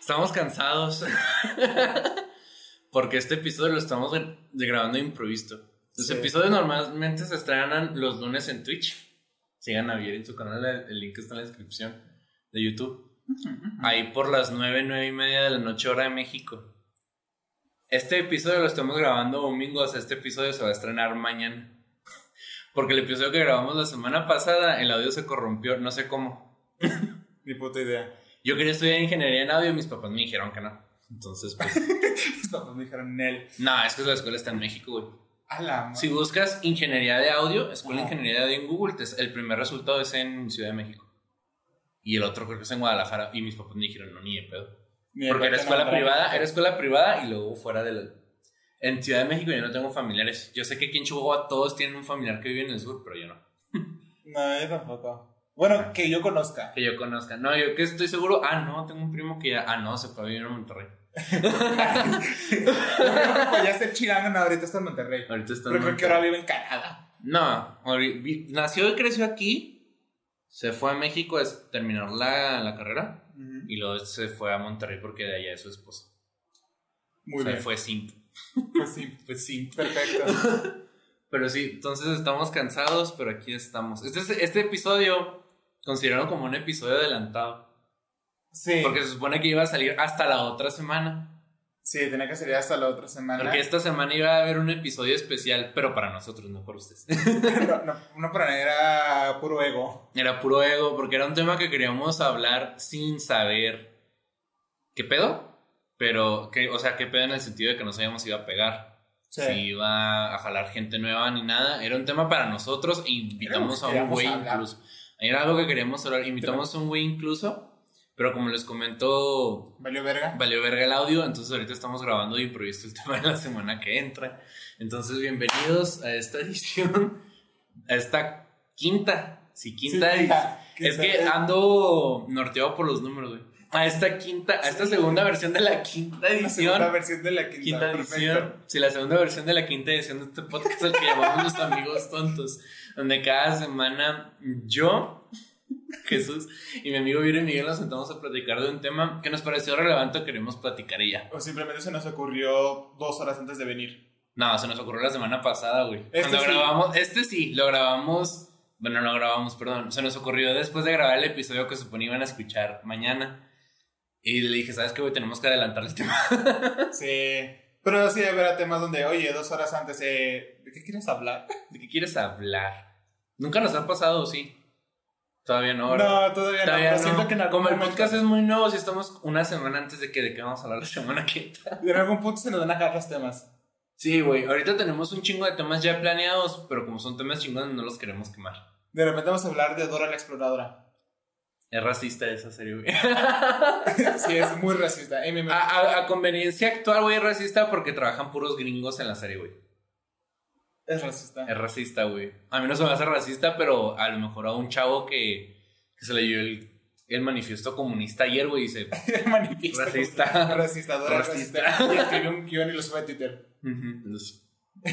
Estamos cansados. Porque este episodio lo estamos grabando improvisto. Los Sí. episodios normalmente se estrenan los lunes en Twitch. Sigan a Vier en su canal, el link está en la descripción de YouTube. Ahí por las 9, 9 y media de la noche, hora de México. Este episodio lo estamos grabando domingo, o sea, este episodio se va a estrenar mañana. Porque el episodio que grabamos la semana pasada, el audio se corrompió, no sé cómo. Ni puta idea. Yo quería estudiar ingeniería en audio y mis papás me dijeron que no. Entonces, pues. Mis papás me dijeron Nel. no, es que la escuela está en México, güey. A la madre. Si buscas ingeniería de audio, escuela de ingeniería de audio en Google, el primer resultado es en Ciudad de México. Y el otro creo que es en Guadalajara. Y mis papás me dijeron, no, ni de pedo. Ni Porque era escuela privada, era escuela privada y luego fuera de la... En Ciudad de México yo no tengo familiares. Yo sé que aquí en Chihuahua todos tienen un familiar que vive en el sur, pero yo no. No, yo tampoco. Bueno, que yo conozca. Que yo conozca. No, yo que estoy seguro. Ah, no, tengo un primo que ya... Ah, no, se fue a vivir a Monterrey. ya chilango, no, ahorita está en Monterrey. Ahorita está en Pero creo que Monterrey. ahora vive en Canadá. No, nació y creció aquí. Se fue a México a terminar la, la carrera. Y luego se fue a Monterrey porque de allá es su esposa. Muy o sea, bien. fue simp. Pues sí, Fue simp. perfecto. Pero sí, entonces estamos cansados, pero aquí estamos. Este, es- este episodio consideraron como un episodio adelantado. Sí. Porque se supone que iba a salir hasta la otra semana. Sí, tenía que salir hasta la otra semana. Porque esta semana iba a haber un episodio especial, pero para nosotros, no para ustedes. no, no, no para nada, era puro ego. Era puro ego, porque era un tema que queríamos hablar sin saber qué pedo. Pero, que, o sea, qué pedo en el sentido de que no sabíamos si iba a pegar. Sí. Si iba a jalar gente nueva ni nada. Era un tema para nosotros e invitamos a un güey incluso. Era algo que queríamos hablar. Invitamos a un güey incluso. Pero como les comento, ¿Valió verga? valió verga el audio. Entonces ahorita estamos grabando de improviso el tema de la semana que entra. Entonces, bienvenidos a esta edición. A esta quinta. Sí, quinta Sí, edición. quinta. Es que ando norteado por los números, güey. A esta quinta, a esta segunda versión de la quinta La edición. segunda versión de la quinta. Quinta edición. Sí, la segunda versión de la quinta edición de este podcast, el que llamamos Los Amigos Tontos. Donde cada semana yo, Jesús y mi amigo Viro y Miguel nos sentamos a platicar de un tema que nos pareció relevante o queremos platicar y ya. O simplemente se nos ocurrió dos horas antes de venir. No, se nos ocurrió la semana pasada, güey. Este Cuando sí. grabamos, este sí, lo grabamos. Bueno, no lo grabamos, perdón. Se nos ocurrió después de grabar el episodio que supone iban a escuchar mañana. Y le dije, ¿sabes qué, güey? Tenemos que adelantar el tema. Sí. Pero sí habrá temas donde, oye, dos horas antes, eh, ¿de qué quieres hablar? ¿De qué quieres hablar? Nunca nos ha pasado, sí. Todavía no, ¿verdad? No, todavía, Todavía no. Siento que en algún Como el podcast es muy nuevo, si estamos una semana antes de que de qué vamos a hablar la semana que entra. En algún punto se nos van a acabar los temas. Sí, güey. Ahorita tenemos un chingo de temas ya planeados, pero como son temas chingones, no los queremos quemar. De repente vamos a hablar de Dora la Exploradora. Es racista esa serie, güey. sí, es muy racista. A- a conveniencia actual, güey, es racista porque trabajan puros gringos en la serie, güey. Es racista. Es racista, güey. A mí no se me hace racista, pero a lo mejor a un chavo que, que se leyó el, el manifiesto comunista ayer, güey, dice El manifiesto. Racista. Racista, Racista. racista. Y escribió un guion y lo sube a Twitter. Ujú, los,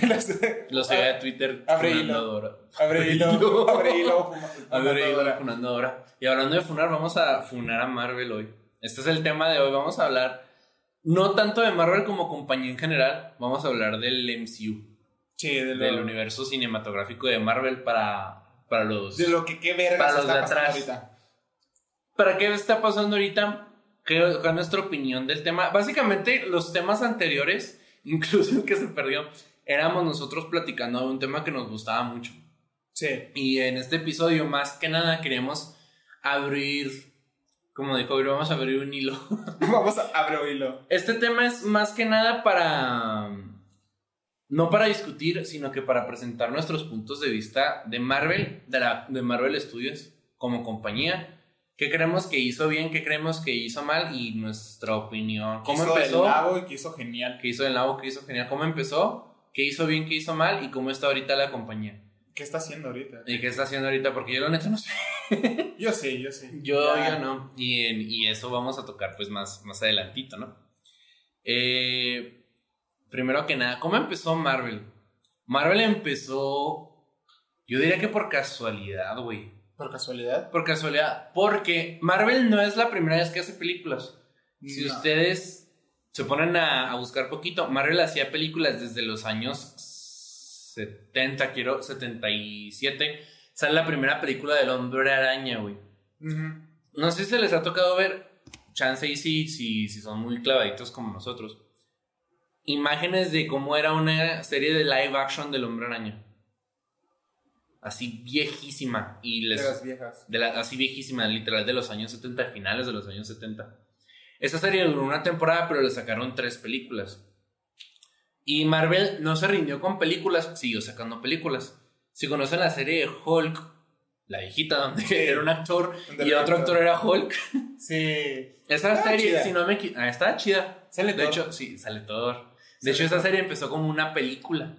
Los- los subí a Twitter Abre hilo. Abre hilo. Abre hilo. Abre hilo funando a Dora. Y hablando de funar, vamos a funar a Marvel hoy. Este es el tema de hoy. Vamos a hablar no tanto de Marvel como compañía en general. Vamos a hablar del MCU, Sí, de lo, del universo cinematográfico de Marvel para, para los... de lo que qué verga Para los está de atrás. ahorita. ¿Para qué está pasando ahorita? ¿Qué cuál es nuestra opinión del tema? Básicamente, los temas anteriores, incluso el que se perdió, éramos nosotros platicando de un tema que nos gustaba mucho. Sí. Y en este episodio, más que nada, queremos abrir, como dijo, vamos a abrir un hilo. Vamos a abrir hilo. Este tema es más que nada para, no para discutir, sino que para presentar nuestros puntos de vista de Marvel, de, la, de Marvel Studios como compañía. ¿Qué creemos que hizo bien? ¿Qué creemos que hizo mal? Y nuestra opinión. ¿Cómo Quiso empezó? el lavo y que hizo genial. ¿Qué hizo el labo? ¿Qué hizo genial? ¿Cómo empezó? ¿Qué hizo bien? ¿Qué hizo mal? ¿Y cómo está ahorita la compañía? ¿Qué está haciendo ahorita? ¿Y qué está haciendo ahorita? Porque yo la neta no sé. Yo sí, yo sí. Yo, Ya. yo no. Y, en- y eso vamos a tocar pues más, más adelantito, ¿no? Eh, primero que nada, ¿cómo empezó Marvel? Marvel empezó, yo diría que por casualidad, güey. ¿Por casualidad? Por casualidad. Porque Marvel no es la primera vez que hace películas. Si No. ustedes se ponen a, a buscar poquito, Marvel hacía películas desde los años 70, quiero, 77. Sale la primera película del Hombre Araña, güey. No sé si se les ha tocado ver, chance y sí, si, si son muy clavaditos como nosotros. Imágenes de cómo era una serie de live action del Hombre Araña. Así viejísima. Y les, De las viejas. de la- así viejísima, literal de los años 70, finales de los años 70. Esta serie duró una temporada, pero le sacaron tres películas. Y Marvel no se rindió con películas, siguió sacando películas. Si conocen la serie de Hulk, la viejita, donde era un actor y otro actor. era Hulk, Sí. esa Estaba serie, chida. si no me ah, estaba chida. Sale De Thor. hecho, sí, sale Thor. De hecho, esa serie empezó como una película.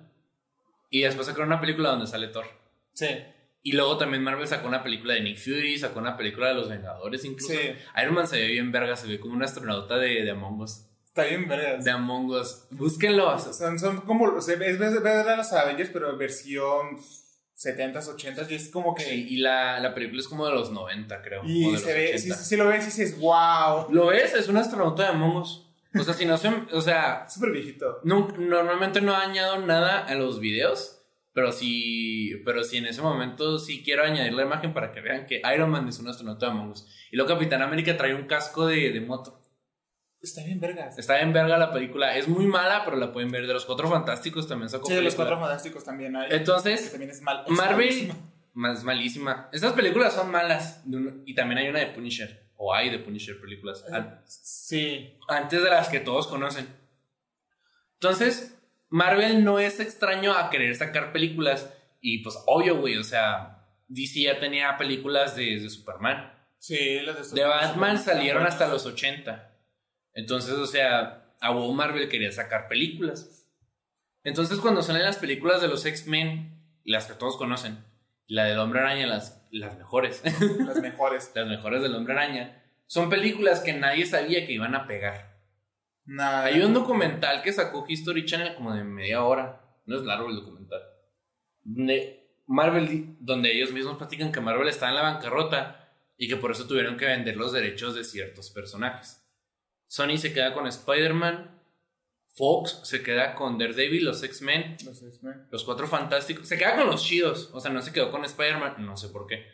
Y después sacaron una película donde sale Thor. Sí. Y luego también Marvel sacó una película de Nick Fury, sacó una película de los Vengadores incluso. Sí. Iron Man se ve bien verga, se ve como un astronauta de, de Among Us. Está bien, vergas. De Among Us. Búsquenlo. Son, son como. o sea, es ver ver a los Avengers, pero versión 70s, 80s. Y es como que. Sí, y la, la película es como de los 90, creo. Y se ve. 80. Si, si lo ves y dices, wow. ¿Lo ves? Es un astronauta de Among Us. O sea, si no se... O sea, Súper viejito. nun- normalmente no añado nada a los videos. Pero sí, pero sí en ese momento sí quiero añadir la imagen para que vean que Iron Man es un astronauta de Among Us. Y luego Capitán América trae un casco de, de moto. Está bien, vergas. Está en verga la película. Es muy mala, pero la pueden ver. De los cuatro fantásticos también sacó Sí, de los cuatro fantásticos también hay. que Entonces, también es mal. es Marvel. malísimo. Más malísima. Estas películas son malas. Y también hay una de Punisher. O hay de Punisher películas. Sí. Antes de las que todos conocen. Entonces, Marvel no es extraño a querer sacar películas. Y pues, obvio, güey. O sea, DC ya tenía películas de, de Superman. Sí, las de estos- De Batman salieron hasta los 80. Entonces, o sea, a Marvel quería sacar películas. Entonces, cuando salen las películas de los X-Men, las que todos conocen, la del Hombre Araña, las, las mejores, Las mejores. las mejores del Hombre Araña, son películas que nadie sabía que iban a pegar. Nada. Hay un documental que sacó History Channel como de media hora. No es largo el documental. Donde Marvel, donde ellos mismos platican que Marvel está en la bancarrota y que por eso tuvieron que vender los derechos de ciertos personajes. Sony se queda con Spider-Man. Fox se queda con Daredevil, los X-Men, Los Cuatro Fantásticos. Se queda con los chidos. O sea, no se quedó con Spider-Man. No sé por qué.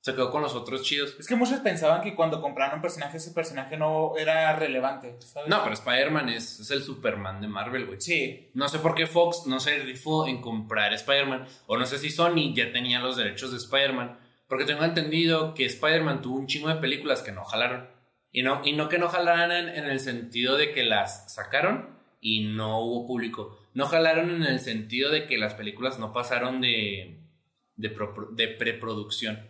Se quedó con los otros chidos. Es que muchos pensaban que cuando compraron un personaje, ese personaje no era relevante. ¿sabes? No, pero Spider-Man es, es el Superman de Marvel, güey. Sí. No sé por qué Fox no se rifó en comprar Spider-Man. O no sé si Sony ya tenía los derechos de Spider-Man. Porque tengo entendido que Spider-Man tuvo un chingo de películas que no jalaron. Y no, y no que no jalaran en el sentido de que las sacaron y no hubo público. No jalaron en el sentido de que las películas no pasaron de, de, pro- de preproducción.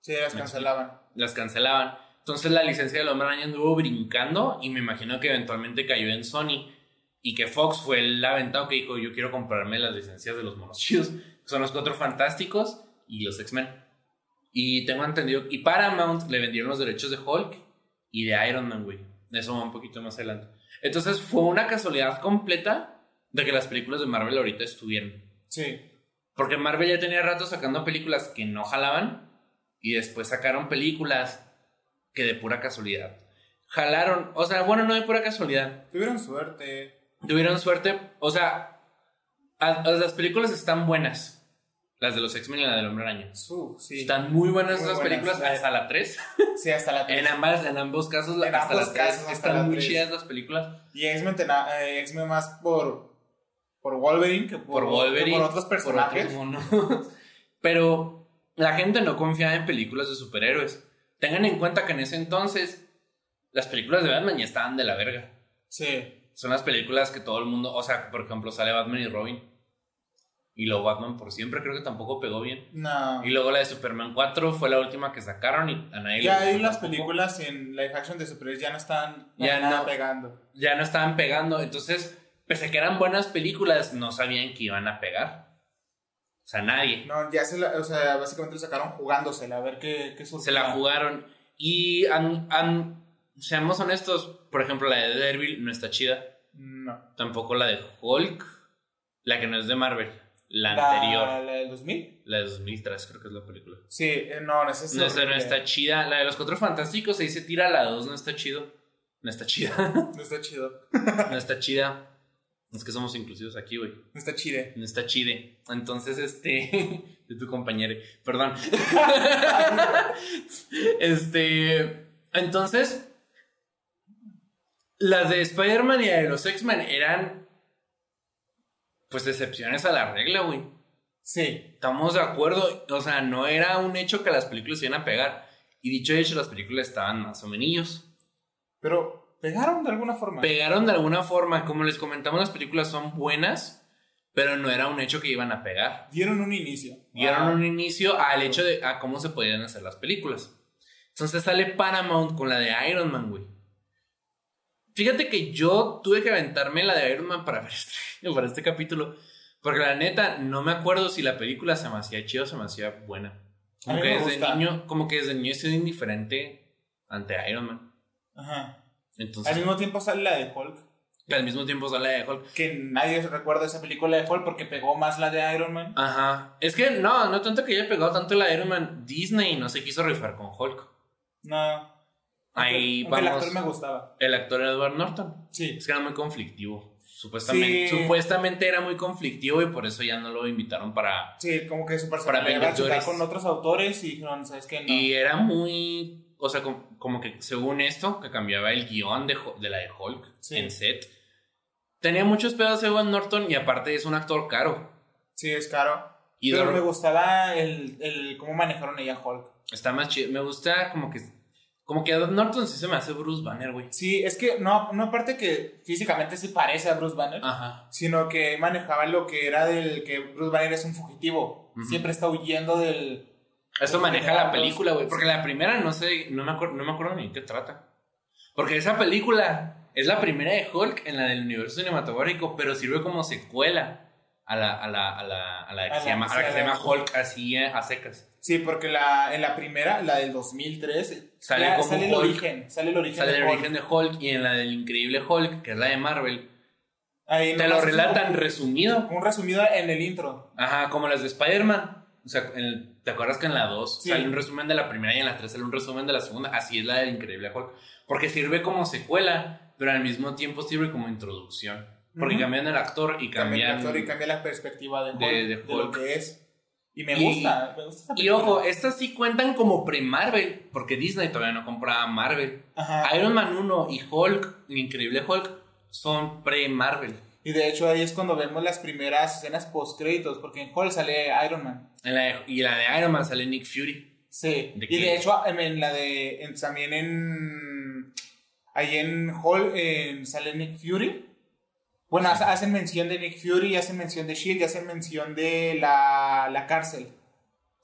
Sí, las Me cancelaban. Las cancelaban. Entonces la licencia del Hombre Araña anduvo brincando y me imagino que eventualmente cayó en Sony. Y que Fox fue el aventado que dijo, yo quiero comprarme las licencias de los monos chidos. que Son los cuatro fantásticos y los X-Men. Y tengo entendido, y Paramount le vendieron los derechos de Hulk y de Iron Man, güey. Eso va un poquito más adelante. Entonces fue una casualidad completa de que las películas de Marvel ahorita estuvieran. Sí. Porque Marvel ya tenía rato sacando películas que no jalaban y después sacaron películas que de pura casualidad jalaron. O sea, bueno, no de pura casualidad. Tuvieron suerte. Tuvieron suerte. O sea, a- a las películas están buenas. Las de los X-Men y la del Hombre Araña. Sí. Están muy buenas esas películas hasta la 3. Sí, hasta la En, ambas, en ambos casos, En hasta ambos la 3. casos, hasta Están la muy chidas las películas. Y X-Men eh, X-Men más por, por Wolverine que por, por Wolverine, que por otros personajes. por otros monos. Pero la gente no confiaba en películas de superhéroes. Tengan en cuenta que en ese entonces las películas de Batman ya estaban de la verga. Sí. Son las películas que todo el mundo, o sea, por ejemplo, sale Batman y Robin. Y luego Batman por siempre creo que tampoco pegó bien. No. Y luego la de Superman 4 fue la última que sacaron y a nadie Ya ahí las películas en live action de superhéroes ya no están Ya nada no. pegando. Ya no estaban pegando, entonces, pese a que eran buenas películas, no sabían que iban a pegar. O sea, nadie. No, ya se la, o sea, básicamente lo sacaron jugándosela a ver qué, qué se la jugaron. Y han- han- seamos honestos, por ejemplo, la de Daredevil no está chida. No. Tampoco la de Hulk, la que no es de Marvel. La, La, anterior. la del 2000. La de 2003 creo que es la película. Sí, eh, no, no, es No, esa no está chida. La de los cuatro fantásticos ahí se tira la 2, no está chido. No está chida. No está chido. No está chida. Es que somos inclusivos aquí, güey. No está chide. No está chide. Entonces, este. De tu compañero. Perdón. este. Entonces. Las de Spider-Man y la de los X-Men eran. Pues excepciones a la regla, güey. Sí. Estamos de acuerdo. O sea, no era un hecho que las películas se iban a pegar. Y dicho hecho, las películas estaban más o menos. Pero pegaron de alguna forma. Pegaron de alguna forma. Como les comentamos, las películas son buenas. Pero no era un hecho que iban a pegar. Dieron un inicio. dieron Ah, un inicio al hecho de a cómo se podían hacer las películas. Entonces sale Paramount con la de Iron Man, güey. Fíjate que yo tuve que aventarme la de Iron Man para ver este, para este capítulo. Porque la neta, no me acuerdo si la película se me hacía chida o se me hacía buena. Como que desde gusta. niño, como que desde niño estoy indiferente ante Iron Man. Ajá. Entonces, Al mismo tiempo sale la de Hulk. al mismo tiempo sale la de Hulk. Que nadie recuerda esa película de Hulk porque pegó más la de Iron Man. Ajá. Es que no, no tanto que haya pegado tanto la de Iron Man. Disney no se quiso rifar con Hulk. No. Ahí Aunque el vamos. actor me gustaba. El actor Edward Norton. Sí. Es que era muy conflictivo. Supuestamente, Sí. supuestamente era muy conflictivo y por eso ya no lo invitaron para. Sí, como que su Para personalidad iba a chocar Vengadores. con otros autores y dijeron, ¿sabes qué? No. Y era muy. O sea, com- como, que según esto, que cambiaba el guion de, de la de Hulk Sí. en set. Tenía muchos pedos Edward Norton y aparte es un actor caro. Sí, es caro. Y Pero me gustaba el, el cómo manejaron ella Hulk. está más chido. Me gusta como que. Como que Norton sí se me hace Bruce Banner, güey. Sí, es que no, no aparte que físicamente sí parece a Bruce Banner, Ajá. sino que manejaba lo que era del que Bruce Banner es un fugitivo. Siempre está huyendo del... Eso maneja la película, güey. Porque la primera no sé, no me, acuerdo, no me acuerdo ni qué trata. Porque esa película es la primera de Hulk en la del universo cinematográfico, pero sirve como secuela a la, a la, a la, a la que se la- llama, a la que se la- llama Hulk así eh, a secas. Sí, porque la, en la primera, la del 2003, Sale como sale el Hulk. origen, sale el origen Sale de el Hulk. origen de Hulk y en la del increíble Hulk, que es la de Marvel, Ahí te lo relatan resumido. Un resumido en el intro. Ajá, como las de Spider-Man. O sea, en- ¿te acuerdas que en la 2 Sí. sale un resumen de la primera y en la 3 sale un resumen de la segunda? Así es la del Increíble Hulk. Porque sirve como secuela, pero al mismo tiempo sirve como introducción. Porque Ujú. cambian el actor y Cambia el cambian... actor y cambia la perspectiva de Hulk, de- de, de lo que es. Y me Y- gusta, me gusta esa Y ojo, estas sí cuentan como pre-Marvel, porque Disney todavía no compraba Marvel. Ajá. Iron Man 1 y Hulk, el Increíble Hulk, son pre-Marvel. Y de hecho ahí es cuando vemos las primeras escenas post créditos, porque en Hulk sale Iron Man. En la de- y la de Iron Man sale Nick Fury. Sí. ¿De y qué? de hecho en, la de en- también en ahí en Hulk sale Nick Fury. Bueno, hace- hacen mención de Nick Fury, hacen mención de Shield, y hacen mención de la, la cárcel.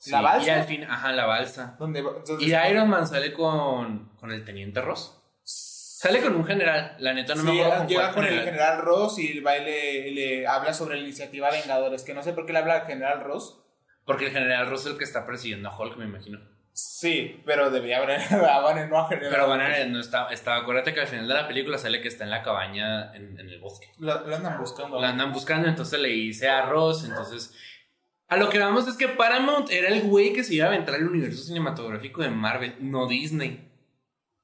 ¿La Sí, balsa? Y al fin, ajá, la balsa. Donde Y Iron Man sale con, con el Teniente Ross. Sale con un general, la neta no me Sí, acuerdo con llega con el general. general Ross y va y le, le habla sobre la iniciativa Vengadores, que no sé por qué le habla al general Ross. Porque el general Ross es el que está persiguiendo a Hulk, me imagino. Sí, pero debería haber a Banner, no a Pero. Banner no está, está. Acuérdate que al final de la película sale que está en la cabaña en, en el bosque. Lo andan buscando. La andan buscando, entonces le hice a Ross. Entonces, a lo que vamos es que Paramount era el güey que se iba a aventar el universo cinematográfico de Marvel, no Disney.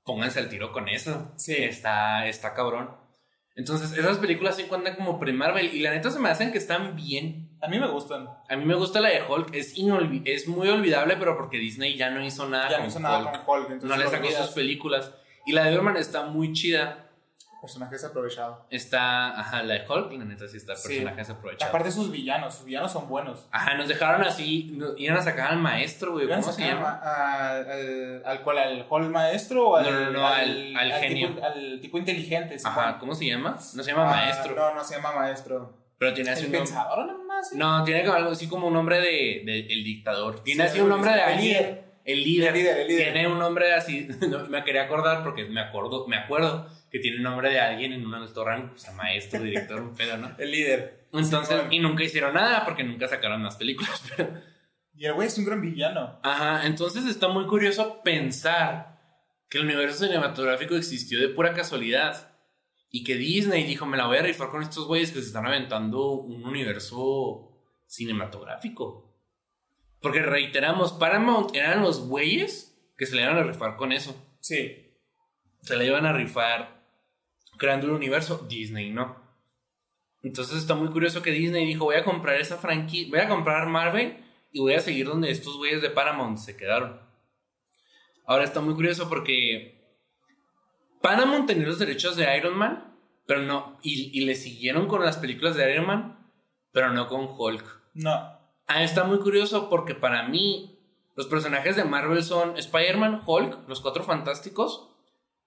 Pónganse al tiro con eso. Sí. Está, está cabrón. Entonces, esas películas sí cuentan como pre-Marvel. Y la neta se me hacen que están bien. A mí me gustan. A mí me gusta la de Hulk. Es, es muy olvidable, pero porque Disney ya no hizo nada ya con no hizo nada Hulk. con Hulk, entonces no le sacó sus películas. Y la de Iron Man está muy chida. Personaje desaprovechado. Está, ajá, la de Hulk, la neta sí está, Sí. personaje desaprovechado. Aparte sus villanos, sus villanos son buenos. Ajá, nos dejaron así, nos iban a sacar al maestro, güey, ¿Cómo ¿cómo se llama? Al, al, al cual, al Hulk maestro o al, No, no, no, al- al genio. Tipo, al tipo inteligente. Ajá, supongo. ¿cómo se llama? No se llama Ah, maestro, No, no se llama maestro. pero tiene así un pensador nomás. ¿sí? No, tiene como algo así como un nombre de, de- el dictador. Tiene Sí, así un nombre de el alguien. líder. El líder. El líder, el líder. Tiene un nombre así. no, me quería acordar porque me acuerdo, me acuerdo que tiene un nombre de alguien en un restaurante, o sea, maestro, director, un pedo, ¿no? El líder. Entonces, y nunca hicieron nada porque nunca sacaron más películas, pero. Y el güey es un gran villano. Ajá, entonces está muy curioso pensar que el universo cinematográfico existió de pura casualidad y que Disney dijo, me la voy a rifar con estos güeyes que se están aventando un universo cinematográfico. Porque reiteramos, Paramount eran los güeyes que se le iban a rifar con eso. Sí. Se le iban a rifar creando un universo. Disney no. Entonces está muy curioso que Disney dijo, voy a comprar esa franquicia, voy a comprar Marvel y voy a seguir donde estos güeyes de Paramount se quedaron. Ahora está muy curioso porque Paramount tenía los derechos de Iron Man, pero no, y, y le siguieron con las películas de Iron Man, pero no con Hulk. No. Ah, está muy curioso porque para mí los personajes de Marvel son Spider-Man, Hulk, los Cuatro Fantásticos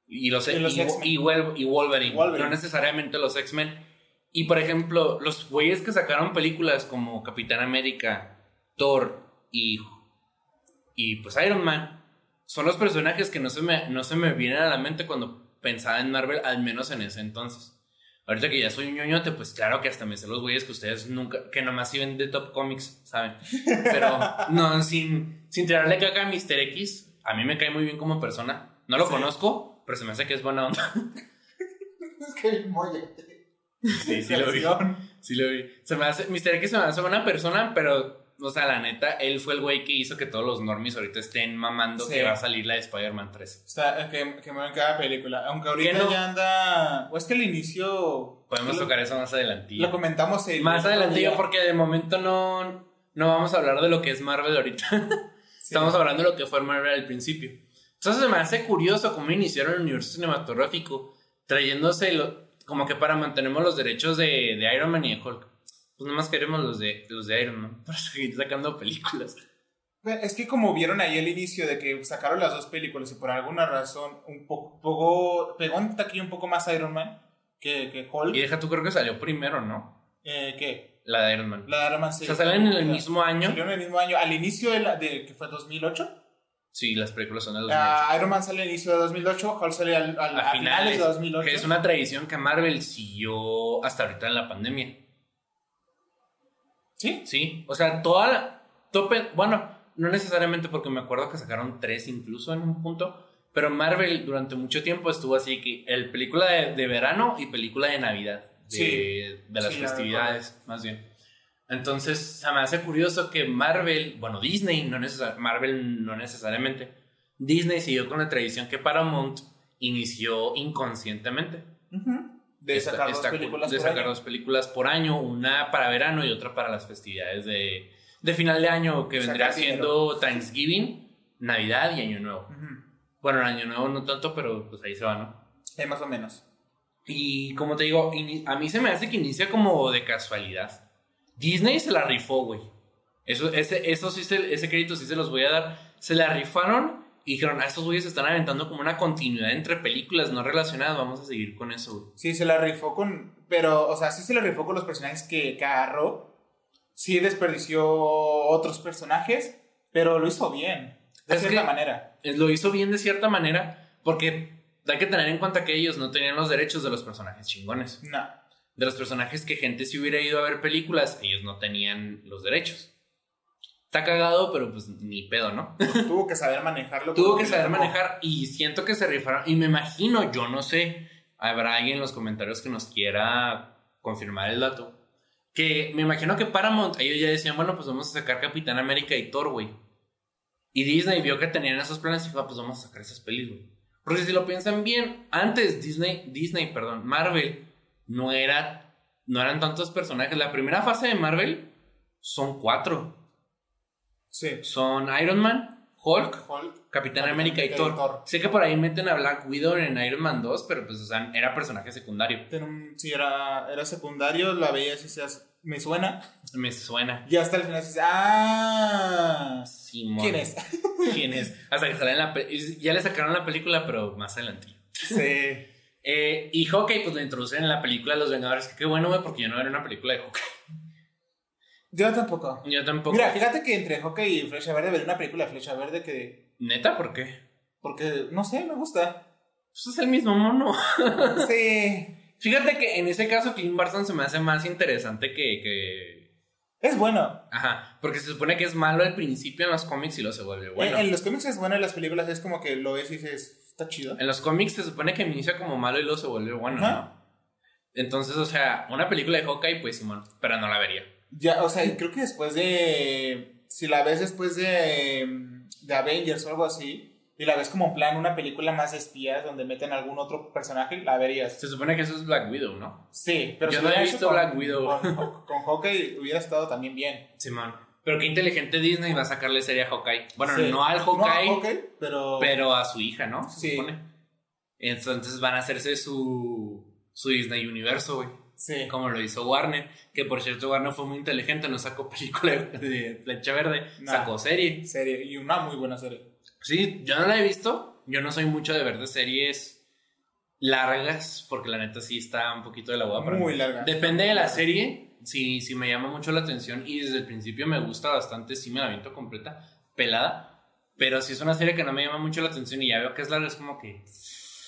y los, Y los y- y y Wolverine, Wolverine. no necesariamente los X-Men. Y por ejemplo, los güeyes que sacaron películas como Capitán América, Thor y, y pues Iron Man son los personajes que no se, me, no se me vienen a la mente cuando pensaba en Marvel, al menos en ese entonces. Ahorita que ya soy un ñoñote, pues claro que hasta me sé los güeyes que ustedes nunca, que nomás ven de Top Comics, ¿saben? Pero no, sin, sin tirarle caca a Mr. X, a mí me cae muy bien como persona. No lo Sí. conozco, pero se me hace que es buena onda. Es que el mollete. Sí, sí lo vi. Sí lo vi. Se me hace, Mr. X se me hace buena persona, pero, o sea, la neta, él fue el güey que hizo que todos los normies ahorita estén mamando Sí. que va a salir la de Spider-Man 3. Está, que, que me en cada película. Aunque ahorita ¿Qué no? ya anda. O es que el inicio. Podemos lo- tocar eso más adelantillo. Lo comentamos el Más adelantillo porque de momento no, no vamos a hablar de lo que es Marvel ahorita. Estamos hablando de lo que fue Marvel al principio. Entonces se me hace curioso cómo iniciaron el universo cinematográfico trayéndose lo- como que para mantenemos los derechos de, de Iron Man y de Hulk. Pues nomás queremos los de, los de Iron Man para seguir sacando películas. Es que como vieron ahí el inicio de que sacaron las dos películas y por alguna razón un poco, poco pegó en taquilla un poco más Iron Man que, que Hulk. Y deja tú, creo que salió primero, ¿no? Eh, ¿Qué? La de Iron Man. La de Iron Man sí. o sea, salen en el mismo año. Salieron en el mismo año. Al inicio de, la, de que fue 2008. Sí, las películas son de los Ah, Iron Man sale al inicio de 2008. Hulk sale al, al- a a finales de 2008. Que es una tradición que Marvel siguió hasta ahorita en la pandemia. ¿Sí? Sí, o sea, toda la. Tope, bueno, no necesariamente porque me acuerdo que sacaron tres incluso en un punto. Pero Marvel durante mucho tiempo estuvo así que el película de, de verano y película de Navidad. De, Sí. de las Sí, festividades, más bien. Entonces, se me hace curioso que Marvel, bueno, Disney, no necesar- Marvel no necesariamente, Disney siguió con la tradición que Paramount inició inconscientemente. Ujú. De Está- sacar dos cool, películas de por sacar año. dos películas por año, una para verano y otra para las festividades de, de final de año, que vendría siendo Thanksgiving, Navidad y Año Nuevo. Ujú. Bueno, el Año Nuevo no tanto, pero pues ahí se va, ¿no? Eh, más o menos. Y como te digo, a mí se me hace que inicia como de casualidad. Disney se la rifó, güey. Eso, ese, eso sí se- ese crédito sí se los voy a dar. Se la rifaron y dijeron, a estos güeyes se están aventando como una continuidad entre películas no relacionadas, vamos a seguir con eso, güey. Sí, se la rifó con. Pero, o sea, sí se la rifó con los personajes que, que agarró. Sí desperdició otros personajes, pero lo hizo bien. De Es cierta manera. Lo hizo bien de cierta manera porque hay que tener en cuenta que ellos no tenían los derechos de los personajes chingones. No. De los personajes que gente si hubiera ido a ver películas, ellos no tenían los derechos. Está cagado, pero pues ni pedo, ¿no? Tuvo que saber manejarlo. Tuvo que saber manejar y siento que se rifaron. Y me imagino, yo no sé, habrá alguien en los comentarios que nos quiera confirmar el dato. Que me imagino que Paramount, ellos ya decían, bueno, pues vamos a sacar Capitán América y Thor, güey. Y Disney vio que tenían esos planes y dijo, ah, pues vamos a sacar esas pelis, güey. Porque si lo piensan bien, antes Disney, Disney, perdón, Marvel, no era, no eran tantos personajes. La primera fase de Marvel son cuatro. Sí. Son Iron Man, Hulk, Hulk. Capitán Capitán América y Thor. Thor. Sé que por ahí meten a Black Widow en Iron Man 2, pero pues, o sea, era personaje secundario. Un- sí, era, era secundario, la veía y decías, me suena. Me suena. Y hasta el final dices, ah. Simón. ¿Quién es? ¿Quién es? Hasta que sale en la Ya le sacaron la película, pero más adelante. Sí. Eh, y Hawkeye, pues lo introducen en la película de Los Vengadores. Que qué bueno, güey, porque yo no era una película de Hawkeye. Yo tampoco. Yo tampoco. Mira, fíjate que entre Hawkeye y Flecha Verde veré una película de Flecha Verde que. ¿Neta? ¿Por qué? Porque, no sé, me gusta. Pues es el mismo mono. Sí. Fíjate que en ese caso, Clint Barton se me hace más interesante que. que... Es bueno. Ajá, porque se supone que es malo al principio en los cómics y luego se vuelve bueno. En, en los cómics es bueno, en las películas es como que lo ves y dices, está chido. En los cómics se supone que inicia como malo y luego se vuelve bueno, Ajá. ¿no? Entonces, o sea, una película de Hawkeye, pues Simón, pero no la vería. Ya, o sea, creo que después de. Si la ves después de. De Avengers o algo así. Y la ves como en plan una película más de espías donde meten algún otro personaje, la verías. Se supone que eso es Black Widow, ¿no? Sí, pero Yo si no he visto Black Widow. Con, con, con Hawkeye hubiera estado también bien. Simón. Pero qué inteligente Disney va a sacarle serie a Hawkeye. Bueno, Sí. no al No Hawkeye, Hawkeye, pero. pero a su hija, ¿no? Se Sí. supone. Entonces van a hacerse su, su Disney Universo, güey. Sí. Como lo hizo Warner. Que por cierto, Warner fue muy inteligente. No sacó película de Flecha Verde. No. Sacó serie. Serie. Y una muy buena serie. Sí, yo no la he visto. Yo no soy mucho de ver de series largas. Porque la neta sí está un poquito de la para Muy larga. Depende de la serie. Si, si me llama mucho la atención y desde el principio me gusta bastante, sí me la viento completa, pelada. Pero si es una serie que no me llama mucho la atención y ya veo que es larga, es como que.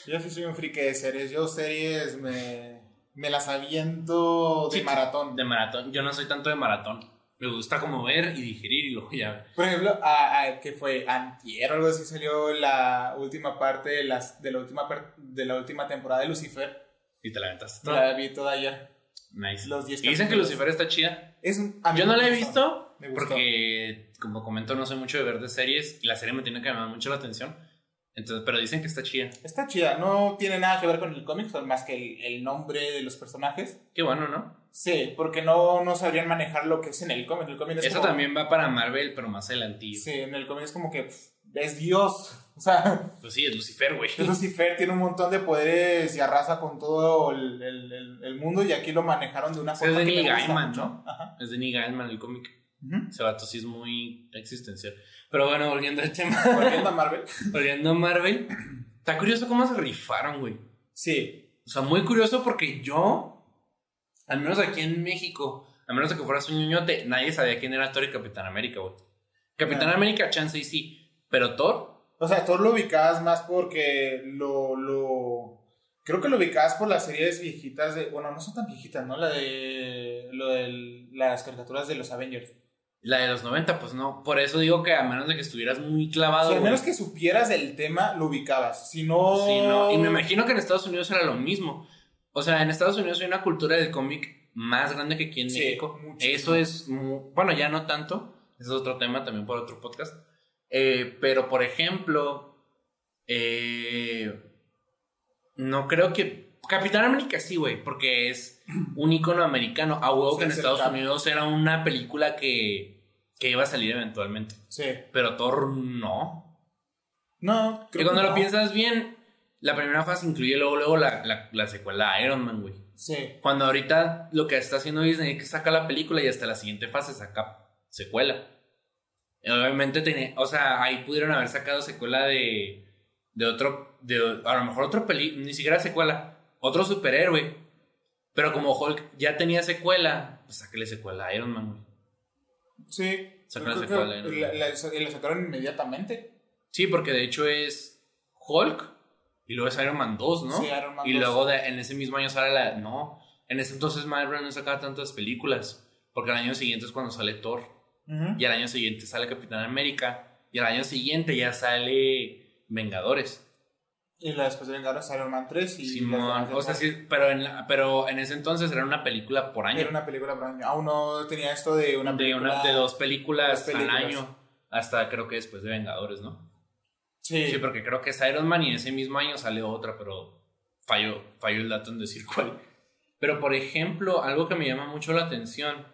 Yo sí soy un friki de series. Yo series me, me las aviento de Sí, maratón. De maratón. Yo no soy tanto de maratón. Me gusta como ver y digerir y luego ya ver. Por ejemplo, a, a- que fue antier o algo así salió la última parte de, las, de, la última, de la última temporada de Lucifer. Y te la aventaste toda. La vi toda ayer. Nice. Los 10 Y dicen que. Lucifer está chida. Es, un- a mí Yo no la he visto Me gustó. porque, como comento, no soy mucho de ver de series y la serie me tiene que llamar mucho la atención. Entonces, pero dicen que está chida. Está chida. No tiene nada que ver con el cómic, más que el, el nombre de los personajes. Qué bueno, ¿no? Sí, porque no, no sabrían manejar lo que es en el cómic. El cómic es Eso como- también va para Marvel, pero más adelantillo. Sí, en el cómic es como que pff, es Dios. O sea, Pues sí, es Lucifer, güey. es Lucifer, tiene un montón de poderes y arrasa con todo el, el- mundo y aquí lo manejaron de una Es forma de que Neil Gaiman. ¿no? Ajá. Es de Neil Gaiman el cómic. Ujú. Ese vato sí es muy existencial. Pero bueno, volviendo al tema. Volviendo a Marvel. volviendo a Marvel. Está curioso cómo se rifaron, güey. Sí. O sea, muy curioso porque yo, al menos aquí en México, a menos de que fueras un ñoñote, nadie sabía quién era Thor y Capitán América, güey. Capitán. América, chance y sí. Pero Thor, O sea, Thor lo ubicabas más porque lo, lo... Creo que lo ubicabas por las series viejitas de... Bueno, no son tan viejitas, ¿no? La de... Lo de las caricaturas de los Avengers. la de los 90, pues no. Por eso digo que a menos de que estuvieras muy clavado. Si al güey. menos que supieras del tema, lo ubicabas. Si no... Y me imagino que en Estados Unidos era lo mismo. O sea, en Estados Unidos hay una cultura del cómic más grande que aquí en Sí, México. muchísimo. Eso es, bueno, ya no tanto. Ese es otro tema también por otro podcast. Eh, pero, por ejemplo, eh, no creo que... Capitán América sí, güey, porque es un icono americano. A huevo Sí, que en Estados. Unidos era una película que, que iba a salir eventualmente. Sí. Pero Thor no. No, Y cuando que lo no. piensas bien, la primera fase incluye luego, luego la, la, la secuela Iron Man, güey. Sí. Cuando ahorita lo que está haciendo Disney es que saca la película y hasta la siguiente fase saca secuela. Obviamente, tiene, o sea, ahí pudieron haber sacado secuela de, de otro, de, a lo mejor otro peli, ni siquiera secuela, otro superhéroe. Pero como Hulk ya tenía secuela, pues sáquele secuela a Iron Man. Sí. La que secuela, ¿no? la, la- y la sacaron inmediatamente. Sí, porque de hecho es Hulk y luego es Iron Man 2, ¿no? Sí, Iron Man y 2. luego de- en ese mismo año sale la... No, en ese entonces Marvel no sacaba tantas películas, porque el año siguiente es cuando sale Thor, Y al año siguiente sale Capitán América, y al año siguiente ya sale Vengadores. Y la después de Vengadores Iron Man 3 y Simón, o sea, sí, pero en, la- pero en ese entonces era una película por año. Era una película por año. Aún no tenía esto de una de, película. una, de dos películas, dos películas. al año, hasta creo que después de Vengadores, ¿no? Sí. Sí, porque creo que es Iron Man y ese mismo año sale otra, pero falló, falló el dato en decir cuál. Pero por ejemplo, algo que me llama mucho la atención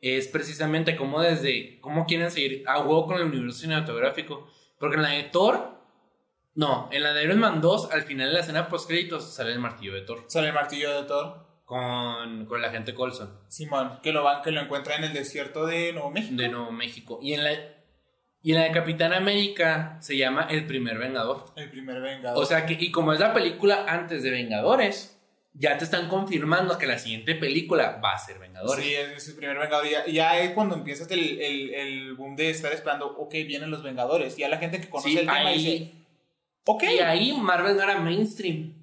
es precisamente cómo desde, cómo quieren seguir a huevo con el universo cinematográfico. Porque en la de Thor, no, en la de Iron Man 2, al final de la escena post créditos sale el martillo de Thor Sale el martillo de Thor. con, con la gente Colson Simón, que lo van, que lo encuentra en el desierto de Nuevo México. de Nuevo México. Y en la, y en la de Capitán América se llama El primer Vengador. El primer Vengador. O sea que, y como es la película antes de Vengadores, ya te están confirmando que la siguiente película va a ser Vengadores. Sí, es, el primer Vengador. Ya, ya es cuando empiezas el, el, el boom de estar esperando, ok, vienen los Vengadores. Ya la gente que conoce Sí, el tema ahí- dice, ok. Y ahí Marvel no era mainstream.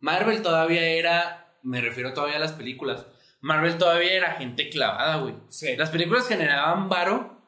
Marvel todavía era, me refiero todavía a las películas, Marvel todavía era gente clavada, güey. Sí. Las películas generaban varo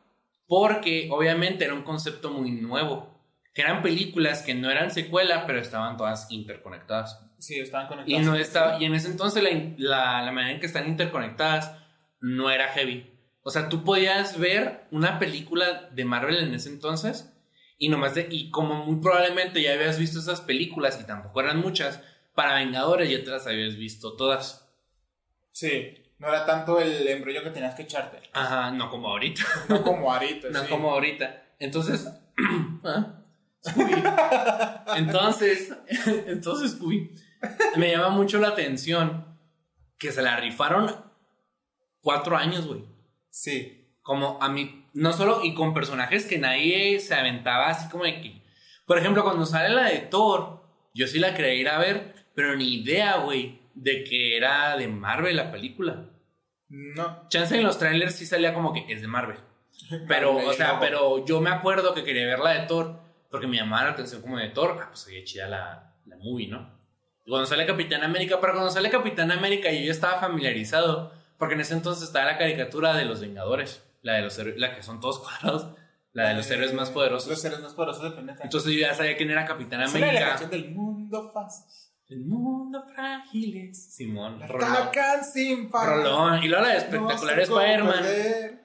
porque obviamente era un concepto muy nuevo. Que eran películas que no eran secuela, pero estaban todas interconectadas. Sí, estaban Y, conectados. no estaba, y en ese entonces la, la, la manera en que están interconectadas no era heavy. O sea, tú podías ver una película de Marvel en ese entonces y nomás de, y como muy probablemente ya habías visto esas películas y tampoco eran muchas, para Vengadores ya te las habías visto todas. Sí. No era tanto el embrollo que tenías que echarte. Ajá, no como ahorita. No como ahorita. no sí. como ahorita. Entonces, ¿ah? Scooby. Entonces, entonces, Scooby, me llama mucho la atención que se la rifaron cuatro años, güey. Sí. Como a mí, no solo, y con personajes que nadie se aventaba así como de que. Por ejemplo, cuando sale la de Thor, yo sí la quería ir a ver, pero ni idea, güey, de que era de Marvel la película. No. Chance en los trailers sí salía como que es de Marvel. Pero, o sea, pero yo me acuerdo que quería ver la de Thor porque me llamaba la atención como de Thor. Ah, pues sería chida la, la movie, ¿no? Cuando sale Capitán América, pero cuando sale Capitán América yo ya estaba familiarizado porque en ese entonces estaba la caricatura de los Vengadores, la de los la que son todos cuadrados, la de los héroes más poderosos. Los héroes más poderosos de planeta. Entonces yo ya sabía quién era Capitán era la América. canción del mundo fácil. El mundo frágiles. Simón, Rolón. Atacan sin parar. Rolón. Y luego la de espectacular No Spider-Man.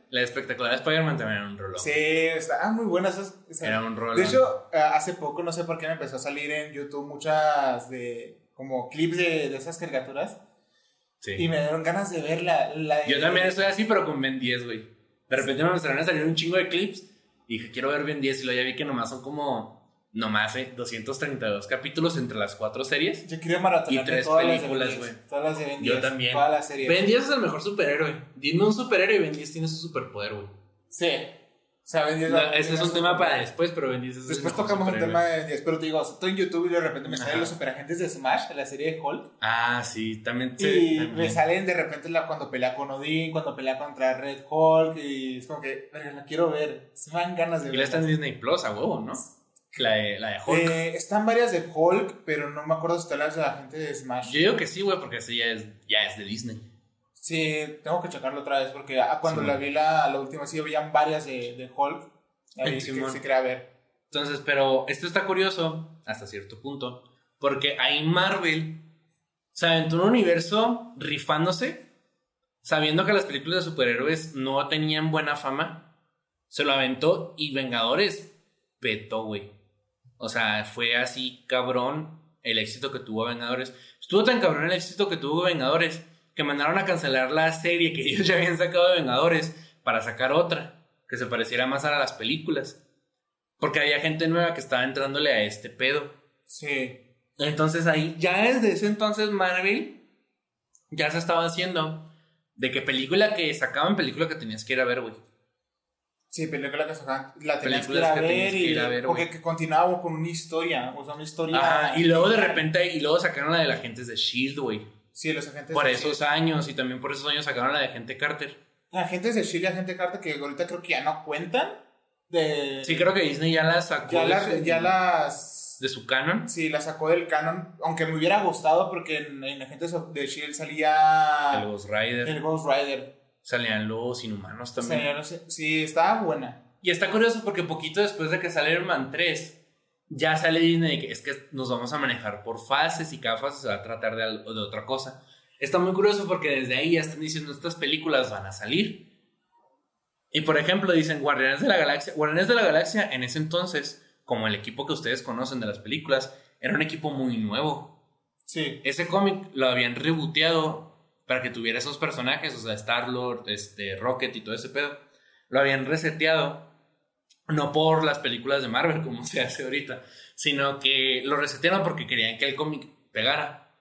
La de espectacular Spider-Man también era un rolón. Sí, está ah, muy buena esa. esa- Era un rolón. De hecho, eh, hace poco, no sé por qué me empezó a salir en YouTube muchas de como clips de, de esas caricaturas Sí. y me dieron ganas de verla. La de- Yo también estoy así, pero con Ben 10, güey. De repente me empezaron a salir un chingo de clips y dije, quiero ver Ben 10 y luego ya vi que nomás son como, nomás, eh, 232 capítulos entre las cuatro series. Yo quería maratonear Y tres todas películas, las de Ben 10, güey. Todas las de Ben Yo 10, también. Toda la serie. Ben 10 es el mejor superhéroe. Dime un superhéroe y Ben 10 tiene su superpoder, güey. Sí. O sea, Ben 10 No, la- ese es un tema para después, pero Ben 10 es el Después tocamos un tema de Ben 10, pero te digo, o sea, estoy en YouTube y de repente me salen los superagentes de Smash, la serie de Hulk. Ah, sí, también. sí, y también. me salen de repente la, cuando pelea con Odín, cuando pelea contra Red Hulk, y es como que, "Verga, la quiero ver. Se me dan ganas de Y la está en. Disney Plus, a huevo, ¿no? La de, la de Hulk. Eh, están varias de Hulk, pero no me acuerdo si están las de la gente de Smash. Yo digo que sí, güey, porque así ya es, ya es de Disney. Sí, tengo que checarlo otra vez, porque ah, cuando Sí. la vi la, la última, sí, habían varias de, de Hulk. Ahí que Simón. se quería ver. Entonces, pero esto está curioso hasta cierto punto, porque ahí Marvel se aventó un universo rifándose, sabiendo que las películas de superhéroes no tenían buena fama, se lo aventó y Vengadores petó, güey. O sea, fue así cabrón el éxito que tuvo Vengadores. Estuvo tan cabrón el éxito que tuvo Vengadores que mandaron a cancelar la serie que ellos ya habían sacado de Vengadores para sacar otra que se pareciera más a las películas. Porque había gente nueva que estaba entrándole a este pedo. Sí. Entonces ahí, ya desde ese entonces Marvel ya se estaba haciendo de que película que sacaban, película que tenías que ir a ver, güey. Sí, película que sacaban, la tenías que ir a que ver, tenías que y, ir a ver, porque que continuaba con una historia, o sea, una historia... Ajá, y luego de repente, y luego sacaron la de la agentes de Shield, güey. Sí, los agentes Por de esos años, y también por esos años sacaron la de Agente Carter. Agentes de Chile, agente Carter, que ahorita creo que ya no cuentan. De, Sí, creo que Disney ya la sacó ya, de, las, su, ya las. de su canon. Sí, la sacó del canon. Aunque me hubiera gustado porque en, en Agentes de Shield salía. El Ghost Rider. el Ghost Rider. Salían los inhumanos también. Salía, no sé, sí, estaba buena. Y está curioso porque poquito después de que sale Iron Man 3, ya sale Disney de que es que nos vamos a manejar por fases y cada fase se va a tratar de, algo- de otra cosa. Está muy curioso porque desde ahí ya están diciendo estas películas van a salir. Y por ejemplo dicen Guardianes de la Galaxia. Guardianes de la Galaxia en ese entonces, como el equipo que ustedes conocen de las películas, era un equipo muy nuevo. Sí. Ese cómic lo habían reboteado para que tuviera esos personajes, o sea, Star-Lord, este, Rocket y todo ese pedo. Lo habían reseteado, no por las películas de Marvel como se hace ahorita, sino que lo resetearon porque querían que el cómic pegara.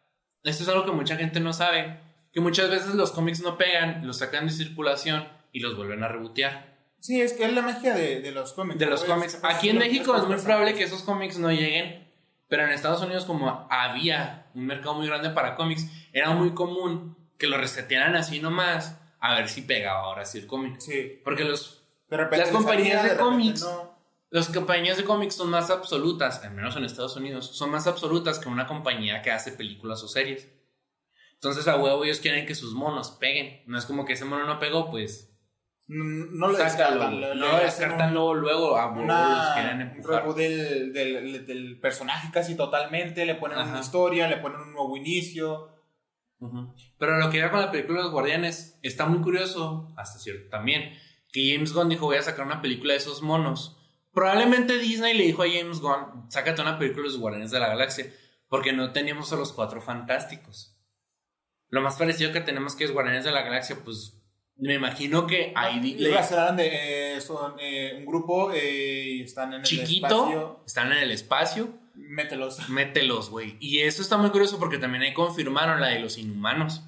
Esto es algo que mucha gente no sabe, que muchas veces los cómics no pegan, los sacan de circulación y los vuelven a rebotear. Sí, es que es la magia de, de los cómics. De los cómics. puedes Aquí en México es muy probable que esos cómics no lleguen, pero en Estados Unidos como había un mercado muy grande para cómics, era muy común que lo resetearan así nomás a ver si pegaba ahora sí el cómic. Sí. Porque los, De repente Las compañías de cómics. no. las compañías de cómics son más absolutas, al menos en Estados Unidos, son más absolutas que una compañía que hace películas o series. Entonces a huevo ellos quieren que sus monos peguen. No es como que ese mono no pegó, pues No, no lo descartan. le- no lo descartan luego, luego a huevo los quieren empujar. del, del, del personaje casi totalmente, le ponen Ajá. una historia, le ponen un nuevo inicio. Pero lo que iba con la película de los Guardianes, está muy curioso, hasta cierto también, que James Gunn dijo, voy a sacar una película de esos monos. Probablemente Disney le dijo a James Gunn, sácate una película de los Guardianes de la Galaxia, porque no teníamos a los cuatro fantásticos. Lo más parecido que tenemos que es Guardianes de la Galaxia, pues me imagino que ahí... Le, de, eh, son eh, un grupo eh, y están en el espacio. Están en el espacio. Mételos. Mételos, güey. Y eso está muy curioso porque también ahí confirmaron la de los inhumanos.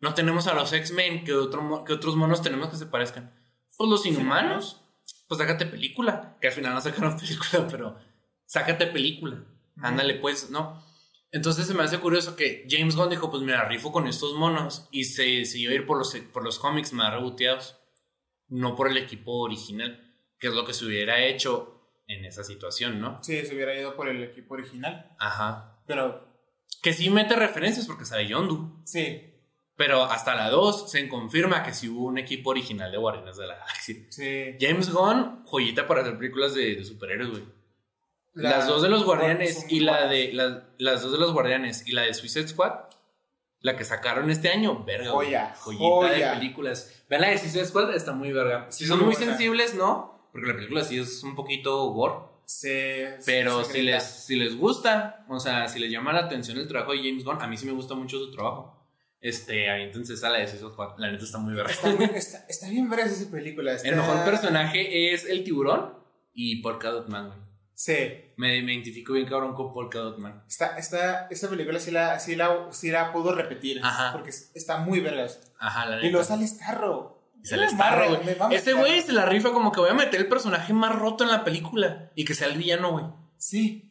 No tenemos a los X-Men, que, otro, que otros monos tenemos que se parezcan. Pues los inhumanos. Pues sácate película. Que al final no sacaron película, pero sácate película. Ándale, pues, ¿no? Entonces se me hace curioso que James Gunn dijo, pues mira, rifo con estos monos y se a ir por los, por los cómics más reboteados, no por el equipo original, que es lo que se hubiera hecho en esa situación, ¿no? Sí, se hubiera ido por el equipo original. Ajá. Pero... Que sí mete referencias porque sabe Yondu. Sí. Pero hasta la 2 se confirma que sí hubo un equipo original de Guardianes de la Galaxia. Sí. James Gunn, joyita para hacer películas de, de superhéroes, güey. Las dos de los guardianes y la de las dos de los guardianes y la de Suicide Squad la que sacaron este año verga joya joyita de películas. Vean la de Suicide Squad está muy verga. Si son muy sensibles no porque la película sí es un poquito gore. Sí, pero si les si les gusta o sea si les llama la atención el trabajo de James Gunn a mí sí me gusta mucho su trabajo este, entonces a la de Suicide Squad, la neta está muy verga. Está, bien verga esa película. El mejor personaje es el tiburón y Polka Dot Man, Sí. Me, me identifico bien cabrón con Polka Dot Man. Esta, esta, esta película sí la, sí, la, sí la puedo repetir. Ajá. Porque está muy vergas. Ajá, la neta. Y lo sale Starro. Y sale Starro, güey. Ese güey se la rifa como que voy a meter el personaje más roto en la película. Y que sea el villano, güey. Sí.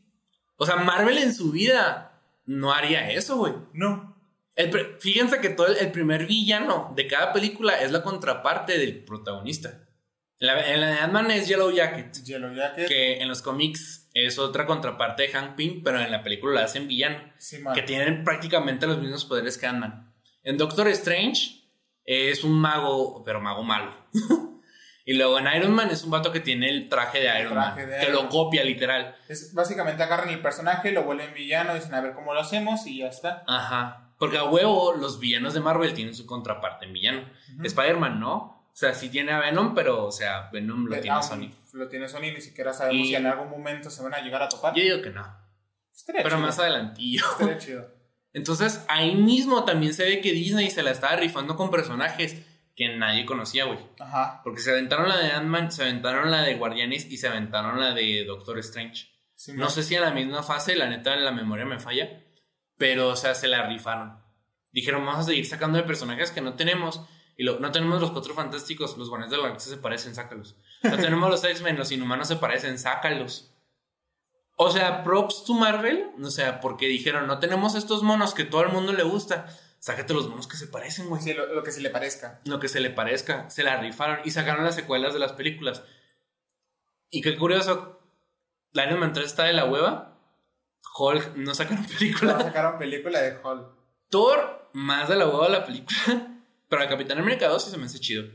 O sea, Marvel en su vida no haría eso, güey. No. Fíjense que todo el primer villano de cada película es la contraparte del protagonista. En la de Ant-Man es Yellow Jacket. Yellow Jacket. Que en los cómics es otra contraparte de Hank Pym, pero en la película la hacen villano. que tienen prácticamente los mismos poderes que Ant-Man. En Doctor Strange es un mago, pero mago malo. y luego en Iron Man es un vato que tiene el traje de Iron Man. que lo copia literal. Es, básicamente agarran el personaje, lo vuelven villano, dicen a ver cómo lo hacemos y ya está. Ajá. Porque a huevo los villanos de Marvel tienen su contraparte en villano. Spider-Man no. O sea, sí tiene a Venom, pero, o sea, Venom lo tiene Sony. Lo tiene Sony, ni siquiera sabemos si en algún momento se van a llegar a topar. Yo digo que no. pero más adelantillo. Estaría chido. Entonces, ahí mismo también se ve que Disney se la estaba rifando con personajes que nadie conocía, güey. Ajá. Porque se aventaron la de Ant-Man, se aventaron la de Guardianes y se aventaron la de Doctor Strange. no sé si en la misma fase, la neta, la memoria me falla. Pero, o sea, se la rifaron. Dijeron, vamos a seguir sacando de personajes que no tenemos y lo, no tenemos los cuatro fantásticos, los guardianes de la galaxia se parecen, sácalos. No tenemos los X-Men, los inhumanos se parecen, sácalos. O sea, props to Marvel, o sea, porque dijeron, no tenemos estos monos que todo el mundo le gusta. Sácate los monos que se parecen, güey. Sí, lo, que se le parezca. Lo que se le parezca. Se la rifaron y sacaron las secuelas de las películas. Y qué curioso, la Iron Man 3 está de la hueva. Hulk no sacaron película. No sacaron película de Hulk. Thor, más de la hueva la película. Pero la Capitán América 2 sí se me hace chido.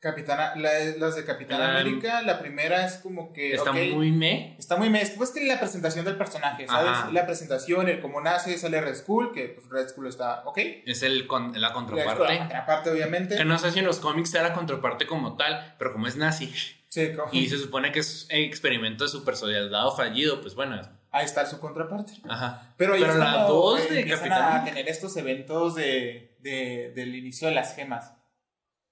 Capitana, las de Capitán América, la primera es como que. Está muy me. Está muy me. Pues que la presentación del personaje, ¿sabes? La presentación, el cómo nace, sale Red Skull, que pues Red Skull está, ok. Es el con, la contraparte. La contraparte, obviamente. Que no sé si en los cómics sea la contraparte como tal, pero como es nazi. Sí, Y se supone que es experimento de super soldado fallido, pues bueno. Ahí está su contraparte. Ajá. Pero, pero la 2 de Capitán. a tener estos eventos de del inicio de las gemas.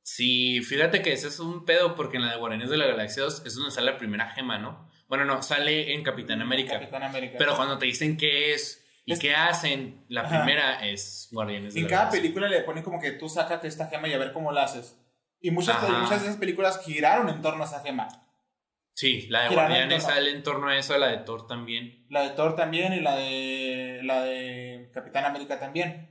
Sí, fíjate que ese es un pedo porque en la de Guardianes de la Galaxia 2 es donde sale la primera gema, ¿no? Bueno, no, sale en Capitán América. Capitán América. Pero cuando te dicen qué es y qué hacen, la primera es Guardianes de la Galaxia. En cada película le ponen como que tú sácate esta gema y a ver cómo la haces. Y muchas, muchas de esas películas giraron en torno a esa gema. Sí, la de Guardianes sale en torno a eso, la de Thor también. La de Thor también y la de la de Capitán América también.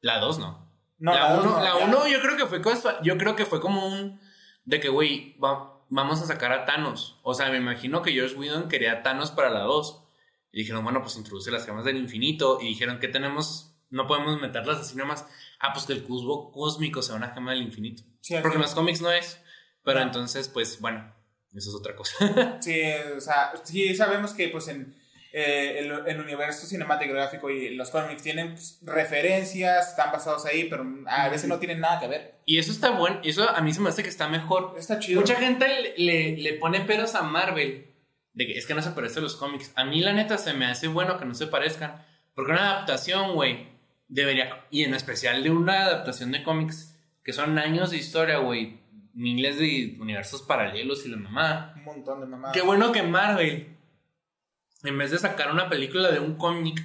La 2 no. la 1 la uno, yo creo que fue yo creo que fue como un de que güey, vamos a sacar a Thanos. O sea, me imagino que George Whedon quería a Thanos para la 2. Y dijeron, bueno, pues introduce las gemas del infinito. Y dijeron, ¿qué tenemos? No podemos meterlas así nomás. Ah, pues que el cusbo cósmico sea una gema del infinito. Porque en los cómics no es. Pero entonces, pues bueno, eso es otra cosa. sí, o sea, sí sabemos que pues en eh, el, el universo cinematográfico y los cómics tienen pues, referencias, están basados ahí, pero a veces no tienen nada que ver. Y eso está bueno, eso a mí se me hace que está mejor. Está chido. Mucha gente le, le, le pone peros a Marvel de que es que no se parecen a los cómics. A mí, la neta, se me hace bueno que no se parezcan. Porque una adaptación, güey, debería. Y en especial de una adaptación de cómics, que son años de historia, güey. Miles de universos paralelos y la mamá. Un montón de mamadas. Qué bueno que Marvel, en vez de sacar una película de un cómic,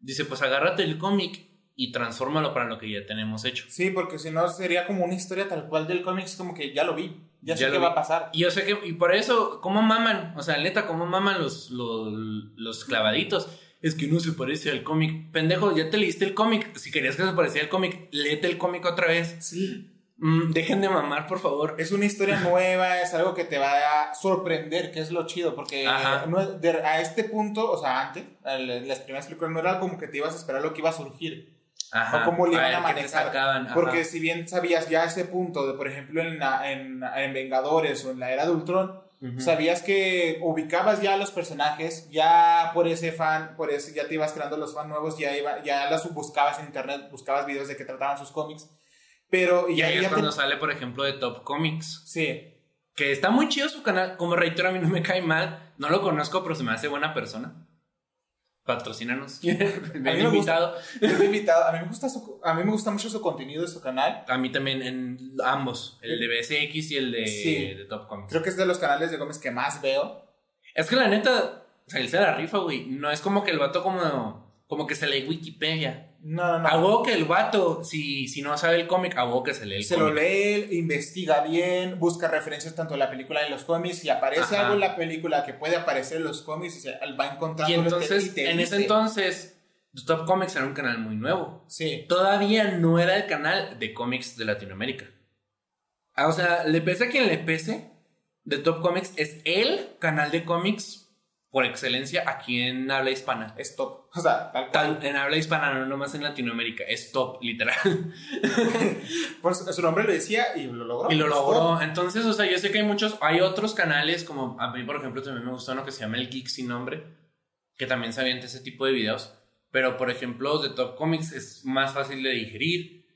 dice: Pues agárrate el cómic y transfórmalo para lo que ya tenemos hecho. Sí, porque si no sería como una historia tal cual del cómic, es como que ya lo vi. Ya, sé qué va a pasar. Y yo sé que, y por eso, ¿cómo maman? O sea, neta, ¿cómo maman los, los, los clavaditos? Es que no se parece al cómic. Pendejo, ya te leíste el cómic. Si querías que se pareciera al cómic, léete el cómic otra vez. Sí. Mm, dejen de mamar, por favor. Es una historia nueva, es algo que te va a sorprender, que es lo chido, porque Ajá. no de- a este punto, o sea, antes, el- las primeras películas no era como que te ibas a esperar lo que iba a surgir. Ajá. o cómo le iban a qué te manejar. Porque si bien sabías ya ese punto, de por ejemplo en, la- en, en Vengadores o en la era de Ultron, Ujú. sabías que ubicabas ya a los personajes, ya por ese fan, por eso ya te ibas creando los fans nuevos, ya, iba, ya los buscabas en internet, buscabas videos de que trataban sus cómics. Pero Y ya, ahí es ya te- cuando sale, por ejemplo, de Top Comics. Sí, Que está muy chido su canal. Como reitero, a mí no me cae mal. No lo conozco, pero se me hace buena persona. Patrocínanos. Me han me invitado. es invitado. A mí, me gusta su- a mí me gusta mucho su contenido de su canal. A mí también, en ambos. El de BSX y el de, Sí. de Top Comics. Creo que es de los canales de Gómez que más veo. Es que la neta, o sea, él se la rifa, güey. No es como que el vato como, como que se lee Wikipedia. No, no, no. Huevo que el vato, si, si no sabe el cómic, huevo que se lee el Se lo lee, investiga bien, busca referencias tanto en la película y en los cómics. Y aparece Ajá. algo en la película que puede aparecer en los cómics y se va encontrando. Y entonces, y te en ese entonces, Top Comics era un canal muy nuevo. Sí. Todavía no era el canal de cómics de Latinoamérica. Ah, O sea, le pese a quien le pese, de Top Comics es el canal de cómics por excelencia aquí en habla hispana. Es top. O sea, tal cual. Tal- en habla hispana, no nomás en Latinoamérica. Es top, literal. Su, nombre lo decía y lo logró. Y lo logró. Entonces, o sea, yo sé que hay muchos, hay otros canales, como a mí, por ejemplo, también me gusta uno que se llama El Geek Sin Nombre, que también se avienta ese tipo de videos. Pero, por ejemplo, de Top Comics es más fácil de digerir.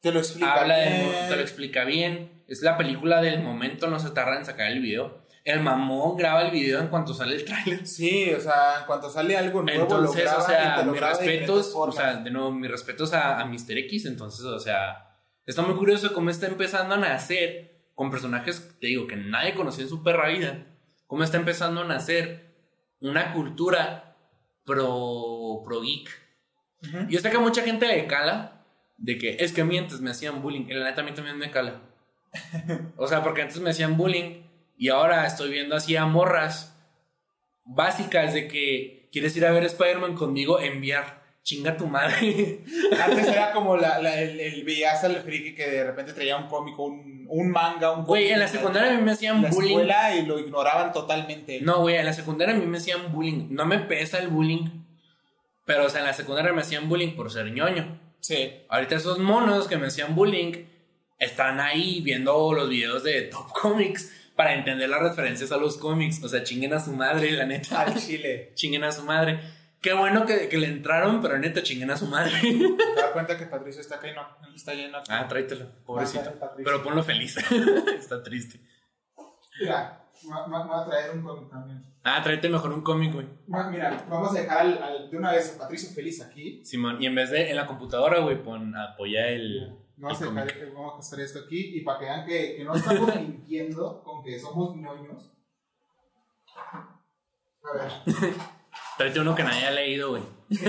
Te lo explica. Habla de, bien. te lo explica bien. Es la película del momento, no se tarda en sacar el video. El mamón graba el video en cuanto sale el tráiler. Sí, o sea, en cuanto sale algo nuevo, Entonces, lo graba o y sea, te mis respetos, o sea, de nuevo, mis respetos a, a Mr. X. Entonces, o sea, está muy curioso cómo está empezando a nacer con personajes, te digo, que nadie conocía en su perra vida. Cómo está empezando a nacer una cultura pro, pro geek. Yo sé que mucha gente le cala de que es que mientes, me hacían bullying. Y la neta a mí también me cala. O sea, porque antes me hacían bullying y ahora estoy viendo así a morras básicas de que quieres ir a ver Spider-Man conmigo, enviar. Chinga tu madre. Antes era como la, la- el, el veías al friki que de repente traía un cómico, un, un manga, un Güey, cómic en la secundaria a mí me hacían la bullying. escuela y lo ignoraban totalmente. No, güey, en la secundaria a mí me hacían bullying. No me pesa el bullying. Pero, o sea, en la secundaria me hacían bullying por ser ñoño. Sí. Ahorita esos monos que me hacían bullying están ahí viendo los videos de Top Comics para entender las referencias a los cómics. O sea, chinguen a su madre, la neta. Al chile. chinguen a su madre. Qué bueno que, que le entraron, pero neta, chinguen a su madre. Te das cuenta que Patricio está acá y no, está lleno. aquí. ah, tráetelo, pobrecito. Pero ponlo feliz. Está triste. Mira, me voy a traer un cómic también. Ah, tráete mejor un cómic, güey. Mira, vamos a dejar al- al- de una vez a Patricio feliz aquí. Simón, y en vez de en la computadora, güey, pon apoya el. Vamos a, dejar, vamos a hacer esto aquí y para que vean que, que no estamos mintiendo con que somos ñoños. A ver, Tráete uno que nadie ha leído, güey. que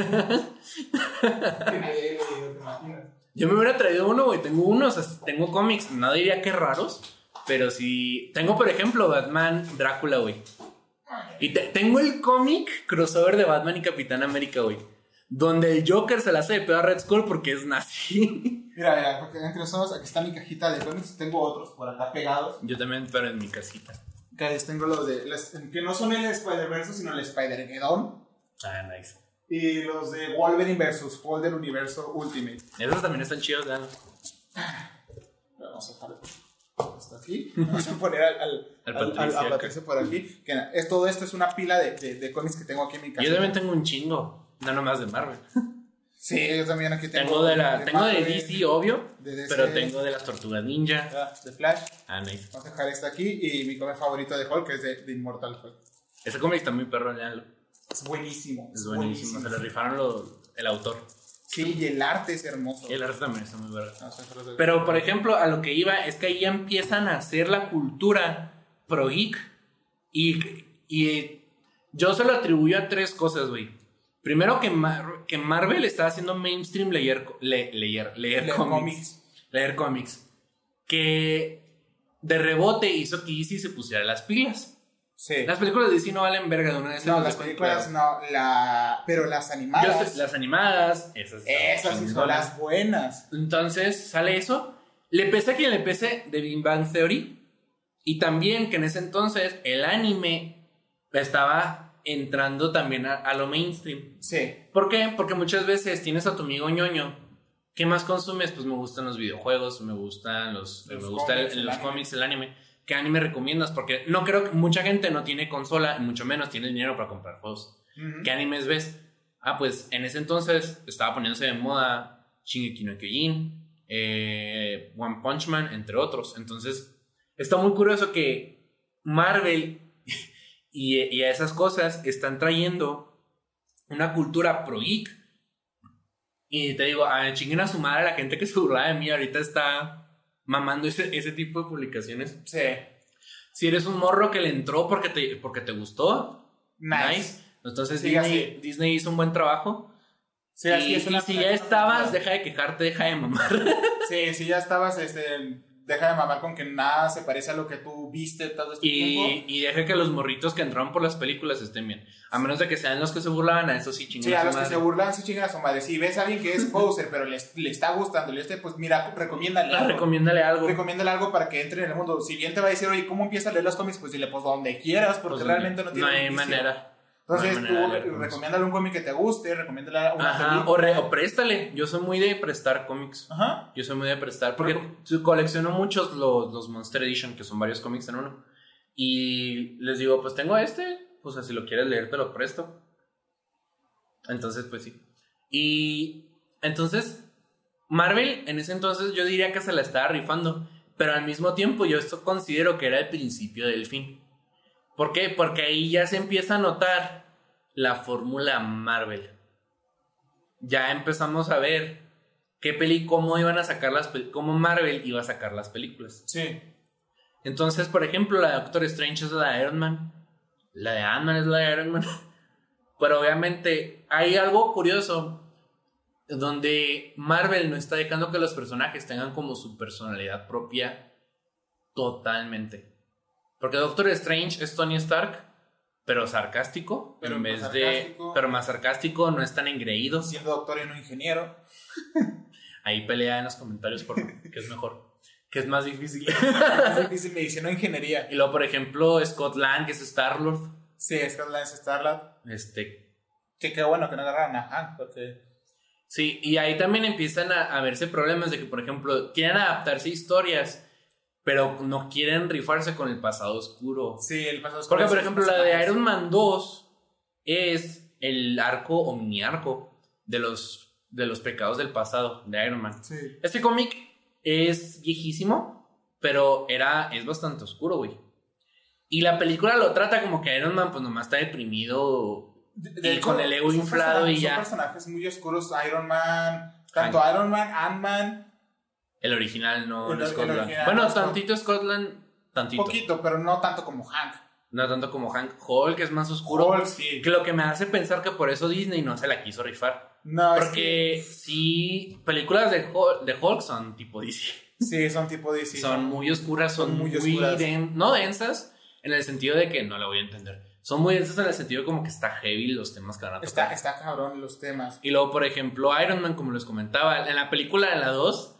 nadie leído, ¿te imaginas? Yo me hubiera traído uno, güey. Tengo uno, o sea, tengo cómics. No diría que raros, pero sí. Tengo, por ejemplo, Batman Drácula, güey. Y te- tengo el cómic crossover de Batman y Capitán América, güey. Donde el Joker se la hace de pedo a Red Skull porque es nazi. Mira, mira, porque que nosotros, aquí está mi cajita de cómics, tengo otros por acá pegados. Yo también, pero en mi casita. Que tengo los de, los- que no son el Spider-Verse, sino el Spider-Geddon. Ah, nice. Y los de Wolverine versus Hulk del universo Ultimate. Esos también están chidos, ¿no? Vamos a dejar. Está aquí. Vamos a poner al, al, Al al- al-. Patricio por aquí. Que es, todo esto es una pila de, de, de cómics que tengo aquí en mi casa. Yo también tengo un chingo. No nomás de Marvel. Sí, yo también aquí tengo. Tengo de la. Tengo de Marvel, DC, obvio. de DC. Pero tengo de las tortugas ninja. ah, De Flash. Ah, nice. Vamos a dejar este aquí. Y mi cómic favorito de Hulk es de, de Immortal Hulk. Ese cómic está muy perro, leanlo. Es buenísimo. Es buenísimo. Se lo rifaron los- el autor. Sí, y el arte es hermoso. El arte también está muy verga. No sé, pero- Pero, por ejemplo, a lo que iba es que ahí ya empiezan a hacer la cultura pro geek. Y, y yo se lo atribuyo a tres cosas, güey. Primero, que, Mar- que Marvel está haciendo mainstream leer, le- leer, leer, Leer cómics. cómics. Leer cómics. Que de rebote hizo que DC se pusiera las pilas. Sí. Las películas de DC no valen verga de una vez. no, las películas no. La, pero las animadas. las animadas, esas, esas sí son las buenas. Entonces sale eso. Le pese a quien le pese de Big Bang Theory. Y también que en ese entonces el anime estaba entrando también a, a lo mainstream. Sí. ¿Por qué? Porque muchas veces tienes a tu amigo ñoño. ¿Qué más consumes? Pues me gustan los videojuegos, me gustan los, Los me gusta cómics, el los anime. cómics, el anime. ¿Qué anime recomiendas? Porque no creo que mucha gente no tiene consola y mucho menos tiene el dinero para comprar juegos. ¿Qué animes ves? Ah, pues en ese entonces estaba poniéndose de moda Shingeki no Kyojin, eh, One Punch Man, entre otros. Entonces, está muy curioso que Marvel y, y a esas cosas están trayendo una cultura pro geek. Y te digo, a chinguen a su madre la gente que se burlaba de mí ahorita está mamando ese, ese tipo de publicaciones. Sí. Si eres un morro que le entró porque te, porque te gustó, Nice. Nice. Entonces Sí, Disney. Disney hizo un buen trabajo. Sí, y, así es una y si ya estabas, deja de quejarte, deja de mamar. Sí, sí, ya estabas, este, deja de mamar con que nada se parece a lo que tú viste todo este tiempo. y, y deja que los morritos que entraron por las películas estén bien. A menos de que sean los que se burlaban, a eso sí chingan Sí, a los que se burlan, sí chingan a su madre. Si ves a alguien que es poser, pero le, le está gustando, le este, pues mira, recomiéndale algo. Recomiéndale algo. Recomiéndale algo para que entre en el mundo. Si bien te va a decir, oye, ¿cómo empiezas a leer los cómics? Pues dile, pues donde quieras, porque Pues, realmente no tiene hay un vicio. manera. Entonces no tú recomiéndale un cómic que te guste, recomiéndale una Ajá, película. o, re- o préstale. Yo soy muy de prestar cómics. Ajá. Yo soy muy de prestar. Porque colecciono muchos los, los Monster Edition, que son varios cómics en uno. Y les digo, pues tengo este. Pues si lo quieres leer, te lo presto. Entonces, pues sí. Y entonces, Marvel en ese entonces yo diría que se la estaba rifando. Pero al mismo tiempo yo esto considero que era el principio del fin. ¿Por qué? Porque ahí ya se empieza a notar la fórmula Marvel. Ya empezamos a ver qué peli, cómo iban a sacar las cómo Marvel iba a sacar las películas. Sí. Entonces, por ejemplo, la de Doctor Strange es la de Iron Man. La de Ant-Man es la de Iron Man. Pero obviamente hay algo curioso donde Marvel no está dejando que los personajes tengan como su personalidad propia totalmente. Porque Doctor Strange es Tony Stark, pero sarcástico, Pero en más vez sarcástico. de pero más sarcástico, no es tan engreído. Siendo doctor y no ingeniero. Ahí pelea en los comentarios por qué es mejor, qué es más difícil. es difícil medicina o ingeniería. y luego, por ejemplo, Scott Lang, que es Star-Lord, Sí, es que la Starlight. este Sí, qué bueno que no agarraran a Hank, porque. Sí, y ahí también empiezan a, a verse problemas de que, por ejemplo, quieren adaptarse a historias, pero no quieren rifarse con el pasado oscuro. Sí, el pasado Porque, por ejemplo, la de. Iron Man 2 es el arco o mini arco de los, de los pecados del pasado de Iron Man. Sí. Este cómic es viejísimo, pero era, es bastante oscuro, güey. Y la película lo trata como que Iron Man, pues nomás está deprimido De- Y con el ego inflado y ya. Son personajes muy oscuros. Iron Man, tanto Iron Man, Ant-Man, El original, no, El- no el Scotland. bueno, no, tantito Scotland, tantito. poquito, pero no tanto como Hank. No tanto como Hank Hulk, es más oscuro. Hulk, sí. Que lo que me hace pensar que por eso Disney no se la quiso rifar. No, es Porque sí, películas de Hulk, de Hulk son tipo DC. sí, son tipo DC. son muy oscuras, son, Son muy, muy oscuras. den- no densas, en el sentido de que no la voy a entender. Son muy densas en el sentido como que está heavy los temas que van a tocar. Está, está cabrón los temas. Y luego, por ejemplo, Iron Man, como les comentaba, en la película de la 2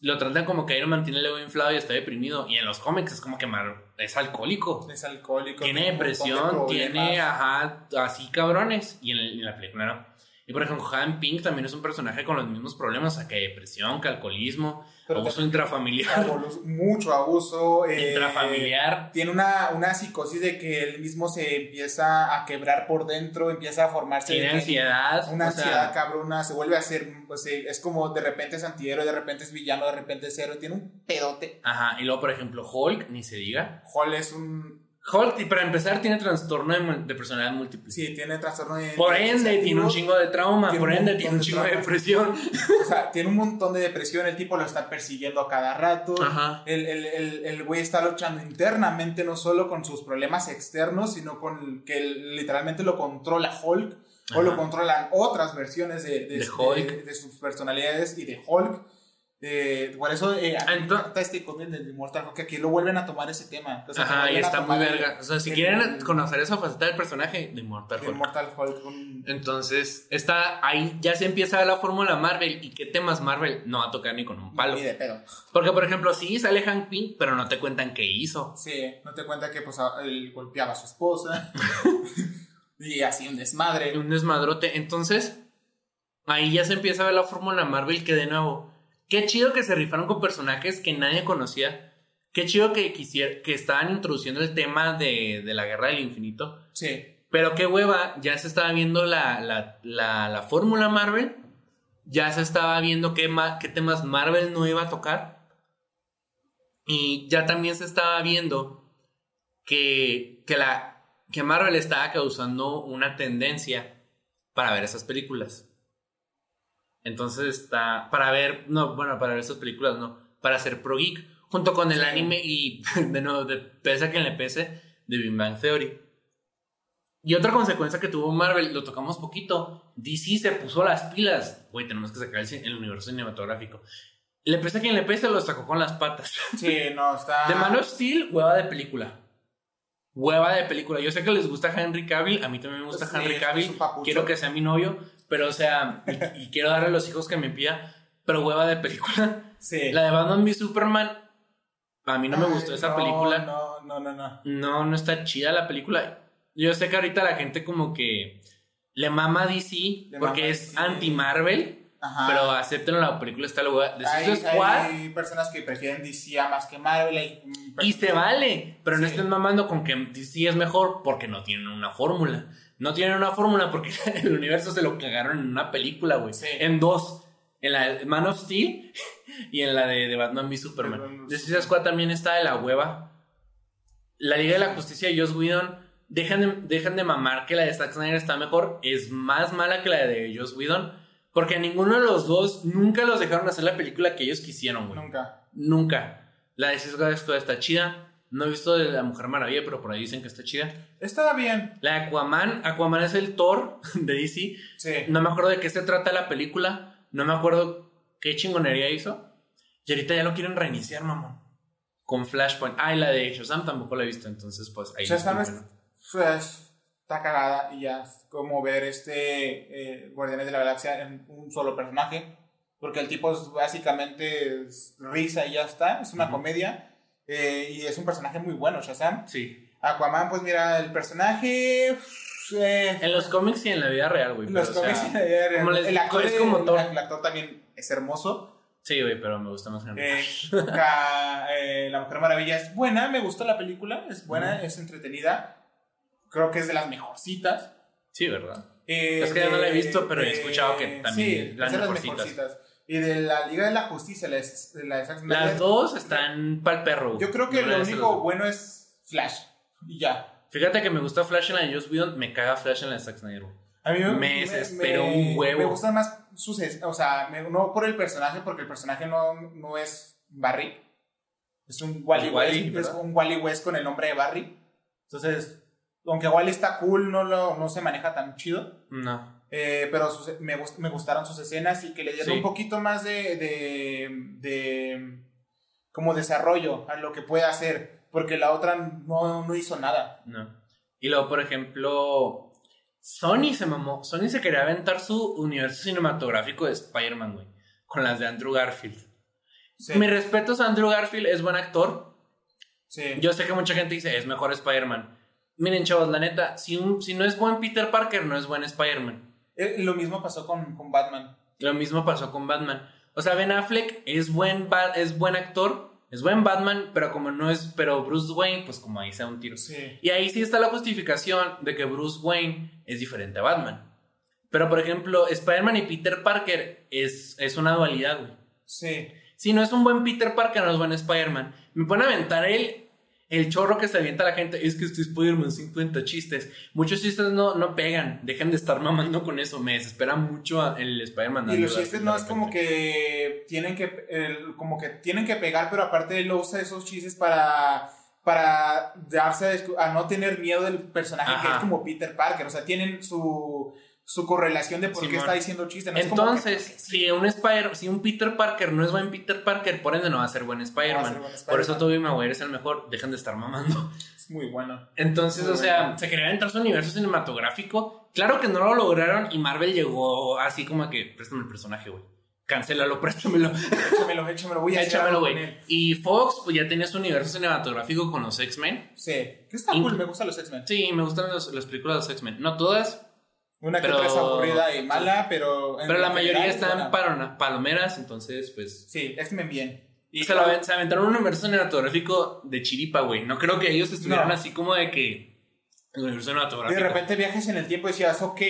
lo tratan como que Iron Man tiene el ego inflado y está deprimido. Y en los cómics es como que Mar- es alcohólico. Es alcohólico. Tiene depresión, tiene, ajá, así cabrones. Y en, en la película no. Y por ejemplo, Han Pink también es un personaje con los mismos problemas, o sea, que depresión, que alcoholismo, abuso intrafamiliar. mucho abuso. Eh, intrafamiliar. Tiene una, una psicosis de que él mismo se empieza a quebrar por dentro, empieza a formarse. Tiene ansiedad. Una ansiedad cabrona, se vuelve a ser, pues eh, es como de repente es antihéroe, de repente es villano, de repente es héroe, tiene un pedote. Ajá, y luego por ejemplo Hulk, ni se diga. Hulk es un Hulk, para empezar, tiene trastorno de, personalidad múltiple. Sí, tiene trastorno de. Por ende, tiene un chingo de trauma. Por ende, tiene un chingo de, depresión. O sea, tiene un montón de depresión. El tipo lo está persiguiendo a cada rato. Ajá. El, el, el, el güey está luchando internamente, no solo con sus problemas externos, sino con que literalmente lo controla Hulk. O lo controlan otras versiones de, de, de, de sus personalidades y de Hulk. Eh, por eso eh, este cómic de Immortal Hulk que aquí lo vuelven a tomar ese tema. Ajá, y está muy verga. O sea, si quieren conocer esa faceta del personaje, de Immortal Hulk. Immortal Hulk Entonces, está ahí ya se empieza la fórmula Marvel. ¿Y qué temas Marvel? No va a tocar ni con un palo. Ni de pedo. Porque, por ejemplo, sí sale Hank Pym, pero no te cuentan qué hizo. Sí, no te cuentan que pues, él golpeaba a su esposa. y así un desmadre. Un desmadrote. Entonces, ahí ya se empieza a ver la fórmula Marvel que de nuevo Qué chido que se rifaron con personajes que nadie conocía. Qué chido que, que estaban introduciendo el tema de, la guerra del infinito. Sí. Pero qué hueva, ya se estaba viendo la, la, fórmula Marvel. Ya se estaba viendo qué, qué temas Marvel no iba a tocar. Y ya también se estaba viendo que, que, la, que Marvel estaba causando una tendencia para ver esas películas. Entonces está. Para ver. No, bueno, para ver esas películas no. Para hacer Pro Geek. Junto con el anime y. De nuevo, de, pese a que le pese. De Big Bang Theory. Y otra consecuencia que tuvo Marvel, lo tocamos poquito. DC se puso las pilas. Güey, tenemos que sacar el, universo cinematográfico. Le pese a quien le pese, lo sacó con las patas. Sí, no, está. De Man of Steel, hueva de película. Hueva de película. Yo sé que les gusta Henry Cavill. A mí también me gusta Henry Cavill. Quiero que sea mi novio. Pero, o sea, y, quiero darle a los hijos que me pida, pero hueva de película. Sí. La de Batman v Superman, a mí no me gustó esa película. No, no, no, no. No, no está chida la película. Yo sé que ahorita la gente como que le mama a DC porque es anti-Marvel. Pero acepten la película está la hay, personas que prefieren DC a más que Marvel. Y se vale, pero no estén mamando con que DC es mejor porque no tienen una fórmula no tienen una fórmula porque el universo se lo cagaron en una película, güey. En dos. En la de Man of Steel y en la de, Batman v Superman. De Suicide Squad también está de la hueva. La Liga de la Justicia de Joss Whedon. Dejan de, dejan de mamar que la de Zack Snyder está mejor. Es más mala que la de Joss Whedon. Porque a ninguno de los dos nunca los dejaron hacer la película que ellos quisieron, güey. Nunca. Nunca. La de Suicide Squad está chida. No he visto de la Mujer Maravilla, pero por ahí dicen que está chida. Está bien. La Aquaman, Aquaman es el Thor de DC. Sí. No me acuerdo de qué se trata la película. No me acuerdo qué chingonería hizo. Y ahorita ya lo quieren reiniciar, mamón. Con Flashpoint. Ah, y la de Shazam tampoco la he visto, entonces pues ahí Shazam pues, está cagada y ya es como ver este eh, Guardianes de la Galaxia en un solo personaje. Porque el tipo es básicamente risa y ya está. Es una comedia eh, y es un personaje muy bueno, Shazam. Sí. Aquaman, pues mira, el personaje. Eh, en los cómics y en la vida real, güey. En los cómics y en la vida real. el actor es como todo. El actor también es hermoso. Sí, güey, pero me gusta más Henry. Eh, eh, la Mujer Maravilla es buena, me gusta la película, es buena, es entretenida. Creo que es de las mejorcitas. Sí, ¿verdad? es que ya no la he visto, pero he escuchado que también sí, las, mejorcitas. Y de la Liga de la Justicia, la, la de Las dos están pa'l perro. Yo creo que lo único bueno es Flash. Y ya. Fíjate que me gusta Flash en la de Joss Whedon, me caga Flash en la de Zack Snyder. A mí me, me desespero un huevo. Me gustan más sus. O sea, no por el personaje, porque el personaje no, no es Barry. Es un Wally, West. Es un Wally West con el nombre de Barry. Entonces, aunque Wally está cool, no, lo, no se maneja tan chido. No. Eh, pero me, me, gustaron sus escenas y que le dieron un poquito más de, de, de, como desarrollo a lo que puede hacer, porque la otra no, no hizo nada. No. Y luego, por ejemplo, Sony se mamó, Sony se quería aventar su universo cinematográfico de Spider-Man, güey, con las de Andrew Garfield. Sí. Mi respeto a Andrew Garfield, es buen actor. Sí. Yo sé que mucha gente dice, es mejor Spider-Man. Miren, chavos, la neta, si, un, si no es buen Peter Parker, no es buen Spider-Man. Eh, lo mismo pasó con, con Batman. Lo mismo pasó con Batman. O sea, Ben Affleck es buen, es buen actor, es buen Batman, pero como no es, pero Bruce Wayne, pues como ahí sea un tiro. Sí. Y ahí sí está la justificación de que Bruce Wayne es diferente a Batman. Pero por ejemplo, Spider-Man y Peter Parker es, es una dualidad, güey. Sí. Si no es un buen Peter Parker, no es buen Spider-Man. Me pone a aventar el, el chorro que se avienta la gente. Es que este Spider-Man 50 chistes. Muchos chistes no, no pegan. Dejen de estar mamando con eso. Me desespera mucho el Spider-Man. Y los chistes no es como que tienen que como que tienen que pegar, pero aparte él usa esos chistes para para darse a, a no tener miedo del personaje que es como Peter Parker, o sea, tienen su su correlación de por qué está diciendo. No que- Entonces, si un Spider, si un Peter Parker no es buen Peter Parker, por ende no va a ser buen Spider-Man. ser buen por eso. Tobey Maguire es el mejor. Dejen de estar mamando. es muy bueno. Entonces, Muy o sea, bueno. se quería entrar su universo cinematográfico. Claro que no lo lograron y Marvel llegó así como que, préstame el personaje, güey. Cancélalo, préstamelo. Échamelo, échamelo, voy a Échamelo, güey. Y Fox, pues ya tenía su universo cinematográfico con los X-Men. Sí, que está cool, me gustan los X-Men. Sí, me gustan los- las películas de los X-Men. No todas, Una que Pero- otra es aburrida y mala, pero pero la mayoría están palona- palomeras, entonces, pues. Sí, X-Men bien. Y se, aven- se aventaron un universo cinematográfico de chiripa, güey. No creo que ellos estuvieran No. así como de que. El universo y cinematográfico. de repente viajes en el tiempo y decías, ok,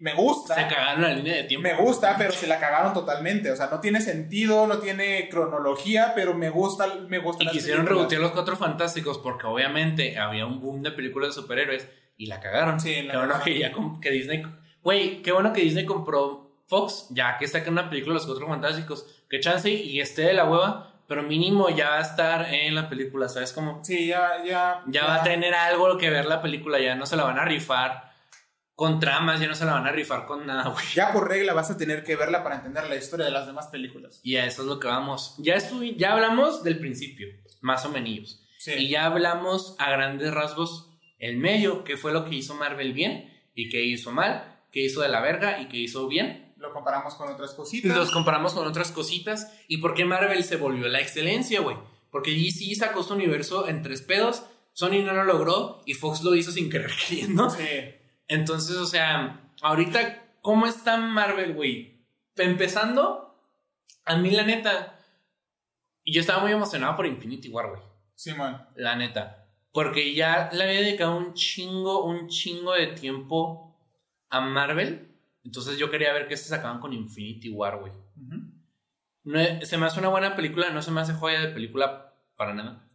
me gusta. se cagaron la línea de tiempo. Me gusta, pero se la cagaron totalmente. O sea, no tiene sentido, no tiene cronología, pero me gusta, me gusta. Y quisieron rebotear los cuatro fantásticos porque obviamente había un boom de películas de superhéroes y la cagaron. Sí, qué la bueno cagaron. que ya que Disney. Güey, qué bueno que Disney compró Fox, ya que sacan una película de los cuatro fantásticos. Que chance y esté de la hueva, pero mínimo ya va a estar en la película, ¿sabes cómo? Sí, ya, ya. Ya va a tener algo que ver la película, ya no se la van a rifar con tramas, ya no se la van a rifar con nada, güey. Ya por regla vas a tener que verla para entender la historia de las demás películas. Y a eso es lo que vamos. Ya, estuvi- ya hablamos del principio, más o menos. Sí. Y ya hablamos a grandes rasgos el medio, qué fue lo que hizo Marvel bien y qué hizo mal, qué hizo de la verga y qué hizo bien. Lo comparamos con otras cositas. los comparamos con otras cositas y por qué Marvel se volvió la excelencia, güey. Porque DC sacó su universo en tres pedos, Sony no lo logró y Fox lo hizo sin querer queriendo. Sí. Entonces, o sea, ahorita, ¿cómo está Marvel, güey? Empezando, a mí la neta, yo estaba muy emocionado por Infinity War, güey. Simón. La neta. Porque ya le había dedicado un chingo, un chingo de tiempo a Marvel. Entonces yo quería ver qué se sacaban con Infinity War, güey. No se me hace una buena película, no se me hace joya de película para nada.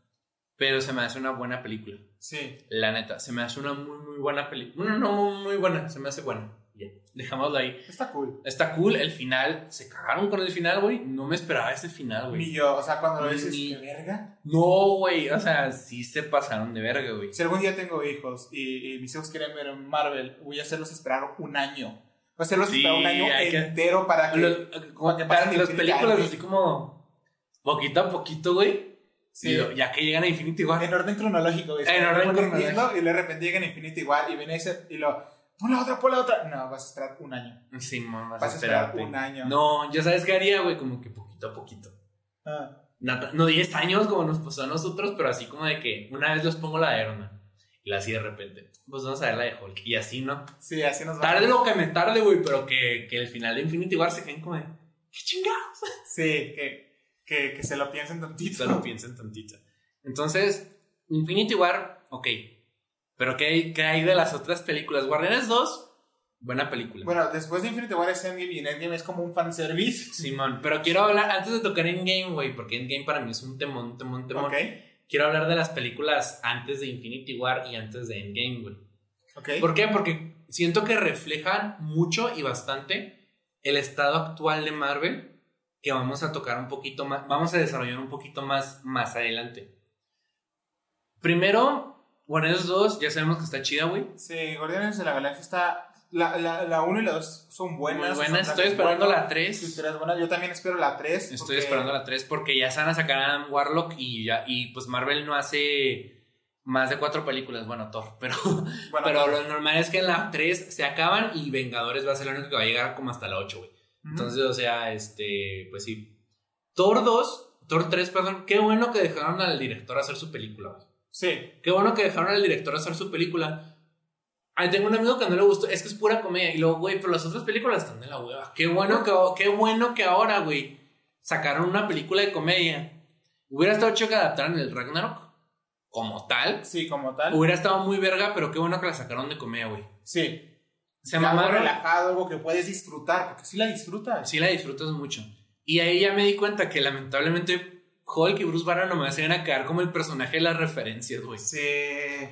Pero se me hace una buena película. Sí. La neta, se me hace una muy, muy buena película. No, no, muy buena, se me hace buena. Ya, dejámoslo ahí. Está cool. Está cool, el final, se cagaron con el final, güey. No me esperaba ese final, Ni güey. yo, o sea, cuando lo dices, Ni- qué verga. No, güey, o sea, sí se pasaron de verga, güey. Si algún día tengo hijos y, y mis hijos quieren ver Marvel, voy a hacerlos esperar un año. Voy a hacerlos Sí, esperar un año que- entero para que. Los, como que pasen las películas War. así como poquito a poquito, güey. Sí. Y ya que llegan a Infinity War. En orden cronológico, güey. En orden cronológico. Y de repente llega en Infinity igual y viene ese y lo. Pon la otra, pon la otra. No, vas a esperar un año. Sí, man, vas, Vas a esperar esperarte. un año. No, ya sabes qué haría, güey, como que poquito a poquito. Ah, No, no 10 años como nos pasó a nosotros, pero así como de que una vez los pongo la de Man. Y la así de repente. Pues vamos a ver la de Hulk. Y así, ¿no? sí, así nos va. Tarde lo que me tarde, güey, pero que, que el final de Infinity War se queden como de. ¿Qué chingados? Sí, que, que, que se lo piensen tantito. Solo piensen tantito. Entonces, Infinity War, ok. Pero ¿qué hay, qué hay de las otras películas? Guardianes 2, buena película. Bueno, después de Infinity War es Endgame y en Endgame es como un fanservice. Simón, pero quiero hablar, antes de tocar Endgame, güey, porque Endgame para mí es un temón, temón, temón. Quiero hablar de las películas antes de Infinity War y antes de Endgame, güey. ok. ¿Por qué? Porque siento que reflejan mucho y bastante el estado actual de Marvel que vamos a tocar un poquito más, vamos a desarrollar un poquito más más adelante. Primero, Guardianes 2, ya sabemos que está chida, güey. Sí, Guardianes de la Galaxia está. La 1 la, la uno y la 2 son buenas. Muy son buena, estoy esperando la 3. Su historia es buena. Yo también espero la 3. Estoy esperando la 3 porque ya se van a sacar a Warlock y ya y pues Marvel no hace más de cuatro películas, bueno, Thor, pero Bueno, pero lo normal es que en la 3 se acaban y Vengadores va a ser lo único que va a llegar como hasta la 8, güey. Entonces, o sea, este, pues sí. Thor 2, Thor 3, perdón, qué bueno que dejaron al director hacer su película. güey. Sí, Qué bueno que dejaron al director hacer su película. Ay, tengo un amigo que no le gustó, es que es pura comedia. Y luego, güey, pero las otras películas están de la hueva. Qué bueno que, qué bueno que ahora, güey, sacaron una película de comedia. Hubiera estado chido que adaptaran el Ragnarok como tal. Sí, como tal. Hubiera estado muy verga, pero qué bueno que la sacaron de comedia, güey. Sí. Se algo mamaron. relajado, algo que puedes disfrutar, porque sí la disfrutas. Sí la disfrutas mucho. Y ahí ya me di cuenta que lamentablemente Hulk y Bruce Banner nomás se iban a quedar como el personaje de las referencias, güey. Sí.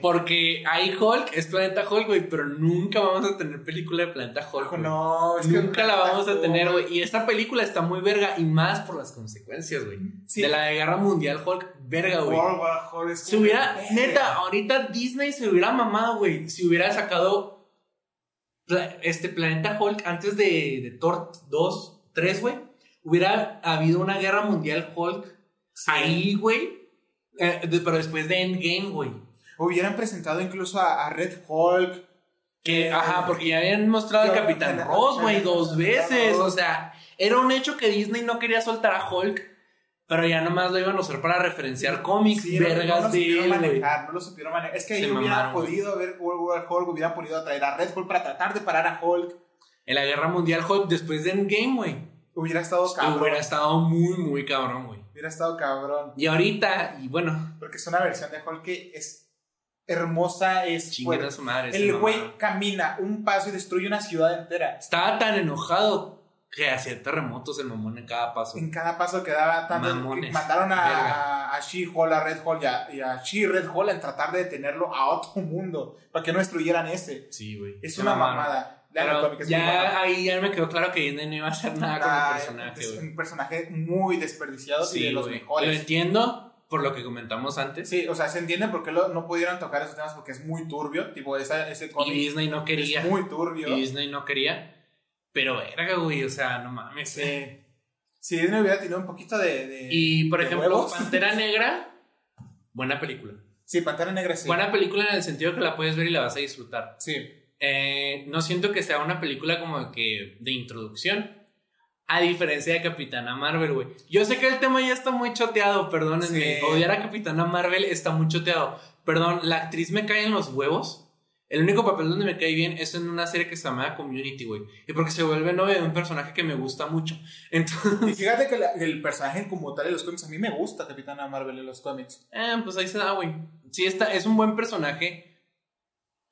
Porque hay Hulk, es Planeta Hulk, güey, pero nunca vamos a tener película de Planeta Hulk. güey. No, es que Nunca la vamos a tener, güey. Y esta película está muy verga y más por las consecuencias, güey. Sí. De la de Guerra Mundial Hulk, verga, güey. World War Hulk es Si como- hubiera, Verga. neta, ahorita Disney se hubiera mamado, güey. Si hubiera sacado este Planeta Hulk antes de, de Thor 2, 3, güey. Hubiera habido una guerra mundial Hulk Sí. ahí, güey. Eh, de- pero después de Endgame, güey. Hubieran presentado incluso a, a Red Hulk. Que, ajá, porque ya habían mostrado al Capitán Capitán- Ross, güey, dos veces. O sea, era un hecho que Disney no quería soltar a Hulk. Pero ya nomás lo iban a usar para referenciar cómics, Sí, no- no vergas lo de supieron él, manejar, no lo supieron manejar. Es que ahí hubieran podido haber World War Hulk, hubieran podido traer a Red Hulk para tratar de parar a Hulk. En la Guerra Mundial Hulk después de Endgame, güey. Hubiera estado cabrón. Hubiera estado muy, muy cabrón, güey. Hubiera estado cabrón. Y ahorita, y bueno, Porque es una versión de Hulk que es hermosa, es a fuerte. su madre. El mamá. güey camina un paso y destruye una ciudad entera. Estaba tan enojado que hacía terremotos el mamón en cada paso. En cada paso que daba tanto. mandaron a, Verga. a She-Hulk, a Red Hulk y a, y a She-Red Hulk en tratar de detenerlo a otro mundo. Para que no destruyeran ese. Sí, güey. Es una mamada. Pero ya ahí ya me quedó claro que Disney no iba a hacer nada con el personaje, es un personaje muy desperdiciado y Sí, de los. Lo mejores. entiendo por lo que comentamos antes. Sí, o sea, se entiende por qué lo- no pudieron tocar esos temas porque es muy turbio. Tipo, esa, ese y cómic Disney no quería. es muy turbio. Y Disney no quería. Pero verga, güey. O sea, no mames. Sí. Si Disney hubiera tenido un poquito de. de- Y por de ejemplo, huevos. Pantera Negra, buena película. Sí, Pantera Negra sí. Buena película en el sentido que la puedes ver y la vas a disfrutar. Sí. Eh, no siento que sea una película como que de introducción. A diferencia de Capitana Marvel, güey. Yo sé que el tema ya está muy choteado, perdónenme. Sí. Odiar a Capitana Marvel está muy choteado. Perdón, la actriz me cae en los huevos. El único papel donde me cae bien es en una serie que se llama Community, güey. Y porque se vuelve novia de un personaje que me gusta mucho. Entonces, Y fíjate que la- el personaje como tal en los cómics, a mí me gusta Capitana Marvel en los cómics. eh, pues ahí se da, güey. Sí, está, es un buen personaje.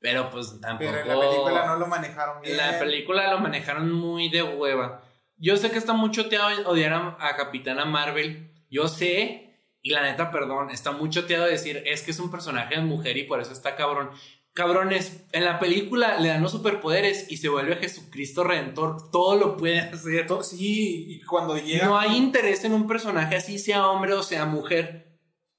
Pero pues tampoco. Pero en la película no lo manejaron bien. En la película lo manejaron muy de hueva. Yo sé que está muy choteado odiar a, a Capitana Marvel. Yo sé, y la neta, perdón, está muy choteado decir, es que es un personaje de mujer y por eso está cabrón. Cabrones, en la película le dan los superpoderes y se vuelve Jesucristo Redentor. Todo lo puede hacer. To- Sí, y cuando llega. No hay interés en un personaje así, sea hombre o sea mujer.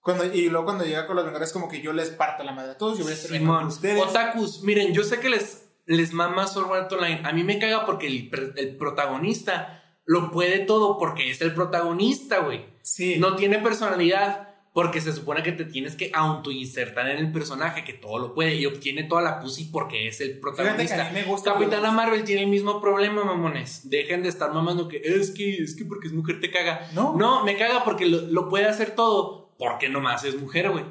Cuando, y luego cuando llega con los Vengadores, como que yo les parto la madre a todos. Yo voy a estar con ustedes. Otakus, miren, yo sé que les, les mama Sword Art Online. A mí me caga porque el, el protagonista lo puede todo porque es el protagonista, güey. Sí. No tiene personalidad porque se supone que te tienes que autoinsertar en el personaje que todo lo puede y obtiene toda la pussy porque es el Fíjate que a protagonista. mí me gusta. Capitana los- Marvel tiene el mismo problema, mamones. Dejen de estar mamando que es que es que porque es mujer te caga. No. No, me caga porque lo, lo puede hacer todo porque nomás es mujer, güey.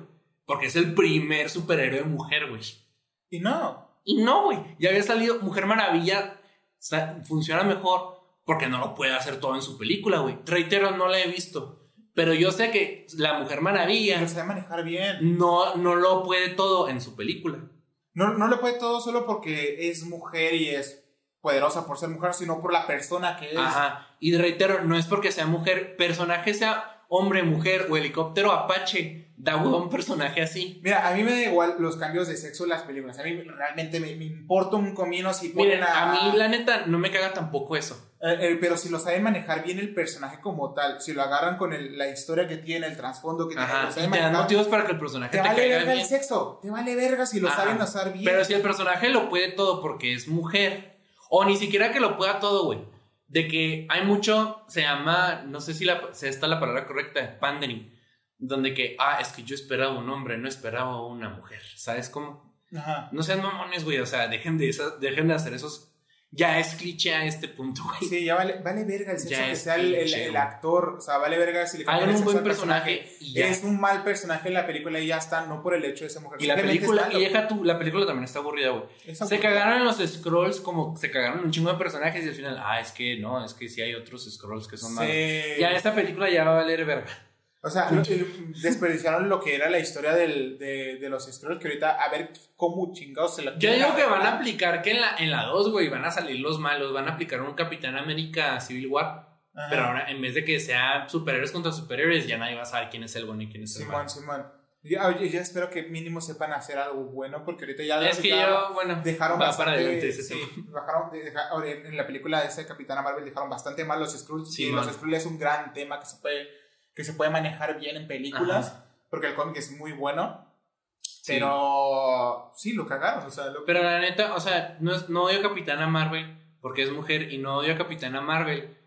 Porque es el primer superhéroe mujer, güey. Y no. Y no, güey. Ya había salido Mujer Maravilla. Funciona mejor porque no lo puede hacer todo en su película, güey. Reitero, no la he visto. Pero yo sé que la Mujer Maravilla Lo sabe manejar bien. no, no lo puede todo en su película. No, no le puede todo solo porque es mujer y es poderosa por ser mujer, sino por la persona que es. Ajá. Y reitero, no es porque sea mujer, personaje sea hombre, mujer o helicóptero Apache. Da un personaje así. Mira, a mí me da igual los cambios de sexo en las películas. A mí realmente me, me importa un comino si ponen Miren, a mí la neta no me caga tampoco eso. Eh, eh, pero si lo saben manejar bien el personaje como tal, si lo agarran con el- la historia que tiene, el trasfondo que tiene, lo te dan motivos para que el personaje te te, vale verga el sexo, te vale verga si lo Ajá. saben usar bien. Pero si el personaje lo puede todo porque es mujer, o ni siquiera que lo pueda todo, güey. De que hay mucho, se llama, no sé si, la, si esta es la palabra correcta, pandering. Donde que, ah, es que yo esperaba un hombre, no esperaba una mujer. ¿Sabes cómo? Ajá. No sean mamones, güey. O sea, dejen de, dejen de hacer esos ya es cliché a este punto, güey. Sí, ya vale, vale verga el sexo Ya que sea el, el- actor. O sea, vale verga si le cambian un buen al personaje y ya. Es un mal personaje en la película y ya está, no por el hecho de ser mujer. Y la película, y deja tú, la película también está aburrida, güey. Es Se cagaron en los scrolls como se cagaron un chingo de personajes y al final, ah, es que no, es que sí hay otros scrolls que son malos. Sí. Ya esta película ya va a valer verga. O sea, el- desperdiciaron lo que era la historia del, de, de los Skrulls, que ahorita a ver cómo chingados se la Yo digo que van a aplicar que en la, en la 2, güey, van a salir los malos, van a aplicar un Capitán América Civil War. Ajá. Pero ahora, en vez de que sea superhéroes contra superhéroes, ya nadie va a saber quién es el bueno y quién es el Simón, malo. Simón. Ya, oye, ya espero que mínimo sepan hacer algo bueno, porque ahorita ya, Es que ya yo, bueno, dejaron va bastante, para adelante ese sí, bajaron, de- deja- ahora, en la película de ese Capitana Marvel dejaron bastante mal los Skrulls y Simón. los Skrulls es un gran tema que se puede que se puede manejar bien en películas porque el cómic es muy bueno pero sí lo cagaron o sea lo- Pero la neta, o sea, no, no odio a Capitana Marvel porque es mujer y no odio a Capitana Marvel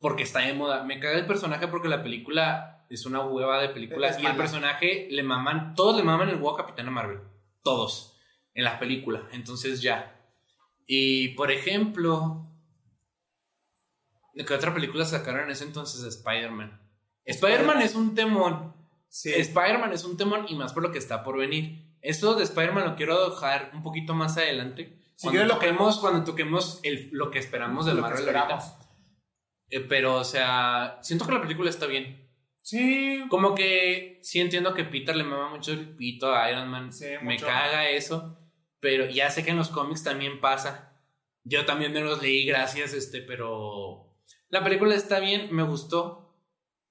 porque está de moda. Me caga el personaje porque la película es una hueva de película Es y el personaje le maman, todos le maman el huevo a Capitana Marvel. Todos. En la película. Entonces ya. Y por ejemplo, ¿de qué otra película sacaron en ese entonces? Spider-Man. Spider-Man es un temón. sí Spider-Man es un temón y más por lo que está por venir. Esto de Spider-Man lo quiero dejar un poquito más adelante. Si cuando, lo toquemos, cuando toquemos el- lo que esperamos del Marvel. Eh, pero, o sea, siento que la película está bien. sí Como que sí entiendo que Peter le mama mucho el pito a Iron Man. Sí, Me mucho. caga eso. Pero ya sé que en los cómics también pasa. Yo también me los leí, gracias, este, pero la película está bien, me gustó.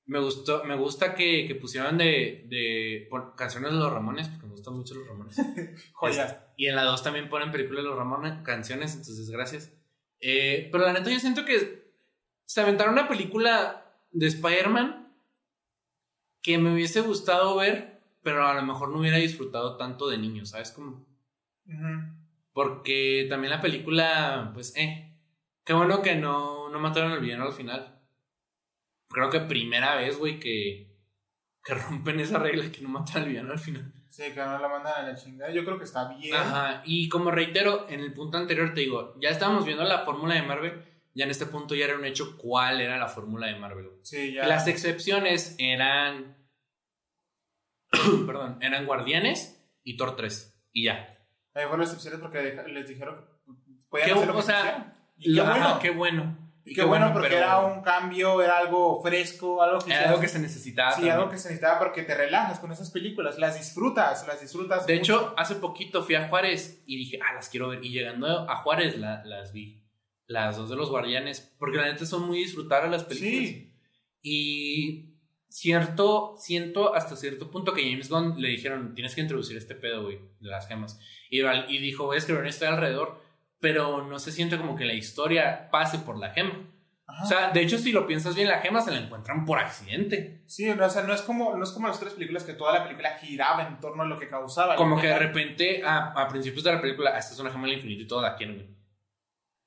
Me gustó, me gusta que, que pusieran de, de pon- canciones de los Ramones, porque me gustan mucho los Ramones. joya Y en la 2 también ponen películas de los Ramones, canciones, entonces gracias. Eh, pero la neta yo siento que se aventaron una película de Spider-Man que me hubiese gustado ver, pero a lo mejor no hubiera disfrutado tanto de niño, ¿sabes? Como, Ujú. porque también la película, pues, eh. Qué bueno que no, no mataron al villano al final. Creo que primera vez, güey, que, que rompen esa regla que no matan al villano al final. sí que no la mandan a la chingada yo creo que está bien Ajá, y como reitero, en el punto anterior te digo, ya estábamos viendo la fórmula de Marvel, ya en este punto ya era un hecho cuál era la fórmula de Marvel. sí ya Las excepciones eran, perdón, eran Guardianes y Thor 3, y ya. Ahí fueron las excepciones porque les dijeron podían Qué hacer lo que o sea. Y qué bueno. ajá, qué bueno. Y qué bueno porque pero era un cambio, era algo fresco, algo que, era algo que se necesitaba. Sí, también. algo que se necesitaba porque te relajas con esas películas, las disfrutas, las disfrutas. De mucho. hecho, hace poquito fui a Juárez y dije, ah, las quiero ver. Y llegando a Juárez la- las vi. Las dos de los Guardianes. Porque la neta son muy disfrutables las películas. sí, Y cierto, siento hasta cierto punto que James Gunn le dijeron, tienes que introducir este pedo, güey, de las gemas. Y, y dijo, voy a escribir una historia alrededor, pero no se siente como que la historia pase por la gema. Ajá. O sea, de hecho, si lo piensas bien, la gema se la encuentran por accidente. sí, no, o sea, no es como, no es como las otras películas que toda la película giraba en torno a lo que causaba. Como que de repente, a, a principios de la película, "Ah, esta es una gema del infinito y todo la quieren, güey.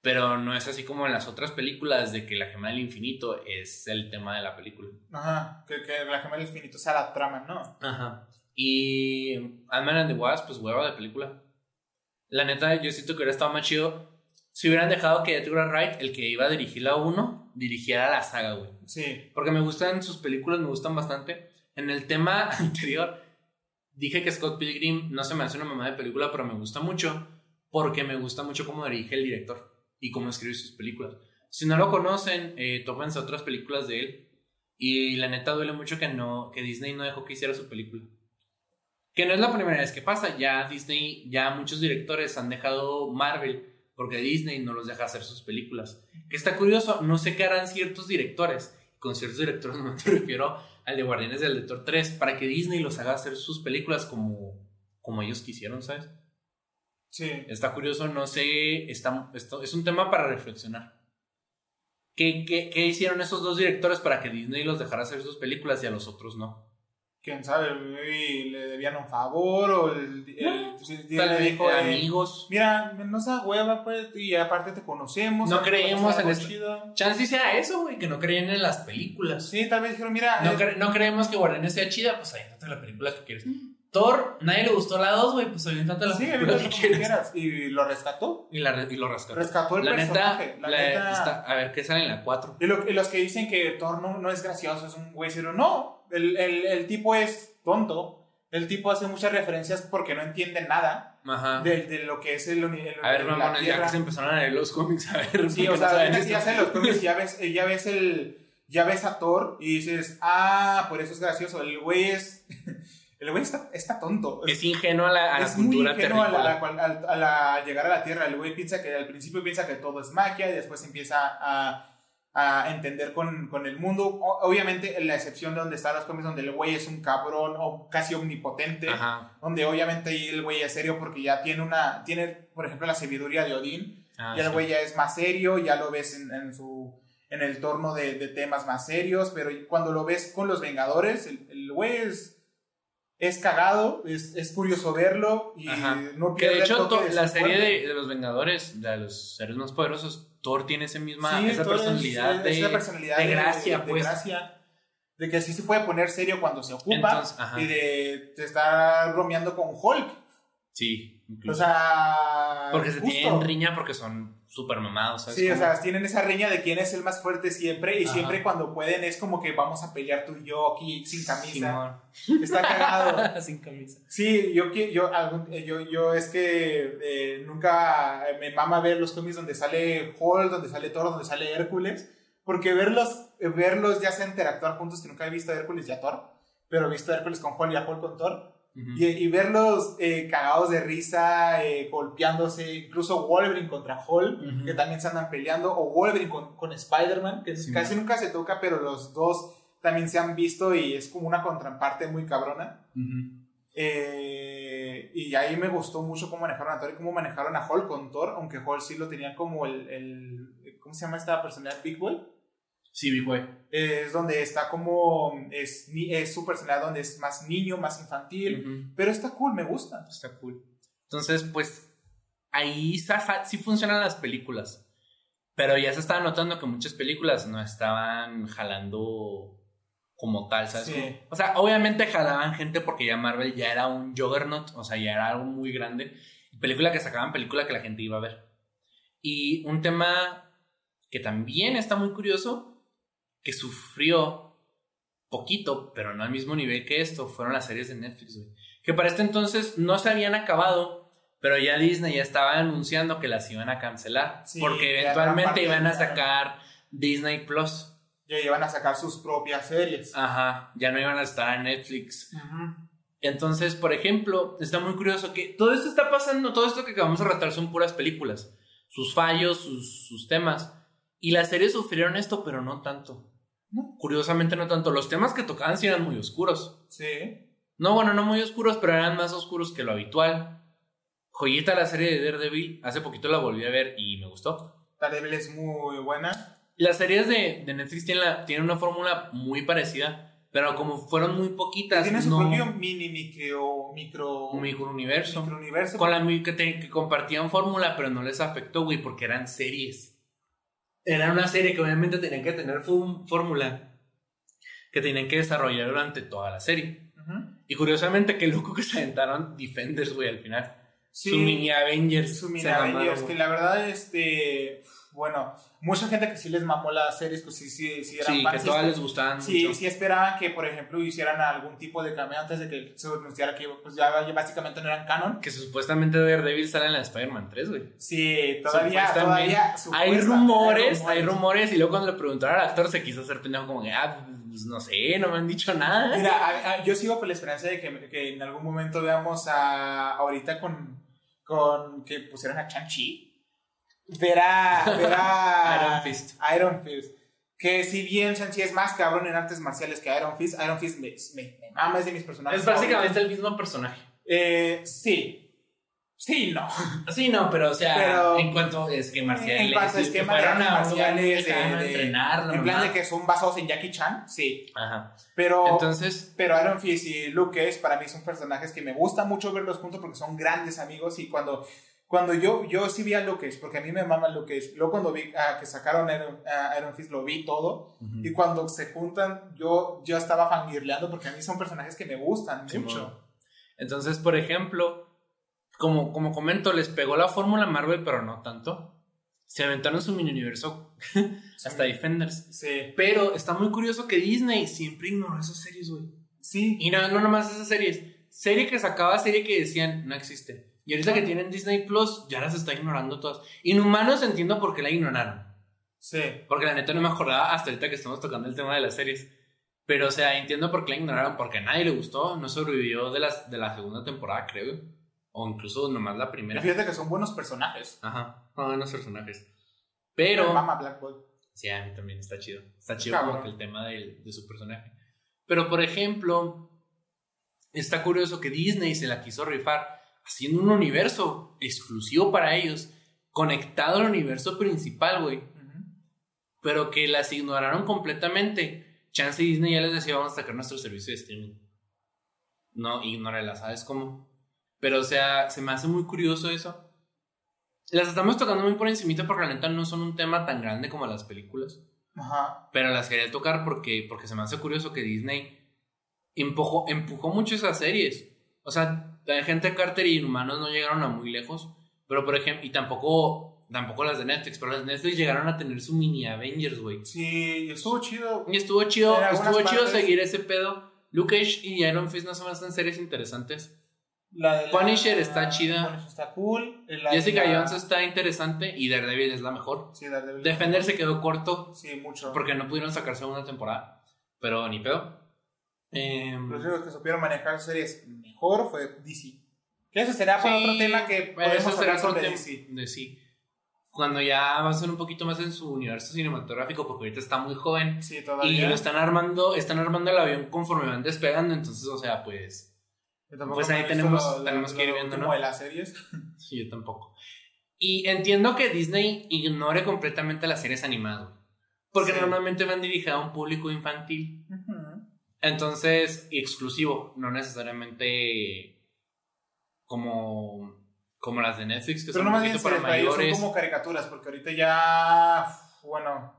Pero no es así como en las otras películas de que la gema del infinito es el tema de la película. Ajá, que, que la gema del infinito sea la trama, ¿no? Ajá. Y Ant-Man and the Wasp, pues hueva de película. La neta, yo siento que hubiera estado más chido si hubieran dejado que Edgar Wright, el que iba a dirigir la 1, dirigiera la saga, güey. Sí, Porque me gustan sus películas, me gustan bastante. En el tema anterior, dije que Scott Pilgrim no se me hace una mamá de película, pero me gusta mucho porque me gusta mucho cómo dirige el director y cómo escribe sus películas. Si no lo conocen, eh, tópense otras películas de él. Y la neta duele mucho que, no, que Disney no dejó que hiciera su película. Que no es la primera vez que pasa. Ya Disney, ya muchos directores han dejado Marvel porque Disney no los deja hacer sus películas. Que está curioso, no sé qué harán ciertos directores. Con ciertos directores no me refiero al de Guardianes del Lector 3, para que Disney los haga hacer sus películas como, como ellos quisieron, ¿sabes? sí. Está curioso, no sé, está, es un tema para reflexionar. ¿Qué, qué, qué hicieron esos dos directores para que Disney los dejara hacer sus películas y a los otros no? Quién sabe, le debían un favor o el, el- No, si- Tal le vez, dijo, eh, amigos. mira, no seas hueva, pues, y aparte te conocemos. No creemos en esto. chido. Chance sea eso, güey, que no creían en las películas. Sí, tal vez dijeron, mira, No, eh, cre- no creemos que Guardianes sea chida, pues ahí no la película que quieres. Thor, nadie le gustó la 2, güey, pues evidentemente la Sí, película que quieras. Y lo rescató. Y, la, re- y lo rescató. Rescató el la neta, personaje. La la- neta- está- a ver, ¿qué sale en la 4? Y, lo- y los que dicen que Thor no, no es gracioso, es un güey serio. No, el, el, el tipo es tonto. El tipo hace muchas referencias porque no entiende nada Ajá. de, de lo que es el, uni- el a ver, la mamones, ya que se empezaron a leer los cómics, a ver. Sí, ¿por o no sea, saben ya, sé los cómics ya ves, ya ves el. Ya ves a Thor y dices, ah, por eso es gracioso. El güey es. El güey está, está tonto. Es ingenuo a la, a la es muy cultura ingenuo a la- a, la a la- llegar a la Tierra. El güey piensa que al principio piensa que todo es magia y después empieza a, a entender con, con el mundo. O- obviamente, en la excepción de donde están los cómics, donde el güey es un cabrón o casi omnipotente. Ajá. Donde obviamente ahí el güey es serio porque ya tiene una. Tiene, por ejemplo, la sabiduría de Odín. Ah, ya el güey ya es más serio, ya lo ves en, en su. En el torno de, de temas más serios, pero cuando lo ves con los Vengadores, el el güey es, es cagado, es, es curioso verlo y Ajá. no Que pierde de el hecho, toque de la serie de, de los Vengadores, de los seres más poderosos, Thor tiene esa misma Sí, esa personalidad, es- de, esa personalidad de gracia, de pues. gracia, de que sí se puede poner serio cuando se ocupa Entonces, y de te está bromeando con Hulk. Sí, O incluso. sea, porque se justo. tienen riña porque son súper mamados, ¿sabes? Sí, o cómo? sea, tienen esa riña de quién es el más fuerte siempre y Ajá. siempre cuando pueden es como que vamos a pelear tú y yo aquí sin camisa. Simón. Está cagado. Sin camisa. Sí, yo, yo, algún- eh, yo, yo es que eh, nunca me mama ver los cómics donde sale Hulk, donde sale Thor, donde sale Hércules, porque verlos, eh, verlos ya sea interactuar juntos, que nunca he visto a Hércules y a Thor, pero he visto a Hércules con Hulk y a Hulk con Thor, Ujú. y, y verlos eh, cagados de risa, eh, golpeándose, incluso Wolverine contra Hulk, que también se andan peleando, o Wolverine con, con Spider-Man, que Sí, casi nunca se toca, pero los dos también se han visto y es como una contraparte muy cabrona. Eh, y ahí me gustó mucho cómo manejaron a Thor y cómo manejaron a Hulk con Thor, aunque Hulk sí lo tenía como el, el- ¿cómo se llama esta personalidad? Big Boy. Sí, Big Boy. Eh, es donde está como, es, es su personalidad donde es más niño, más infantil, Ujú. pero está cool, me gusta. Está cool. Entonces, pues, ahí sa- sí funcionan las películas. Pero ya se estaba notando que muchas películas no estaban jalando como tal, ¿sabes? Sí. O sea, obviamente jalaban gente porque ya Marvel ya era un juggernaut, o sea, ya era algo muy grande. Película que sacaban, película que la gente iba a ver. Y un tema que también está muy curioso, que sufrió poquito, pero no al mismo nivel que esto, fueron las series de Netflix, güey. Que para este entonces no se habían acabado, pero ya Disney ya estaba anunciando que las iban a cancelar. Sí, porque eventualmente iban a sacar Disney Plus. Ya iban a sacar sus propias series. Ajá, ya no iban a estar en Netflix. Entonces, por ejemplo, está muy curioso que todo esto está pasando, todo esto que acabamos de relatar son puras películas, sus fallos, sus, sus temas. Y las series sufrieron esto, pero no tanto. No. Curiosamente no tanto. Los temas que tocaban sí eran muy oscuros. Sí. No, bueno, no muy oscuros, pero eran más oscuros que lo habitual. Joyita la serie de Daredevil, hace poquito la volví a ver y me gustó. Daredevil es muy buena. Las series de, de Netflix tienen, la- tienen una fórmula muy parecida, pero como fueron muy poquitas, Tiene su no propio mini micro, micro, un microuniverso. microuniverso. Con la que, te- que compartían fórmula, pero no les afectó, güey, porque eran series. Era una serie que obviamente tenían que tener fórmula que tenían que desarrollar durante toda la serie. Y curiosamente, qué loco que se aventaron Defenders, güey, al final. Sí. Su mini Avengers. Su mini Avengers, que la verdad, este, bueno, mucha gente que sí les mamó las series, pues sí, sí, sí eran Sí, fans, que sí todas les gustaban Sí, mucho. sí esperaban que, por ejemplo, hicieran algún tipo de cameo antes de que se anunciara que pues, ya, básicamente no eran canon. Que supuestamente Daredevil sale en la Spider-Man 3, güey. Sí, todavía, todavía. Hay rumores, hay rumores, y luego cuando le preguntaron al actor se quiso hacer pendejo como que, ah, pues no sé, no me han dicho nada. Mira, a- a- yo sigo con la esperanza de que, que en algún momento veamos a ahorita con, con que pusieron a Chan-Chi. Ver a, ver a Iron Fist. Iron Fist. Que si bien Shang-Chi es más cabrón en artes marciales que Iron Fist, Iron Fist me, me, me mama, es de mis personajes. Es básicamente favoritos. el mismo personaje. Eh, sí. Sí, no. Sí, no, pero o sea, Pero- en cuanto a esquema marciales, En cuanto a que esquema de artes marciales, de, de- entrenarlo, en plan de que son basados en Jackie Chan, sí. Ajá. Pero, Entonces, pero Iron Fist y Luke Cage para mí son personajes que me gusta mucho verlos juntos porque son grandes amigos y cuando, cuando yo, yo sí vi a Luke Cage, porque a mí me mama Luke Cage, luego cuando vi ah, que sacaron Iron, Iron Fist lo vi todo y cuando se juntan yo, yo estaba fangirleando porque a mí son personajes que me gustan mucho. Entonces, por ejemplo, como, como comento, les pegó la fórmula Marvel, pero no tanto. Se aventaron su mini universo hasta Defenders. Sí. Pero está muy curioso que Disney siempre ignoró esas series, güey. Sí. Y no, no nomás esas series. Serie que sacaba, serie que decían, no existe. Y ahorita que tienen Disney Plus, ya las está ignorando todas. Inhumanos entiendo por qué la ignoraron. Sí. Porque la neta no me acordaba hasta ahorita que estamos tocando el tema de las series. Pero, o sea, entiendo por qué la ignoraron. Porque a nadie le gustó. No sobrevivió de, las, de la segunda temporada, creo. O incluso nomás la Y primera. fíjate que son buenos personajes. Ajá. Son buenos personajes. Me Pero. Mama Black Bolt. Sí, a mí también está chido. Está chido Cabrón. como que el tema del- de su personaje. Pero, por ejemplo, está curioso que Disney se la quiso rifar haciendo un universo exclusivo para ellos, conectado al universo principal, güey. Pero que las ignoraron completamente. Chance y Disney ya les decía, vamos a sacar nuestro servicio de streaming. No, ignórala, ¿sabes cómo? Pero, o sea, se me hace muy curioso eso. Las estamos tocando muy por encimita porque la neta no son un tema tan grande como las películas. Ajá. Pero las quería tocar porque, porque se me hace curioso que Disney empujó, empujó mucho esas series. O sea, la gente Carter y Inhumanos no llegaron a muy lejos. Pero, por ejemplo, y tampoco, tampoco las de Netflix. Pero las de Netflix llegaron a tener su mini Avengers, güey. Sí, y estuvo chido. Y estuvo chido, estuvo chido partes- seguir ese pedo. Luke Cage y Iron Fist no me hacen series interesantes. La de la- Punisher está chida. Punisher está cool. La- Jessica la- Jones está interesante y Daredevil es la mejor. Sí, Daredevil. Defender se quedó corto Sí, mucho. porque no pudieron sacar segunda temporada. Pero ni pedo. Em, Los únicos que supieron manejar series mejor fue DC. Que eso será para Sí, otro tema que podemos hablar otro sobre DC. de sí. Cuando ya va a ser un poquito más en su universo cinematográfico, porque ahorita está muy joven. Sí, Y lo están armando, están armando el avión conforme van despegando. Entonces, o sea, pues. Pues ahí tenemos- lo- tenemos lo que ir viendo, ¿no? de las series. Sí, yo tampoco. Y entiendo que Disney ignore completamente las series animadas. Porque Sí. normalmente van dirigidas a un público infantil. Entonces, exclusivo, no necesariamente como, como las de Netflix, que Pero son no más bien para son mayores. como caricaturas, porque ahorita ya. Bueno,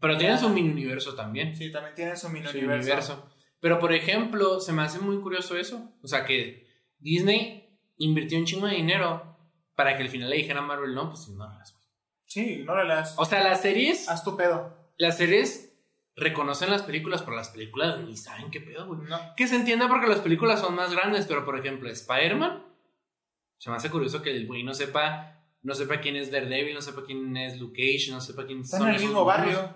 Pero tienen Ya. su mini universo también. sí, también tienen su mini universo. universo. Pero, por ejemplo, se me hace muy curioso eso. O sea, que Disney invirtió un chingo de dinero para que al final le dijera a Marvel, no, pues ignóralas. Sí, no las. O sea, las series, Haz tu pedo. las series reconocen las películas, pero las películas ni saben qué pedo, güey. No. Que se entienda porque las películas son más grandes, pero por ejemplo, Spider-Man, se me hace curioso que el güey no sepa, no sepa quién es Daredevil, no sepa quién es Luke Cage, no sepa quién son en el mismo barrio.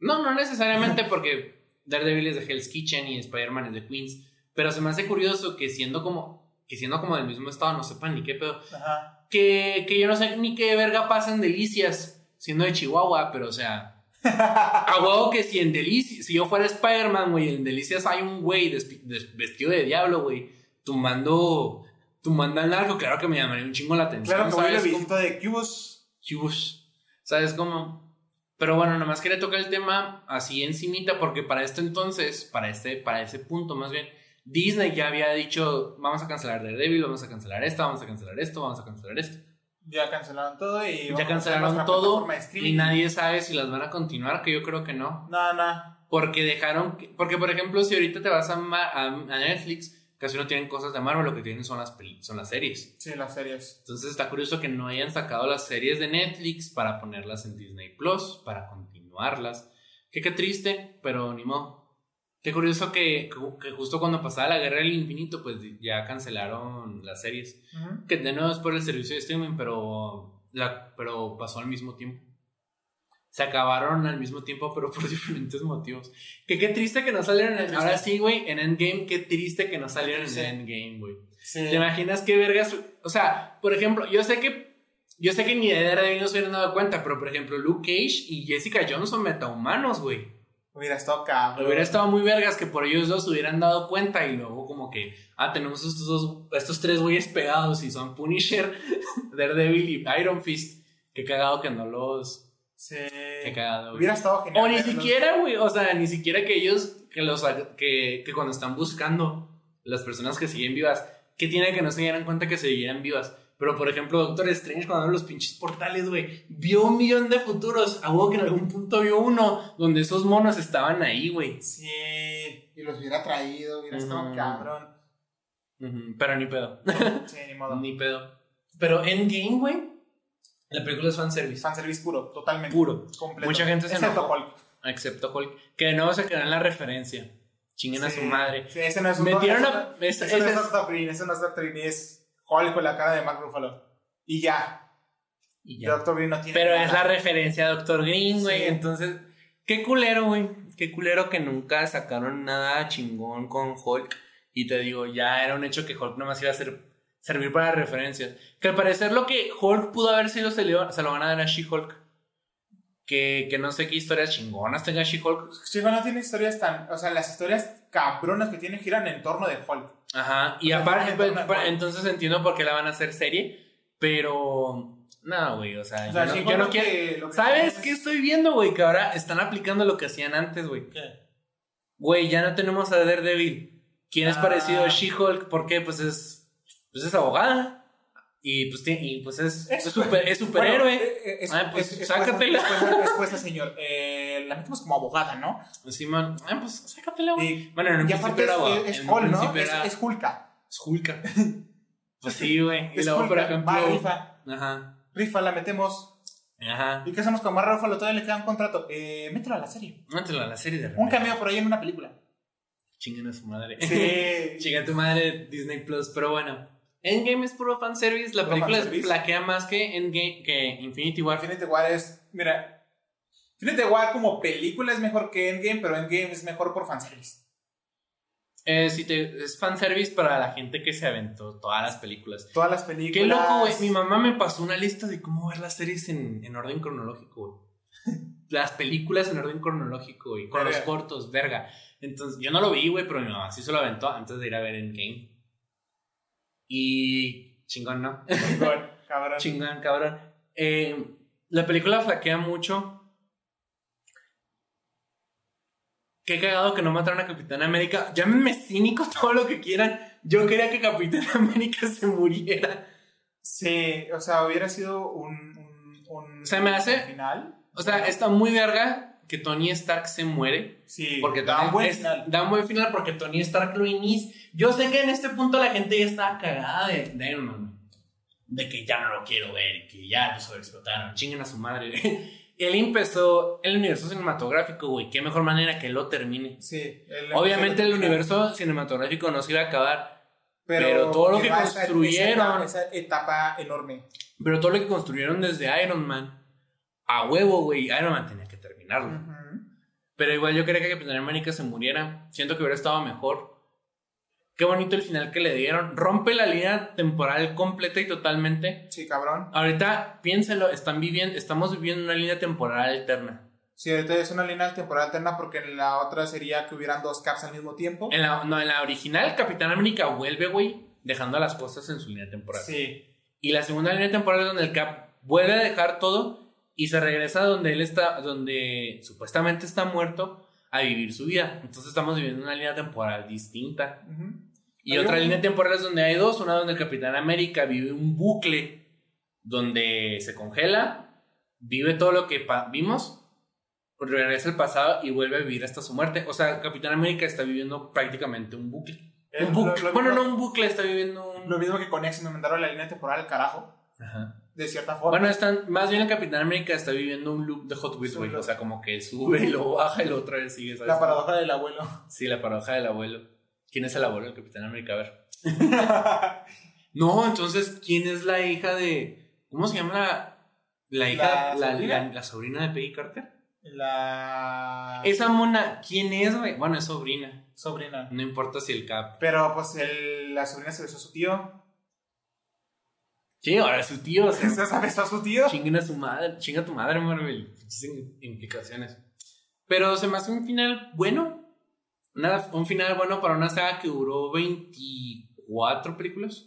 No, no necesariamente porque Daredevil es de Hell's Kitchen y Spider-Man es de Queens, pero se me hace curioso que siendo como que siendo como del mismo estado no sepan ni qué pedo. Ajá. Que, que yo no sé ni qué verga pasa en Delicias, siendo de Chihuahua, pero o sea, a huevo que si en Delicias, si yo fuera Spider-Man, güey, en Delicias hay un güey vestido de diablo, güey, tumbando, tumbando al narco, claro que me llamaría un chingo la atención. Claro que voy a ¿sabes? visito de Cubos. Chush. ¿Sabes cómo? Pero bueno, nomás quería tocar el tema así encimita porque para esto entonces, para este, para ese punto más bien, Disney ya había dicho, vamos a cancelar Daredevil, vamos a cancelar esto, vamos a cancelar esto, vamos a cancelar esto. Ya cancelaron todo y. Ya cancelaron todo y nadie sabe si las van a continuar, que yo creo que no. No, no. Porque dejaron, que- porque por ejemplo, si ahorita te vas a, a- a Netflix, casi no tienen cosas de Marvel, lo que tienen son las, son las series. Sí, las series. Entonces está curioso que no hayan sacado las series de Netflix para ponerlas en Disney Plus, para continuarlas. Que qué triste, pero ni modo. Qué curioso que, que justo cuando pasaba la guerra del infinito, pues ya cancelaron las series. Que de nuevo es por el servicio de streaming, pero, la, pero pasó al mismo tiempo. Se acabaron al mismo tiempo, pero por diferentes motivos. Que qué triste que no salieron. En, ahora sí, güey, en Endgame, qué triste que no salieron en. Endgame, güey. Sí. ¿Te imaginas qué vergas? O sea, por ejemplo, yo sé que yo sé que ni de Daredevil no se hubieran dado cuenta, pero por ejemplo, Luke Cage y Jessica Jones son metahumanos, güey. Hubiera estado cabrón. Hubiera estado muy vergas que por ellos dos se hubieran dado cuenta y luego como que, ah, tenemos estos dos, estos tres güeyes pegados y son Punisher, Daredevil y Iron Fist. Qué cagado que no los... Sí. Qué cagado, güey. Hubiera estado genial. O ni verlos. siquiera, güey, o sea, ni siquiera que ellos, que los, que, que cuando están buscando las personas que siguen vivas, que tiene que no se dieran cuenta que seguían vivas. Pero, por ejemplo, Doctor Strange, cuando abre los pinches portales, güey, vio un millón de futuros. A huevo que en algún punto vio uno donde esos monos estaban ahí, güey. Sí. Y los hubiera traído. Hubiera estado Ujú. cabrón. Pero ni pedo. Sí, ni modo. ni pedo. Pero Endgame, güey. La película es fanservice. Fanservice puro, totalmente. Puro. Completo. Mucha gente se Excepto enojó. Hulk. Excepto Hulk. Que de nuevo se quedó en la referencia. Chinguen a su madre. Sí, ese no es un Metieron a- ese- eso no ese es Doctor Green, eso no es Doctor Green, es Hulk con la cara de Mark Ruffalo. Y ya. Y ya. Doctor Green no tiene Pero nada. es la referencia a Doctor Green, güey. Sí. Entonces, qué culero, güey. Qué culero que nunca sacaron nada chingón con Hulk. Y te digo, ya era un hecho que Hulk nomás iba a ser, servir para referencias. Que al parecer lo que Hulk pudo haber sido se, le- se lo van a dar a She-Hulk. Que, que no sé qué historias chingonas tenga She-Hulk. Chico, no tiene historias tan. O sea, las historias cabronas que tiene giran en torno de Hulk. Ajá. Y O sea, aparte, pues, entonces entiendo por qué la van a hacer serie. Pero, no, güey. O sea, O sea, yo, no, She-Hulk yo no quiero. que- lo que ¿Sabes qué es- estoy viendo, güey? Que ahora están aplicando lo que hacían antes, güey. Güey, ya no tenemos a Daredevil. ¿Quién es Ah. parecido a She-Hulk? ¿Por qué? Pues es. Pues es abogada. Y pues, y pues es, es, super- es superhéroe. Bueno, eh, eh, es- Ah, pues, es- sácatela. Es puesta, es puesta, señor. Eh, la metemos como abogada, ¿no? Simón, ah, pues sácatela, güey. Bueno, en un y principio aparte era es, es Hulk, ¿no? Es, era- es Hulka. es Hulka. Pues sí, güey. Y luego, por ejemplo. Va, rifa. Ajá. Rifa, la metemos. Ajá. ¿Y qué hacemos con Mark Ruffalo? Todavía le queda un contrato. Eh, mételo a la serie. Mételo a la serie de Un cameo por ahí en una película. Chinguen a su madre. Sí. Chinga a tu madre Disney Plus, pero bueno. Endgame es puro fanservice. La película flaquea más que Endgame, que Infinity War. Infinity War es. Mira. Infinity War como película es mejor que Endgame, pero Endgame es mejor por fanservice. Eh, sí te- es fanservice para la gente que se aventó todas las películas. Todas las películas. Qué loco, güey. Mi mamá me pasó una lista de cómo ver las series en, en orden cronológico, güey. Las películas en orden cronológico, güey. Con los cortos, verga. Entonces, yo no lo vi, güey, pero mi mamá sí se lo aventó antes de ir a ver Endgame. Y. chingón, ¿no? Chingón, cabrón. chingón, cabrón. Eh, la película flaquea mucho. Qué cagado que no mataron a Capitán América. Llámenme cínico todo lo que quieran. Yo quería que Capitán América se muriera. Sí, o sea, hubiera sido un. un, un Se me hace- final. O sea, está muy verga que Tony Stark se muere. Sí, Porque da un buen final. da un buen final porque Tony Stark lo inicia. Yo sé que en este punto la gente ya estaba cagada de, de Iron Man. De que ya no lo quiero ver, que ya lo sobreexplotaron. Chinguen a su madre. Él empezó el universo cinematográfico, güey. Qué mejor manera que lo termine. Sí. Obviamente el universo cinematográfico no se iba a acabar. Pero, pero todo lo que construyeron- Esa, esa etapa enorme. Pero todo lo que construyeron desde Iron Man, a huevo, güey. Iron Man tenía que terminarlo. Ujú. Pero igual yo quería que Capitán América se muriera. Siento que hubiera estado mejor. Qué bonito el final que le dieron. Rompe la línea temporal completa y totalmente. Sí, cabrón. Ahorita, piénselo, están viviendo, estamos viviendo una línea temporal alterna. Sí, ahorita es una línea temporal alterna porque en la otra sería que hubieran dos caps al mismo tiempo. En la, no, en la original, Capitán América vuelve, güey, dejando las cosas en su línea temporal. Sí. Y la segunda línea temporal es donde el Cap vuelve a dejar todo y se regresa donde él está, donde supuestamente está muerto, a vivir su vida. Entonces estamos viviendo una línea temporal distinta. Ujú. Y Hay otra un- línea temporal es donde hay dos, una donde el Capitán América vive un bucle donde se congela, vive todo lo que vimos, regresa al pasado y vuelve a vivir hasta su muerte. O sea, Capitán América está viviendo prácticamente un bucle. Un bucle. lo- lo bueno, mismo- no un bucle, está viviendo un... Lo mismo que con X me mandaron la línea temporal al carajo. Ajá. De cierta forma. Bueno, están, más bien el Capitán América está viviendo un loop de Hot Wheels, güey. O sea, como que sube y lo baja y lo otra vez sigue. ¿sabes? la paradoja del abuelo. Sí, la paradoja del abuelo. ¿Quién es el abuelo del Capitán América? A ver. No, entonces, ¿quién es la hija de. ¿Cómo se llama la, la hija? ¿La La, sobrina? la- la sobrina de Peggy Carter. la Esa mona, ¿quién es, güey? Bueno, es sobrina. sobrina. No importa si el cap. Pero pues el- la sobrina se besó a su tío. Sí, ahora es su tío. O sea, Se besó a su tío. chinguen a su madre. Chinga a tu madre, Marvel. Implicaciones. Pero se me hace un final bueno. Una- un final bueno para una saga que duró 24 películas.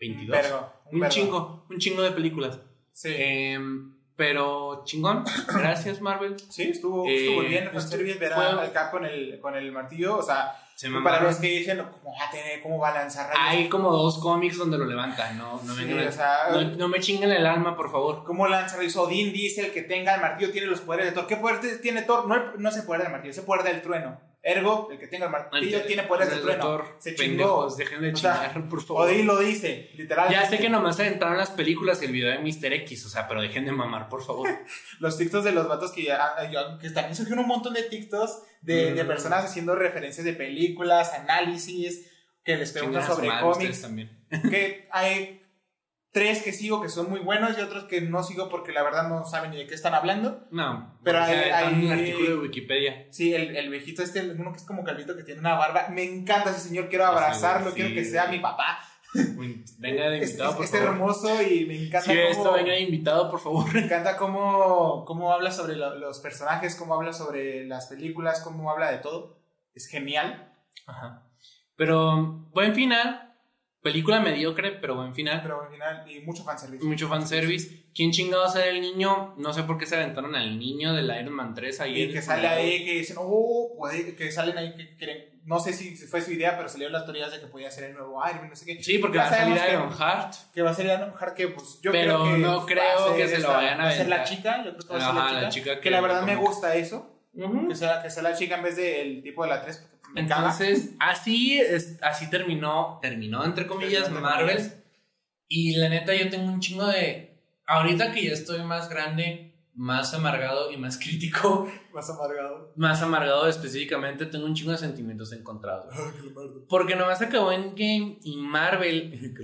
22. Vergo, un chingo, un chingo de películas. Sí. Em, pero chingón. Gracias, Marvel. Sí, estuvo, Eh, estuvo bien. Fue estu- servir ver fue- al Cap con el, con el martillo. O sea, Se para los que dicen cómo va a tener, cómo va a lanzar rayos. Hay como dos cómics donde lo levantan. No, no, Sí, a- o sea, no, no me chinguen el alma, por favor. ¿Cómo lanza rayos? Odín dice el que tenga el martillo tiene los poderes de Thor. ¿Qué poder tiene Thor? No, no es el poder del martillo, es el poder del trueno. Ergo, el que tenga el martillo tiene poderes de trueno. Se chingó. dejen de chingar, por favor. Odí lo dice, literalmente. Ya sé que nomás se entraron las películas y el video de Mr. X, o sea, pero dejen de mamar, por favor. los TikToks de los vatos que ya, que también surgieron un montón de TikToks de, de mm. personas haciendo referencias de películas, análisis, que les preguntan sobre cómics. También. que hay tres que sigo que son muy buenos y otros que no sigo porque la verdad no saben ni de qué están hablando. No, pero hay, un artículo de Wikipedia. Sí, el, el viejito este, uno que es como calvito que tiene una barba. Me encanta ese señor, quiero abrazarlo, quiero que sea mi papá. Venga de invitado, es, por es, hermoso y me encanta. Sí, esto venga de invitado, por favor. Me encanta cómo, cómo habla sobre los personajes, cómo habla sobre las películas, cómo habla de todo. Es genial. Ajá. Pero buen final. Película mediocre, pero buen final. Pero buen final y mucho fanservice. Mucho fanservice. ¿Quién chingado era el niño? No sé por qué se aventaron al niño del Iron Man 3 ahí. Y que sale ahí, que dicen, oh, puede, que salen ahí que quieren. No sé si fue su idea, pero salieron las teorías de que podía ser el nuevo Iron Man, no sé qué. Sí, porque va a salir Iron Heart. Que va a salir Iron Heart, que pues yo pero creo que. no creo que se lo vayan a ver. Va a ser la chica, yo creo que va a ser la chica. La chica que, la verdad me gusta eso. que, sea, que sea la chica en vez del tipo de la 3, porque entonces, así, es, así terminó, terminó entre comillas Marvel. Y la neta, yo tengo un chingo de. Ahorita que ya estoy más grande, más amargado y más crítico. Más amargado. Más amargado específicamente, tengo un chingo de sentimientos encontrados. Porque nomás acabó en Game y Marvel.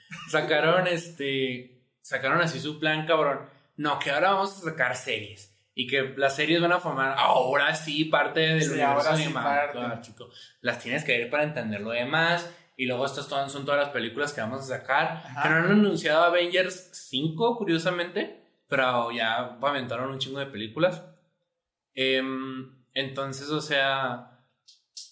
sacaron este. Sacaron así su plan, cabrón. No, que ahora vamos a sacar series y que las series van a formar ahora sí parte del sí, universo animado. chico. Las tienes que ver para entender lo demás. Y luego estas son todas las películas que vamos a sacar. Que no han anunciado Avengers 5, curiosamente. Pero ya aventaron un chingo de películas. Em, entonces, o sea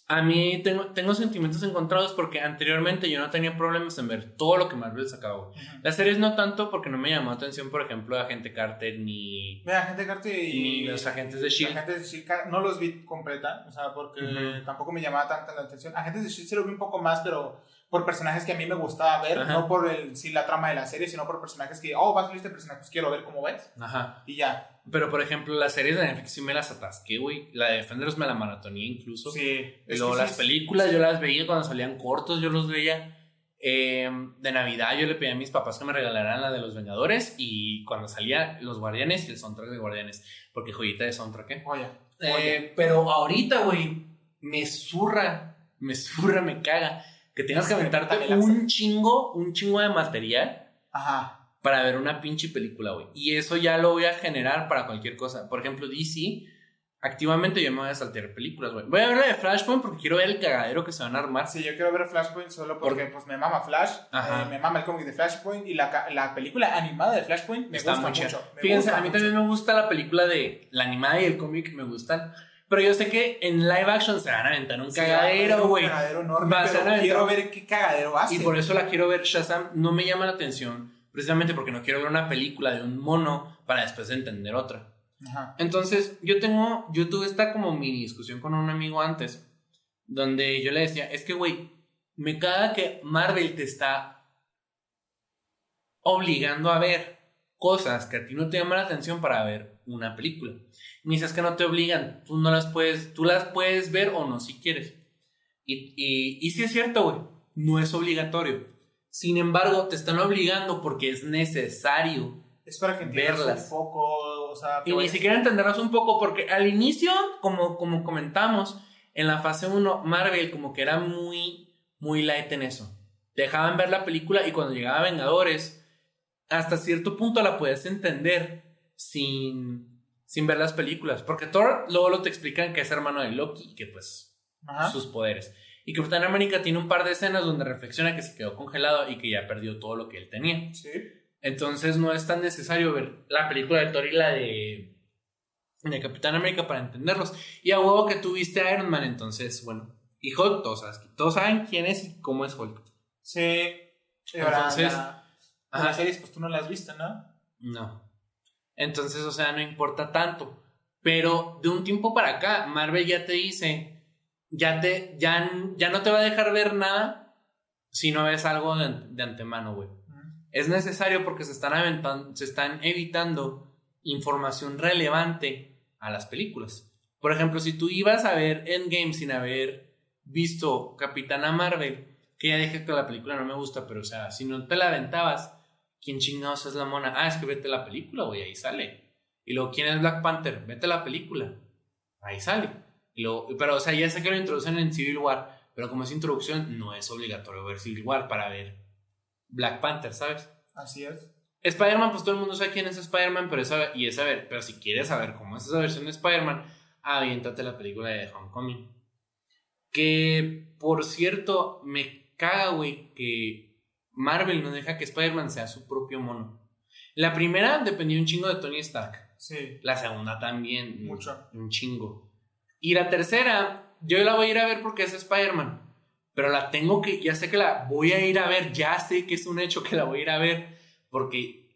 a mí tengo, tengo sentimientos encontrados porque anteriormente yo no tenía problemas en ver todo lo que Marvel sacaba. Las series no tanto porque no me llamó atención, por ejemplo, Agente Carter ni. Agente Carter y. Ni los agentes de Shield. Agentes de Shield no los vi completa, o sea, porque tampoco me llamaba tanta la atención. Agentes de Shield se lo vi un poco más, pero por personajes que a mí me gustaba ver, no por el, sí, la trama de la serie, sino por personajes que, oh, vas a ver este personaje, pues quiero ver cómo ves. Ajá. Y ya. Pero, por ejemplo, las series de Netflix sí me las atasqué, güey. La de Defenders me la maratoné incluso. Sí. Luego las películas yo las veía cuando salían cortos, yo los veía. Eh, de Navidad yo le pedí a mis papás que me regalaran la de los Vengadores y cuando salía Los Guardianes y el soundtrack de Guardianes. Porque joyita de soundtrack, ¿eh? Oye. eh pero ahorita, güey, me zurra, me zurra, me caga. Que tengas que aventarte un chingo, un chingo de material. Ajá para ver una pinche película, güey. Y eso ya lo voy a generar para cualquier cosa. Por ejemplo, DC, activamente yo me voy a saltear películas, güey. Voy a ver la de Flashpoint porque quiero ver el cagadero que se van a armar. Sí, yo quiero ver Flashpoint solo porque pues me mama Flash, eh, me mama el cómic de Flashpoint y la, la, película animada de Flashpoint me gusta mucho. Fíjense, a mí también me gusta la película de la animada y el cómic me gustan. Pero yo sé que en live action se van a aventar un cagadero, güey. Un cagadero enorme. quiero ver qué cagadero hace. Y por eso la quiero ver. Shazam no me llama la atención precisamente porque no quiero ver una película de un mono para después entender otra. Entonces, yo tengo, yo tuve esta como mini discusión con un amigo antes, donde yo le decía, es que, güey, me caga que Marvel te está obligando a ver cosas que a ti no te llaman la atención para ver una película. Y me dices que no te obligan, tú no las puedes, tú las puedes ver o no si quieres. Y, y, y sí es cierto, güey, no es obligatorio. Sin embargo, te están obligando porque es necesario. Es para que entiendas verlas. un poco, o sea, y ni siquiera entenderás un poco, porque al inicio, como, como comentamos, en la fase 1, Marvel como que era muy, muy light en eso. Dejaban ver la película y cuando llegaba Vengadores, hasta cierto punto la puedes entender sin, sin ver las películas. Porque Thor luego lo te explican que es hermano de Loki y que pues sus poderes. Y Capitán América tiene un par de escenas donde reflexiona que se quedó congelado y que ya perdió todo lo que él tenía. Sí. Entonces no es tan necesario ver la película de Thor y la de, de Capitán América para entenderlos. Y a huevo que tuviste a Iron Man, entonces, bueno. Y Hulk, todos, todos saben quién es y cómo es Hulk. Sí. Entonces, las series, pues tú no las has visto, ¿no? No. Entonces, o sea, no importa tanto. Pero de un tiempo para acá, Marvel ya te dice ya, te, ya, ya no te va a dejar ver nada si no ves algo de, antemano, güey. Es necesario porque se están, se están evitando información relevante a las películas. Por ejemplo, si tú ibas a ver Endgame sin haber visto Capitana Marvel, que ya dije que la película no me gusta, pero o sea, si no te la aventabas, ¿quién chingados es la mona? Ah, es que vete la película, güey, ahí sale. Y luego, ¿quién es Black Panther? Vete la película, ahí sale. Luego, pero, o sea, ya sé que lo introducen en Civil War, pero como es introducción, no es obligatorio ver Civil War para ver Black Panther, ¿sabes? Así es. Spider-Man, pues todo el mundo sabe quién es Spider-Man, pero, y es saber, pero si quieres saber cómo es esa versión de Spider-Man, aviéntate la película de Homecoming. Que, por cierto, me caga, güey, que Marvel no deja que Spider-Man sea su propio mono. La primera dependía un chingo de Tony Stark. Sí. La segunda también. Mucho. Un chingo. Y la tercera, yo la voy a ir a ver porque es Spider-Man. Pero la tengo que, ya sé que la voy a ir a ver, ya sé que es un hecho que la voy a ir a ver. Porque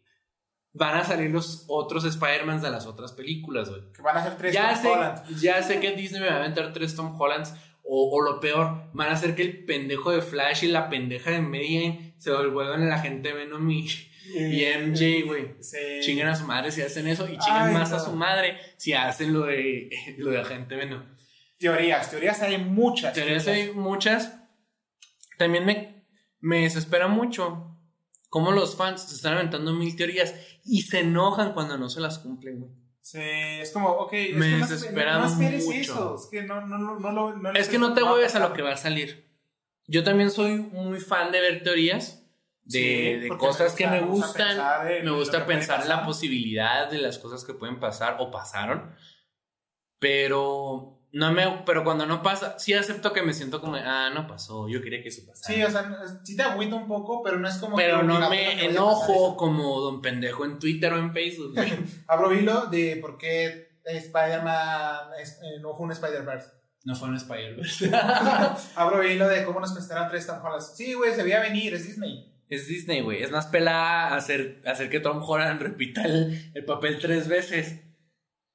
van a salir los otros Spider-Mans de las otras películas, güey. Que van a ser tres ya Tom sé, Holland. Ya sé que Disney me va a aventar tres Tom Hollands. O, o, lo peor, van a hacer que el pendejo de Flash y la pendeja de Mary se vuelvan la gente Venom y, y MJ, güey. Sí. Chinguen a su madre si hacen eso y chinguen Ay, más no. a su madre si hacen lo de, lo de agente Venom. Teorías, teorías hay muchas. Teorías hay muchas. También me, me desespera mucho cómo los fans se están aventando mil teorías y se enojan cuando no se las cumplen, güey. Sí, es como, ok, es Me desespera no, mucho. eso. Es que no, no, no, no, Es que no te hueves a lo que va a salir. Yo también soy muy fan de ver teorías de, Sí, de cosas me que gusta- me me gusta gustan. en me gusta que pensar en la posibilidad de las cosas que pueden pasar o pasaron. Pero no me pero cuando no pasa, sí acepto que me siento como, ah, no pasó, yo quería que eso pasara. Sí, o sea, sí te agüita un poco, pero no es como. pero que no que me enojo como don pendejo en Twitter o en Facebook. Abro hilo de por qué Spider-Man eh, no fue un Spider-Verse. no fue un Spider-Verse. Abro hilo de cómo nos prestaron tres Tom. Sí, güey, se veía venir, es Disney. Es Disney, güey. Es más pelada hacer, hacer que Tom Holland repita el, el papel tres veces.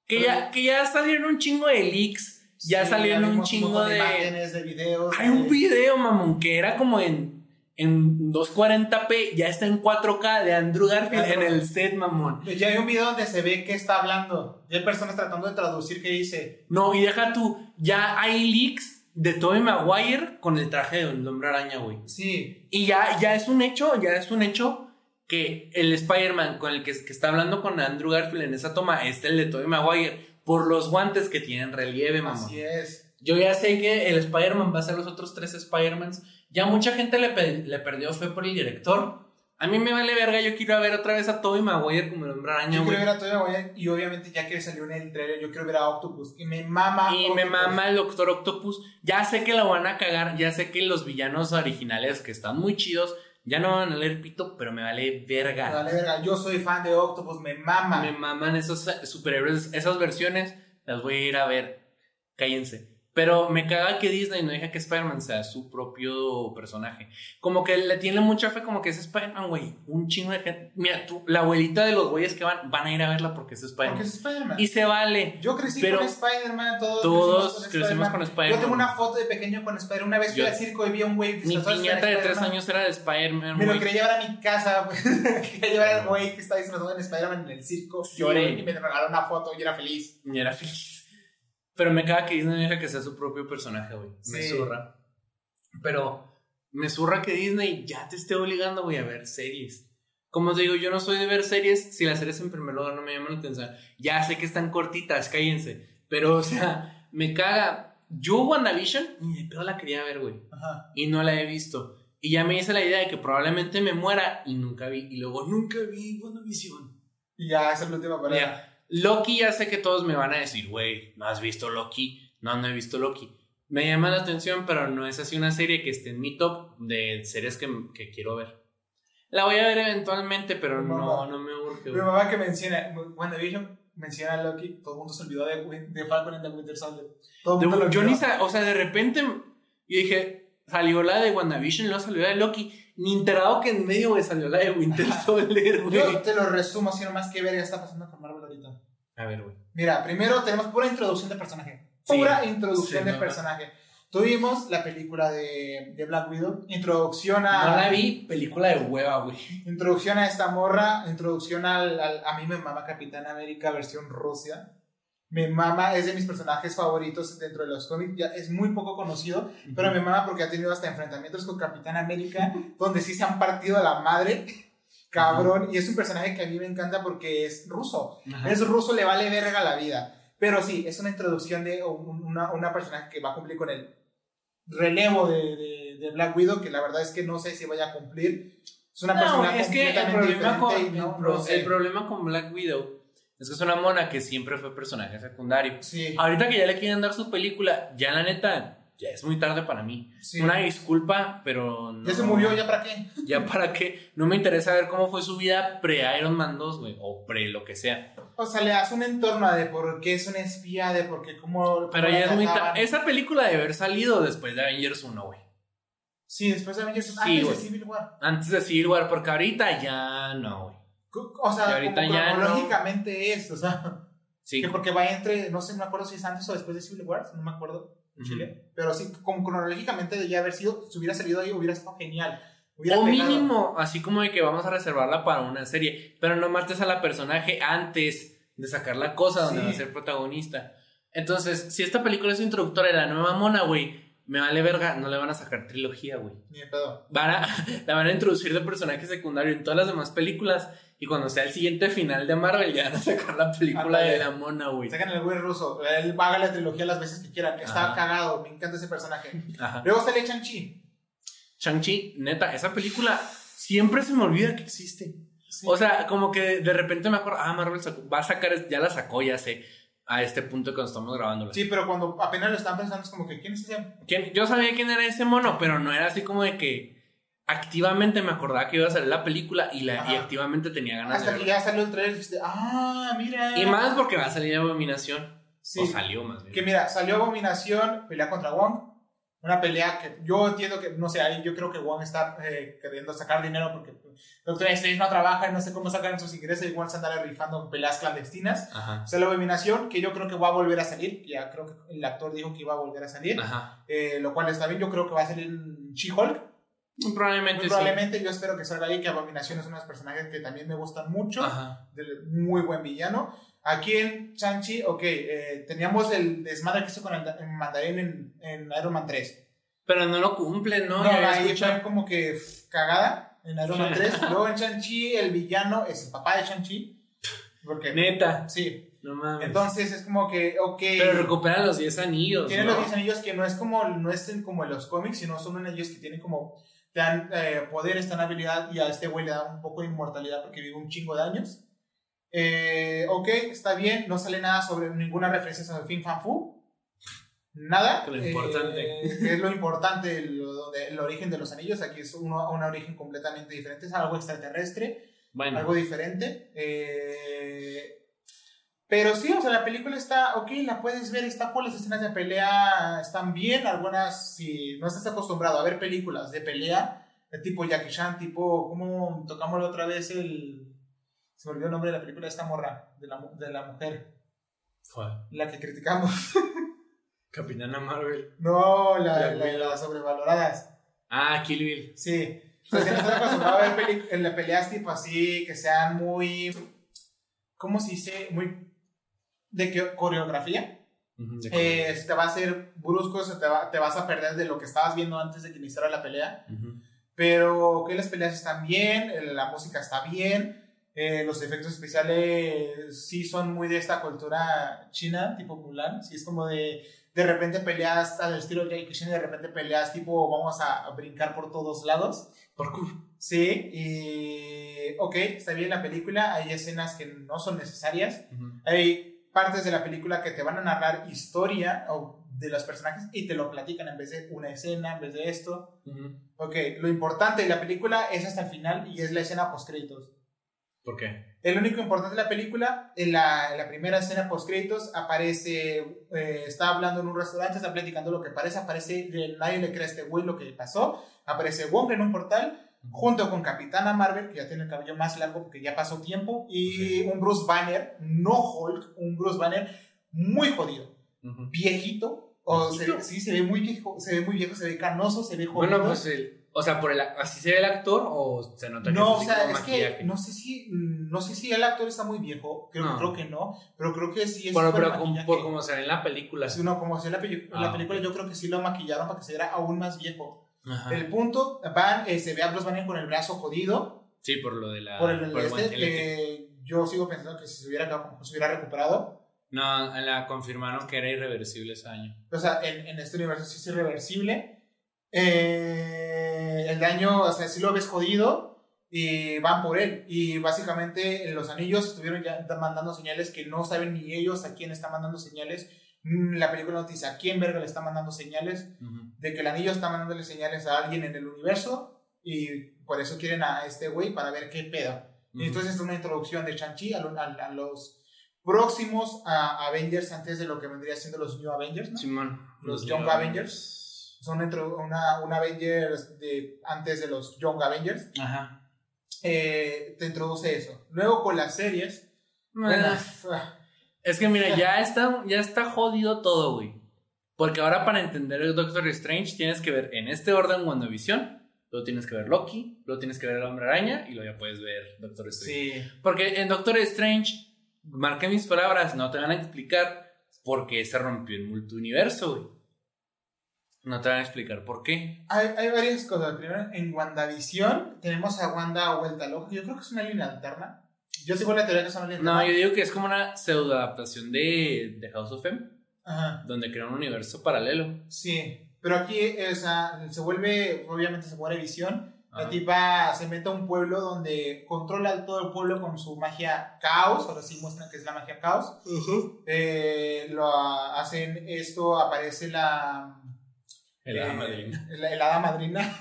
Que ya, que ya salieron un chingo de leaks. Ya Sí, salieron un chingo de. imágenes, de videos. Hay un de- video, mamón, que era como en, en 240p. Ya está en 4K de Andrew Garfield en el set, mamón. Ya hay un video donde se ve que está hablando. Y hay personas tratando de traducir qué dice. No, y deja tú. Ya hay leaks de Tobey Maguire con el traje de un hombre araña, güey. Sí, Y ya, ya es un hecho, ya es un hecho que el Spider-Man con el que, que está hablando con Andrew Garfield en esa toma es el de Tobey Maguire por los guantes que tienen relieve, mamá. así es. Yo ya sé que el Spider-Man va a ser los otros tres Spider-Mans. Ya mucha gente le, pe- le perdió fe por el director. A mí me vale verga, yo quiero ver otra vez a Tobey Maguire como el hombre araña, Yo güey. quiero ver a Tobey Maguire y obviamente ya que salió en el trailer, yo quiero ver a Octopus. Y me mama. Y me mama el Doctor Octopus. Ya sé que lo van a cagar. Ya sé que los villanos originales que están muy chidos ya no van a leer pito, pero me vale verga. Me vale verga, yo soy fan de Octopus, me mama. Me maman esos superhéroes, esas versiones, las voy a ir a ver. Cállense. Pero me caga que Disney no deja que Spider-Man sea su propio personaje. Como que le tiene mucha fe, como que es Spider-Man, güey. Un chingo de gente. Mira, tú, la abuelita de los güeyes que van, van a ir a verla porque es Porque Spider-Man. es Spider-Man. Y se vale. Yo crecí Pero con Spider-Man, todos, todos crecimos con Spider-Man. Yo tengo una foto de pequeño con Spider-Man. Una vez fui Yo- al circo y vi a un güey Mi piñata de tres años era de Spider-Man, Me lo quería llevar a mi casa, quería llevar al güey que estaba disfrazado en Spider-Man en el circo. Lloré y me regaló una foto y era feliz. Y era feliz. Pero me caga que Disney deja que sea su propio personaje, güey. Me Sí. zurra. Pero me zurra que Disney ya te esté obligando, güey, a ver series. Como te digo, yo no soy de ver series si las series en primer lugar no me llaman la atención. Ya sé que están cortitas, cállense. Pero, o sea, me caga. Yo WandaVision ni de pedo la quería ver, güey. Ajá. Y no la he visto. Y ya me hice la idea de que probablemente me muera y nunca vi. Y luego nunca vi WandaVision. Y ya, esa es la última palabra. Loki, ya sé que todos me van a decir, güey, ¿no has visto Loki? No, no he visto Loki. Me llama la atención, pero no es así una serie que esté en mi top de series que, que quiero ver. La voy a ver eventualmente, pero Mi no, mamá. no me urge. Mi mamá que menciona, WandaVision menciona a Loki, todo el mundo se olvidó de, de Falcon and the Winter Soldier. Todo el De- mundo lo yo ni o sea, de repente yo dije, salió la de WandaVision luego salió la de Loki. Ni enterado que en medio, güey, salió la de Winter Soldier, güey. Yo te lo resumo así nomás que verga está pasando con Marvel ahorita. A ver, güey. Mira, primero tenemos pura introducción de personaje. Sí. Pura introducción Sí, de no, personaje. Tuvimos la película de, de Black Widow, introducción a... No la vi, película de hueva, güey. Introducción a esta morra, introducción al, al- A mí me mama Capitán América versión Rusia. Me mama, es de mis personajes favoritos dentro de los cómics. Ya es muy poco conocido, pero me mama porque ha tenido hasta enfrentamientos con Capitán América, donde sí se han partido a la madre. Cabrón, y es un personaje que a mí me encanta porque es ruso. Es ruso, le vale verga la vida. Pero sí, es una introducción de una, una personaje que va a cumplir con el relevo de, de, de, Black Widow, que la verdad es que no sé si vaya a cumplir. Es una persona es que el problema, con, el problema con Black Widow es que es una mona que siempre fue personaje secundario. Sí. Ahorita que ya le quieren dar su película, ya la neta, ya es muy tarde para mí. Una disculpa, pero no. Ya se murió, ¿ya para qué? ¿Ya para qué? No me interesa ver cómo fue su vida pre-Iron Man 2, güey, o pre lo que sea. O sea, le das un entorno de por qué es una espía, de por qué, cómo. Pero ya es muy tarde. Esa película debe haber salido después de Avengers 1, güey. Sí, después de Avengers 1. Sí, antes de Civil War. Antes de Civil War, porque ahorita ya no, güey. O sea, ahorita ya cronológicamente es, o sea. Sí. Que porque va entre, no sé, no me acuerdo si es antes o después de Civil War, no me acuerdo. Chile. Pero sí, como cronológicamente de ya haber sido, si hubiera salido ahí, hubiera estado genial. o mínimo, así como de que vamos a reservarla para una serie, pero no mates a la personaje antes de sacar la cosa donde va a ser protagonista. Entonces, si esta película es introductoria de la nueva mona, güey, me vale verga, no le van a sacar trilogía, güey. Ni pedo. Van a, la van a introducir de personaje secundario en todas las demás películas y cuando sea el siguiente final de Marvel, ya van a sacar la película de la mona, güey. Sacan el güey ruso. Él haga la trilogía las veces que quieran. Está cagado. Me encanta ese personaje. Luego sale Chang-Chi. Chang-Chi, neta, esa película siempre se me olvida que existe. O sea, como que de repente me acuerdo, ah, Marvel va a sacar, ya la sacó, ya sé, a este punto cuando estamos grabando. Sí, pero cuando apenas lo están pensando es como que, ¿quién es ese? ¿Quién? Yo sabía quién era ese mono, pero no era así como de que activamente me acordaba que iba a salir la película y, la, y activamente tenía ganas Hasta de que ya salió el trailer y dijiste, ah, mira. Y más porque va a salir Abominación. Sí. O salió más bien. Que mira, salió Abominación, pelea contra Wong. Una pelea que yo entiendo que, no sé, ahí yo creo que Wong está eh, queriendo sacar dinero porque Doctor Strange no trabaja y no sé cómo sacan sus ingresos. Igual se andará rifando peleas clandestinas. Ajá. La Abominación, que yo creo que va a volver a salir. Ya creo que el actor dijo que iba a volver a salir. Ajá. Eh, lo cual está bien. Yo creo que va a salir She-Hulk Probablemente. probablemente yo espero que salga ahí, que Abominación es uno de los personajes que también me gustan mucho. muy buen villano. Aquí en Chanchi, ok, eh, teníamos el desmadre que hizo con el, mandarín en, en, Iron Man 3. Pero no lo cumple, ¿no? No, ahí fue como que cagada en Iron Man 3. Luego en Chanchi, el villano es el papá de Chanchi. Porque, Neta. Sí. No mames. Entonces es como que, ok. Pero recupera los 10 anillos. Tiene los 10 anillos que no es como, no estén como en los cómics, sino son anillos que tienen como te dan eh, poder, esta habilidad y a este güey le da un poco de inmortalidad porque vive un chingo de años. Eh, ok, está bien, no sale nada sobre ninguna referencia sobre Fin Fan Fu. Nada. Lo importante. Eh, es lo importante, el origen de los anillos. Aquí es uno, un origen completamente diferente, es algo extraterrestre, algo diferente. Eh, pero sí, o sea, la película está, ok, la puedes ver, está por las escenas de pelea, están bien, algunas, si no estás acostumbrado a ver películas de pelea, de tipo Jackie Chan, tipo, ¿cómo tocamos la otra vez el... Se me olvidó el nombre de la película de esta morra, de la, de la mujer. La que criticamos. Capitana Marvel. No, la, la, las sobrevaloradas. Ah, Kill Bill. Sí. O sea, si no estás acostumbrado a ver peleas tipo así, que sean muy... ¿Cómo se dice? Muy de qué coreografía. Eh, te va a ser brusco, te, va, te, vas a perder de lo que estabas viendo antes de que iniciara la pelea. Pero que las peleas están bien, la música está bien, eh, los efectos especiales sí son muy de esta cultura china, tipo Mulan. Sí, es como de de repente peleas al estilo Jackie Chan y de repente peleas tipo vamos a, brincar por todos lados. Por Sí, y ok, está bien la película, hay escenas que no son necesarias, hay partes de la película que te van a narrar historia de los personajes y te lo platican en vez de una escena, en vez de esto. Ok, lo importante de la película es hasta el final y es la escena post créditos. ¿Por qué? El único importante de la película, en la, la primera escena post créditos, aparece, eh, está hablando en un restaurante, está platicando lo que parece, aparece, nadie le cree a este güey lo que pasó, aparece Wong en un portal junto con Capitana Marvel, que ya tiene el cabello más largo porque ya pasó tiempo, y un Bruce Banner, no Hulk, un Bruce Banner muy jodido, viejito, O se, sí, se ve muy viejo, se ve muy viejo, se ve canoso, se ve joven. Bueno, pues el, o sea, por el, así se ve el actor o se nota que No, o sea, es que no sé si no sé si el actor está muy viejo, creo, creo que no, pero creo que sí es Bueno, pero por como se ve en la película. Sí, no, como se ve en la, la ah, película, yo creo que sí lo maquillaron para que se viera aún más viejo. El punto, van, eh, se ve a Bruce Banner con el brazo jodido. Sí, por lo de la. Por el, este, yo sigo pensando que si se hubiera, se hubiera recuperado. No, la confirmaron que era irreversible ese año. O sea, en, en este universo sí es irreversible. Eh, el daño, o sea, si lo ves jodido y van por él. Y básicamente los anillos estuvieron ya mandando señales que no saben ni ellos a quién está mandando señales. Mm, la película no dice a quién verga le está mandando señales. De que el anillo está mandándole señales a alguien en el universo. Y por eso quieren a este güey para ver qué pedo. Y entonces es una introducción de Shang-Chi a, a, los próximos Avengers antes de lo que vendría siendo los New Avengers. Los, Young Avengers. Son dentro una, una Avengers de, antes de los Young Avengers. Ajá. Eh, te introduce eso. Luego con las series. Ah. es que mira, ya está, ya está jodido todo, güey. Porque ahora para entender el Doctor Strange tienes que ver en este orden WandaVision luego tienes que ver Loki, luego tienes que ver El Hombre Araña y luego ya puedes ver Doctor Strange. Sí. Porque en Doctor Strange, marqué mis palabras, no te van a explicar por qué se rompió el multiuniverso, güey. No te van a explicar por qué. Hay, hay varias cosas. Primero, en WandaVision tenemos a Wanda vuelta loca. Yo creo que es una línea alterna. Yo tengo la teoría que es una línea alterna. No, yo digo que es como una pseudo adaptación de, de House of M. Ajá. Donde crea un universo paralelo. Sí. Pero aquí esa, se vuelve, obviamente se muere visión. La tipa se mete a un pueblo donde controla todo el pueblo con su magia caos. Ahora sí muestran que es la magia caos. Eh, lo hacen esto, aparece la. El hada eh, madrina. El, hada madrina.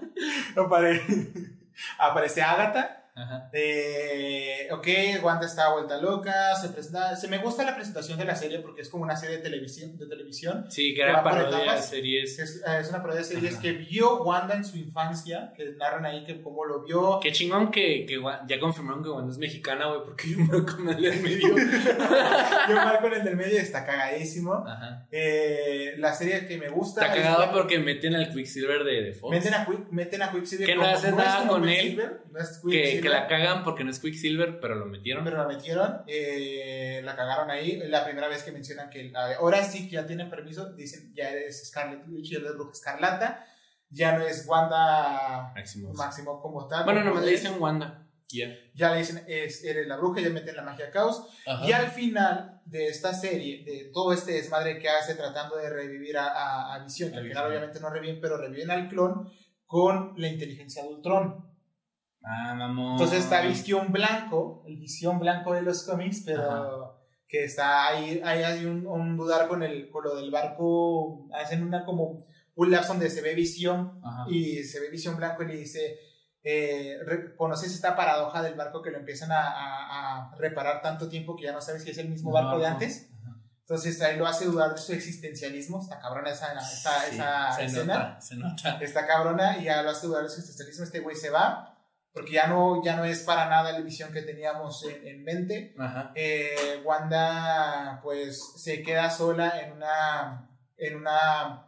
aparece, aparece Agatha. Eh, ok, Wanda está vuelta loca, se presenta, se me gusta la presentación de la serie porque es como una serie de televisión. De televisión sí, que era parodia de series. Es, es, una parodia de series que vio Wanda en su infancia, que narran ahí que cómo lo vio. Qué chingón que, que ya confirmaron que Wanda es mexicana, güey, porque yo marco en el del medio. yo marco en el del medio está cagadísimo. Eh, la serie que me gusta. Está cagado porque meten al Quicksilver de, de Fox. Meten a, meten a Quicksilver. Que no hace nada con él. No es Quicksilver que la cagan porque no es Quicksilver, pero lo metieron. Pero la metieron, eh, la cagaron ahí. La primera vez que mencionan que ahora sí que ya tienen permiso, dicen ya eres Scarlet Witch, ya eres Bruja Escarlata, ya no es Wanda Máximo, como tal. Bueno, no le dicen Wanda. Ya le dicen, es, eres la bruja, ya meten la magia caos. Y al final de esta serie, de todo este desmadre que hace tratando de revivir a, a, Visión, al final obviamente no reviven, pero reviven al clon con la inteligencia de Ultron. Ah, mamón. Entonces está Visión Blanco, el Visión Blanco de los cómics, pero que está ahí, ahí hay un, dudar con, el, con lo del barco, hacen una como un lapso donde se ve Visión y se ve Visión Blanco y le dice, eh, ¿conoces esta paradoja del barco que lo empiezan a, reparar tanto tiempo que ya no sabes si es el mismo barco de antes? Entonces ahí lo hace dudar de su existencialismo. Está cabrona esa, esa, esa escena. se nota. Está cabrona y ya lo hace dudar de su existencialismo. Este güey se va porque ya no, ya no es para nada la visión que teníamos en, mente. Eh, Wanda pues se queda sola en una, en una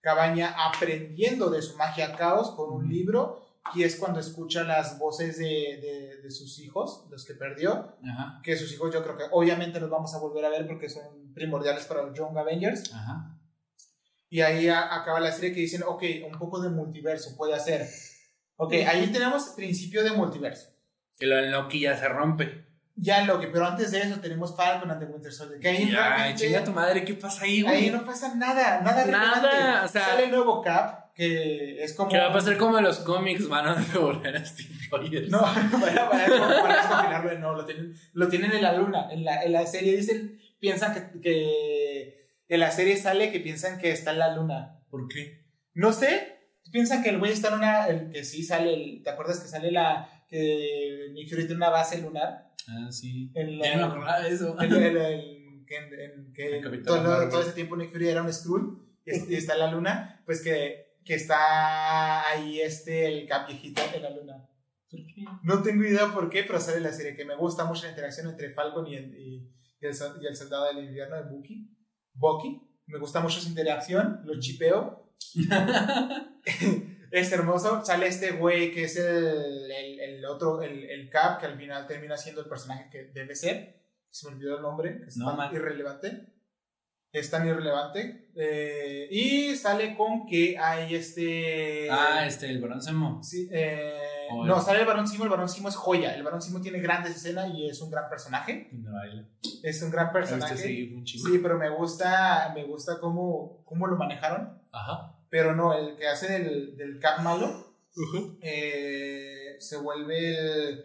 cabaña aprendiendo de su magia caos con un libro y es cuando escucha las voces de, de, sus hijos, los que perdió, que sus hijos yo creo que obviamente los vamos a volver a ver porque son primordiales para los Young Avengers. Y ahí acaba la serie que dicen, ok, un poco de multiverso puede hacer Ok, ahí tenemos principio de multiverso. Que lo Loki ya se rompe. Ya Loki, pero antes de eso tenemos Falcon and the Winter Soldier. Que ahí ya, chinga tu madre, ¿qué pasa ahí, güey? Ahí no pasa nada, nada Nada, o sea... Sale el nuevo Cap, que es como... Que va a pasar como en los cómics, van a devolver a Steve Rogers. No, van a, van no, lo tienen, lo tienen en la luna. En la, en la serie dicen, piensan que, que... En la serie sale que piensan que está en la luna. ¿Por qué? No sé, piensan que el güey está en una. El, que sí sale. El, ¿Te acuerdas que sale la. que Nick Fury tiene una base lunar? Ah, sí. El, ya no me de eso. El, el, que, todo, todo, ese tiempo Nick Fury era un Skrull y, está en la luna. Pues que, que está ahí este, el cap viejito en la luna. ¿Por qué? No tengo idea por qué, pero sale la serie que me gusta mucho la interacción entre Falcon y el, y, el, soldado del invierno de Bucky. Bucky Me gusta mucho su interacción, lo chipeo. es hermoso. Sale este güey que es el, el, el otro, el, el, Cap, que al final termina siendo el personaje que debe ser. Se me olvidó el nombre, que es tan irrelevante. Es tan irrelevante. Eh, y sale con que hay este. Ah, este, el Barón Simo. Sí, eh, no, sale el Barón Simo. El Barón Simo es joya. El Barón Simo tiene grandes escenas y es un gran personaje. Es un gran personaje. sí, pero me gusta, me gusta cómo, cómo lo manejaron. Ajá. Pero no, el que hace del, del Cap malo eh, se vuelve el.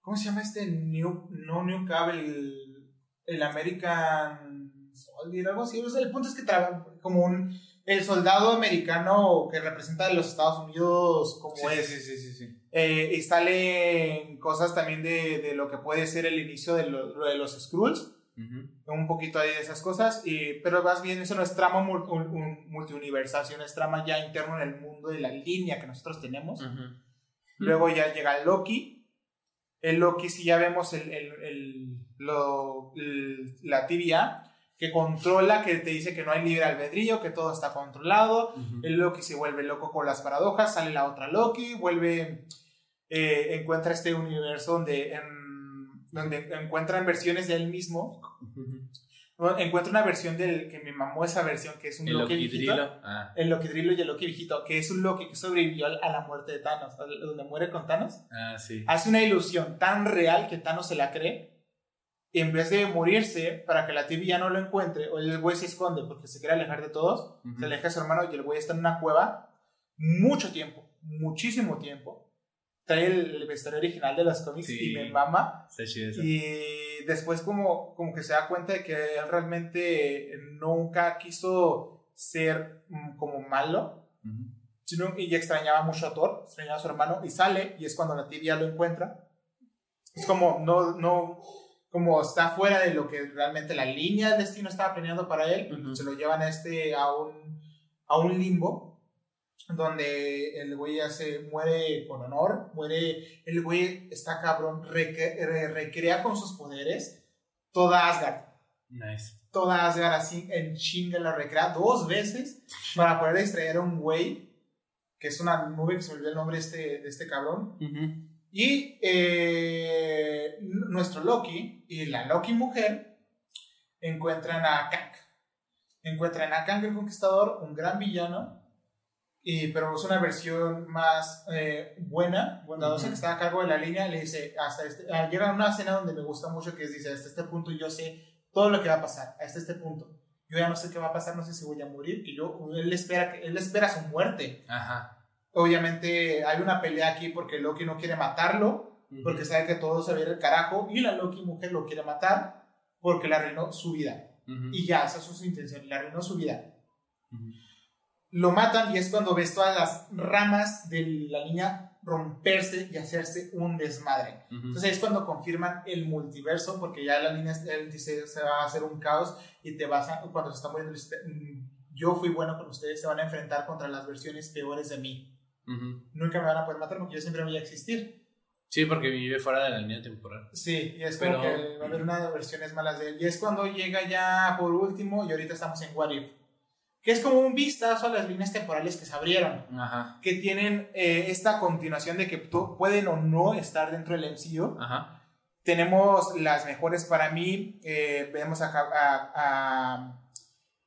¿Cómo se llama este? New, no New Cap, el, el American Soldier, algo así. el punto es que trabaja como un. El soldado americano que representa a los Estados Unidos como es. Sí, sí, sí, sí. Eh, y salen cosas también de, de, lo que puede ser el inicio de, lo, de los Skrulls un poquito ahí de esas cosas, y, pero más bien eso no es trama multiuniversal, sino es trama ya interno en el mundo de la línea que nosotros tenemos. Luego ya llega Loki. El Loki, si ya vemos el, el, el, lo, la TVA, que controla, que te dice que no hay libre albedrío, que todo está controlado. El Loki se vuelve loco con las paradojas, sale la otra Loki, vuelve, eh, encuentra este universo donde donde encuentran versiones de él mismo. Encuentra una versión del que me mamó esa versión, que es un el Loki, viejito. Ah. El Loki Drilo y el Loki viejito, que es un Loki que sobrevivió a la muerte de Thanos, donde muere con Thanos. Ah, sí. Hace una ilusión tan real que Thanos se la cree. Y en vez de morirse para que la TV ya no lo encuentre, o el güey se esconde porque se quiere alejar de todos, se aleja de su hermano y el güey está en una cueva mucho tiempo, muchísimo tiempo trae el, vestuario original de los cómics y me mama. Y después como, como que se da cuenta de que él realmente nunca quiso ser mm, como malo. sino, y extrañaba mucho a Thor, extrañaba a su hermano y sale y es cuando la tibia lo encuentra. Es como, no, no, como está fuera de lo que realmente la línea del destino estaba planeando para él, se lo llevan a este, a un, a un limbo donde el güey ya se muere con honor, muere, el güey está cabrón, recrea con sus poderes toda Asgard. Nice. Toda Asgard así en chinga la recrea dos veces para poder extraer a un güey, que es una nube que se olvidó el nombre de este, de este cabrón. Y eh, nuestro Loki y la Loki mujer encuentran a Kang. Encuentran a Kang el Conquistador, un gran villano pero es una versión más eh, buena. Cuando uh que está a cargo de la línea le dice, hasta este, ah, una escena donde me gusta mucho que es, dice, hasta este punto yo sé todo lo que va a pasar, hasta este punto. Yo ya no sé qué va a pasar, no sé si voy a morir, que yo, él espera, él espera su muerte. Ajá. Obviamente hay una pelea aquí porque Loki no quiere matarlo, porque sabe que todo se va a ir el carajo, y la Loki mujer lo quiere matar porque le arruinó su vida. Y ya, esa es su intención, le arruinó su vida lo matan y es cuando ves todas las ramas de la niña romperse y hacerse un desmadre. Entonces es cuando confirman el multiverso, porque ya la niña él dice se va a hacer un caos y te vas a, cuando se está muriendo, mm, yo fui bueno con ustedes, se van a enfrentar contra las versiones peores de mí. Nunca me van a poder matar porque yo siempre voy a existir. Sí, porque vive fuera de la línea temporal. Sí, y es como que va a haber una de versiones malas de él. Y es cuando llega ya por último, y ahorita estamos en What If que es como un vistazo a las líneas temporales que se abrieron, que tienen eh, esta continuación de que pueden o no estar dentro del MCU. Tenemos las mejores para mí, eh, vemos a, a,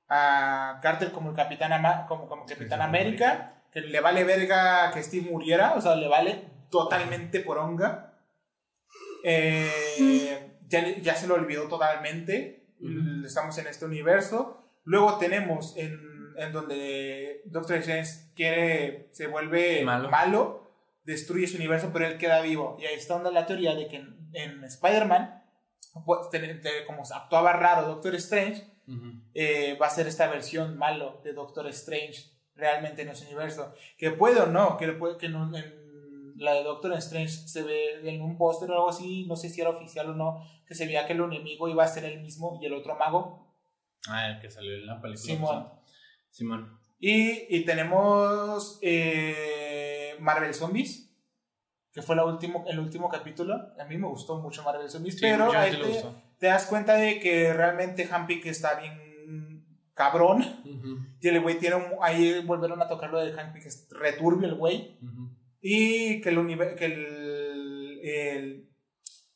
a, Carter como el Capitán, como, como Capitán América, que le vale verga que Steve muriera, o sea, le vale totalmente por onga. Eh, ya, ya, se lo olvidó totalmente, estamos en este universo. Luego tenemos en, en donde Doctor Strange quiere, se vuelve malo. destruye su universo, pero él queda vivo. Y ahí está la teoría de que en, Spider-Man, pues, como actuaba raro Doctor Strange, eh, va a ser esta versión malo de Doctor Strange realmente en ese universo. Que puede o no, que, puede, que en, la de Doctor Strange se ve en un póster o algo así, no sé si era oficial o no, que se veía que el enemigo iba a ser el mismo y el otro mago Ah, el que salió en la película. Simón. Simón. Y, y tenemos eh, Marvel Zombies, que fue la último, el último capítulo. A mí me gustó mucho Marvel Zombies, pero ahí te, te, das cuenta de que realmente Hampick está bien cabrón. Ujú, Y el güey tiene un, ahí volvieron a tocar lo de Hank que es returbio el güey. ujú. Y que el, que el, el,